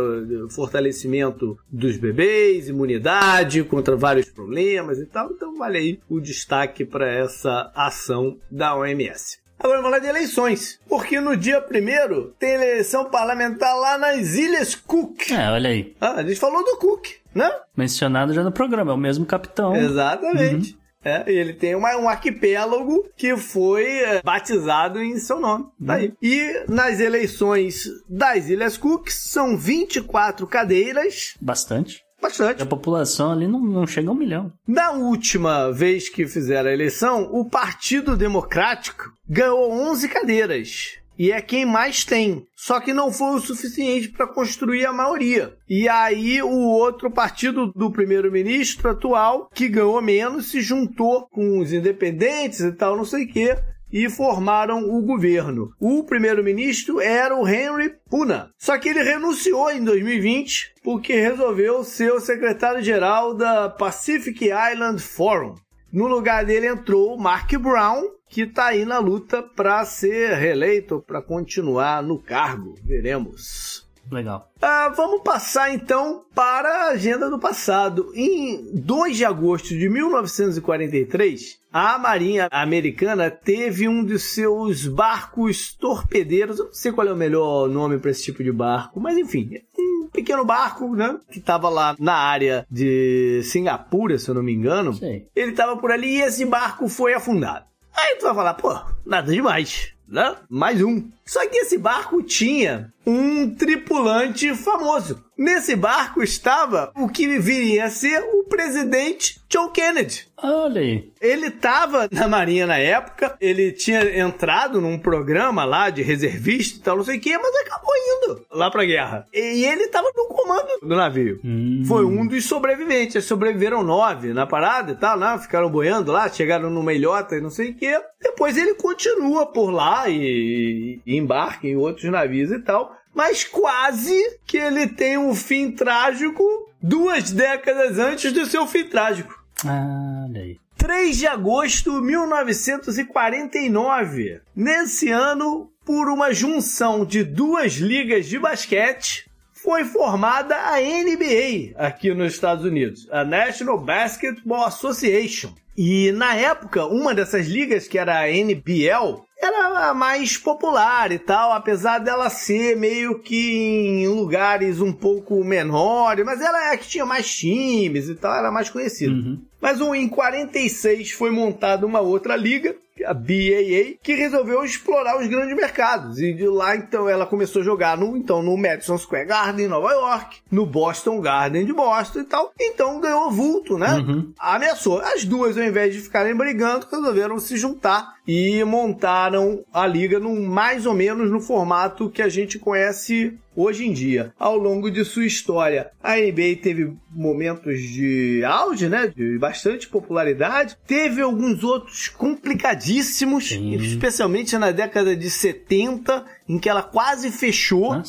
[SPEAKER 2] fortalecimento dos bebês, imunidade contra vários problemas e tal. Então, vale aí o destaque para essa ação da OMS. Agora vamos falar de eleições. Porque no dia primeiro tem eleição parlamentar lá nas Ilhas Cook.
[SPEAKER 3] É, olha aí.
[SPEAKER 2] Ah, a gente falou do Cook, né?
[SPEAKER 3] Mencionado já no programa, é o mesmo capitão.
[SPEAKER 2] Exatamente. Uhum. É, ele tem uma, um arquipélago que foi é, batizado em seu nome. Tá aí. E nas eleições das Ilhas Cook são 24 cadeiras.
[SPEAKER 3] Bastante.
[SPEAKER 2] Bastante.
[SPEAKER 3] A população ali não, não chega a um milhão.
[SPEAKER 2] Na última vez que fizeram a eleição, o Partido Democrático ganhou 11 cadeiras. E é quem mais tem. Só que não foi o suficiente para construir a maioria. E aí o outro partido do primeiro-ministro atual, que ganhou menos, se juntou com os independentes e tal, não sei o quê e formaram o governo. O primeiro-ministro era o Henry Puna. Só que ele renunciou em 2020 porque resolveu ser o secretário-geral da Pacific Island Forum. No lugar dele entrou o Mark Brown, que está aí na luta para ser reeleito, para continuar no cargo. Veremos.
[SPEAKER 3] Legal.
[SPEAKER 2] Ah, vamos passar então para a agenda do passado. Em 2 de agosto de 1943, a Marinha Americana teve um de seus barcos torpedeiros. Eu não sei qual é o melhor nome para esse tipo de barco, mas enfim, um pequeno barco, né? Que estava lá na área de Singapura, se eu não me engano.
[SPEAKER 3] Sim.
[SPEAKER 2] Ele estava por ali e esse barco foi afundado. Aí tu vai falar, pô, nada demais, né? Mais um. Só que esse barco tinha um tripulante famoso. Nesse barco estava o que viria a ser o presidente John Kennedy.
[SPEAKER 3] Olha aí.
[SPEAKER 2] Ele estava na Marinha na época, ele tinha entrado num programa lá de reservista e tal, não sei o que, mas acabou indo lá pra guerra. E ele estava no comando do navio.
[SPEAKER 3] Hum.
[SPEAKER 2] Foi um dos sobreviventes. Sobreviveram nove na parada e tal, né? Ficaram boiando lá, chegaram numa ilhota e não sei o que. Depois ele continua por lá e, e embarca em outros navios e tal. Mas quase que ele tem um fim trágico duas décadas antes do seu fim trágico.
[SPEAKER 3] Ah, aí.
[SPEAKER 2] 3 de agosto de 1949. Nesse ano, por uma junção de duas ligas de basquete, foi formada a NBA aqui nos Estados Unidos, a National Basketball Association. E na época, uma dessas ligas, que era a NBL, era a mais popular e tal, apesar dela ser meio que em lugares um pouco menores, mas ela é a que tinha mais times e tal, era mais conhecida.
[SPEAKER 3] Uhum.
[SPEAKER 2] Mas um, em 46 foi montada uma outra liga, a BAA, que resolveu explorar os grandes mercados. E de lá, então, ela começou a jogar no, então, no Madison Square Garden, em Nova York, no Boston Garden de Boston e tal. Então ganhou vulto, né?
[SPEAKER 3] Uhum.
[SPEAKER 2] Ameaçou. As duas, ao invés de ficarem brigando, resolveram se juntar e montaram a liga num, mais ou menos no formato que a gente conhece hoje em dia. Ao longo de sua história, a NBA teve momentos de auge, né, de bastante popularidade. Teve alguns outros complicadíssimos,
[SPEAKER 3] Sim.
[SPEAKER 2] especialmente na década de 70, em que ela quase fechou
[SPEAKER 3] Ah,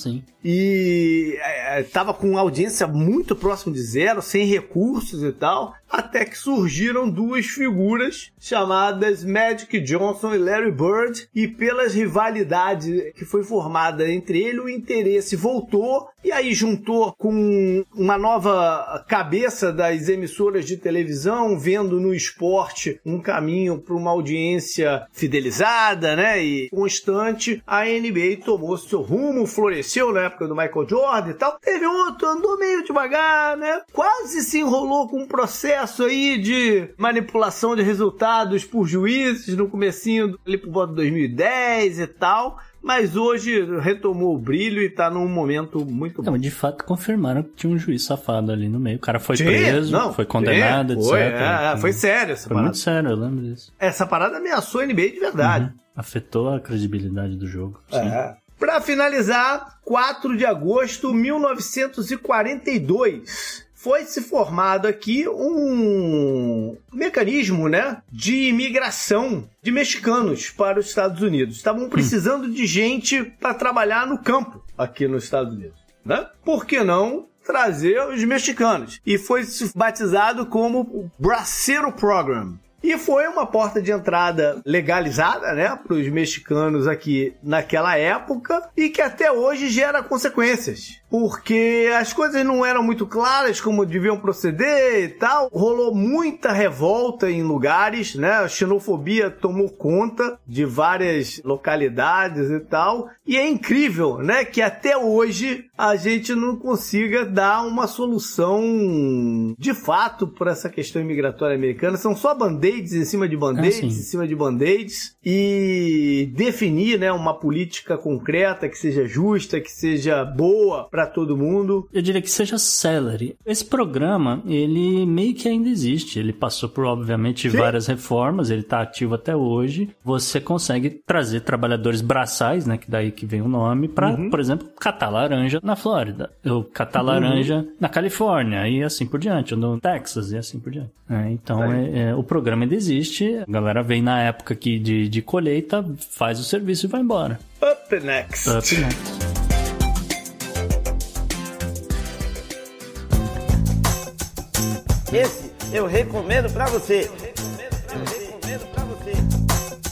[SPEAKER 2] e é, tava com audiência muito próximo de zero, sem recursos e tal, até que surgiram duas figuras chamadas Magic Johnson e Larry Bird, e pelas rivalidades que foi formada entre ele, o interesse voltou e aí juntou com uma nova cabeça das emissoras de televisão, vendo no esporte um caminho para uma audiência fidelizada, né, e constante, a NBA tomou seu rumo, floresceu na época do Michael Jordan e tal. Teve outro, andou meio devagar, né? Quase se enrolou com um processo aí de manipulação de resultados por juízes no comecinho ali por volta de 2010 e tal. Mas hoje retomou o brilho e tá num momento muito bom.
[SPEAKER 3] Não, de fato confirmaram que tinha um juiz safado ali no meio. O cara foi preso,
[SPEAKER 2] Não,
[SPEAKER 3] foi condenado,
[SPEAKER 2] foi,
[SPEAKER 3] etc.
[SPEAKER 2] é, foi sério essa
[SPEAKER 3] Foi
[SPEAKER 2] parada.
[SPEAKER 3] muito sério, eu lembro disso.
[SPEAKER 2] Essa parada ameaçou a NBA de verdade.
[SPEAKER 3] Uhum. Afetou a credibilidade do jogo. Sim.
[SPEAKER 2] É. Para finalizar, 4 de agosto de 1942, foi se formado aqui um mecanismo, né, de imigração de mexicanos para os Estados Unidos. Estavam precisando de gente para trabalhar no campo aqui nos Estados Unidos, né? Por que não trazer os mexicanos? E foi batizado como o Bracero Program. E foi uma porta de entrada legalizada, né, para os mexicanos aqui naquela época e que até hoje gera consequências. Porque as coisas não eram muito claras como deviam proceder e tal. Rolou muita revolta em lugares, né? A xenofobia tomou conta de várias localidades e tal. E é incrível, né, que até hoje a gente não consiga dar uma solução de fato para essa questão imigratória americana. São só band-aids em cima de band-aids, ah, em cima de band-aids e definir, né, uma política concreta que seja justa, que seja boa para todo mundo.
[SPEAKER 3] Eu diria que seja celery. Esse programa, ele meio que ainda existe. Ele passou por, obviamente, Sim. várias reformas, ele está ativo até hoje. Você consegue trazer trabalhadores braçais, né, que daí que vem o nome, para, uhum. por exemplo, catar laranja na Flórida, ou catar uhum. laranja na Califórnia, e assim por diante, ou no Texas, e assim por diante. É, então, é, é, o programa ainda existe, a galera vem na época aqui de, de colheita, faz o serviço e vai embora.
[SPEAKER 2] Up next.
[SPEAKER 3] Up next.
[SPEAKER 2] Esse eu recomendo para você.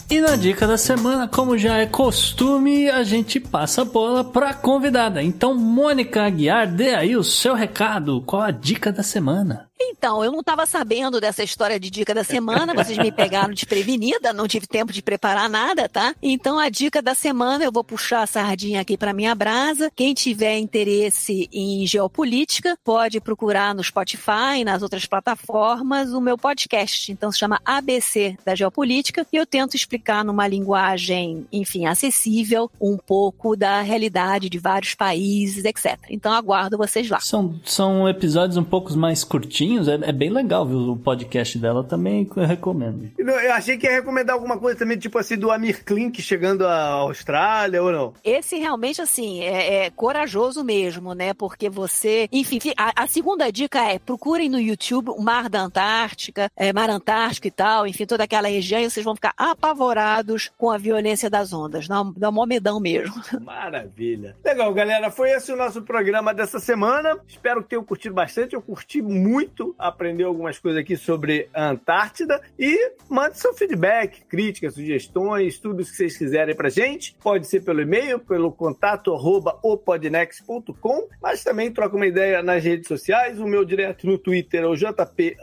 [SPEAKER 3] E na dica da semana, como já é costume, a gente passa a bola para convidada. Então, Mônica Aguiar, dê aí o seu recado. Qual a dica da semana?
[SPEAKER 5] Então, eu não estava sabendo dessa história de dica da semana, vocês me pegaram desprevenida, não tive tempo de preparar nada, tá? Então, a dica da semana, eu vou puxar a sardinha aqui para minha brasa. Quem tiver interesse em geopolítica, pode procurar no Spotify, nas outras plataformas, o meu podcast. Então, se chama ABC da Geopolítica e eu tento explicar numa linguagem, enfim, acessível, um pouco da realidade de vários países, etc. Então, aguardo vocês lá.
[SPEAKER 3] São, são episódios um pouco mais curtinhos é, é, bem legal, viu? O podcast dela também eu recomendo.
[SPEAKER 2] Eu achei que ia recomendar alguma coisa também, tipo assim, do Amir Klink chegando à Austrália ou não?
[SPEAKER 5] Esse realmente, assim, é, é corajoso mesmo, né? Porque você. Enfim, a, a, segunda dica é procurem no YouTube o Mar da Antártica, é, Mar Antártico e tal, enfim, toda aquela região, e vocês vão ficar apavorados com a violência das ondas. Dá, dá um medão mesmo. (laughs)
[SPEAKER 2] Maravilha. Legal, galera. Foi esse o nosso programa dessa semana. Espero que tenham curtido bastante. Eu curti muito muito, aprendeu algumas coisas aqui sobre a Antártida e mande seu feedback, críticas, sugestões, tudo que vocês quiserem pra gente. Pode ser pelo e-mail, pelo contato arroba opodnex.com, mas também troca uma ideia nas redes sociais. O meu direto no Twitter é o JP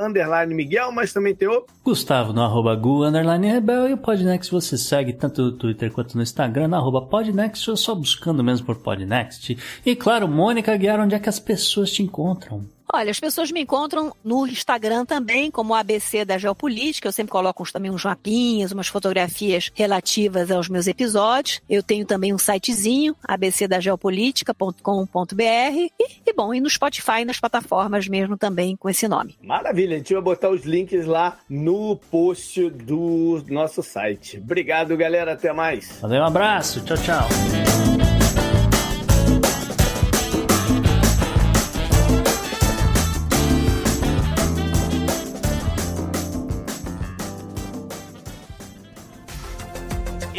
[SPEAKER 2] Miguel, mas também tem o
[SPEAKER 3] Gustavo no arroba Gu underline Rebel e o Podnext você segue tanto no Twitter quanto no Instagram, no arroba Podnext, ou só buscando mesmo por Podnext. E claro, Mônica Guiar, onde é que as pessoas te encontram?
[SPEAKER 5] Olha, as pessoas me encontram no Instagram também, como ABC da Geopolítica. Eu sempre coloco também uns mapinhas, umas fotografias relativas aos meus episódios. Eu tenho também um sitezinho, abcdageopolitica.com.br. E, e, bom, e no Spotify, nas plataformas mesmo tambim com esse nome.
[SPEAKER 2] Maravilha, a gente vai botar os links lá no post do nosso site. Obrigado, galera. Até mais.
[SPEAKER 3] Valeu, um abraço. Tchau, tchau.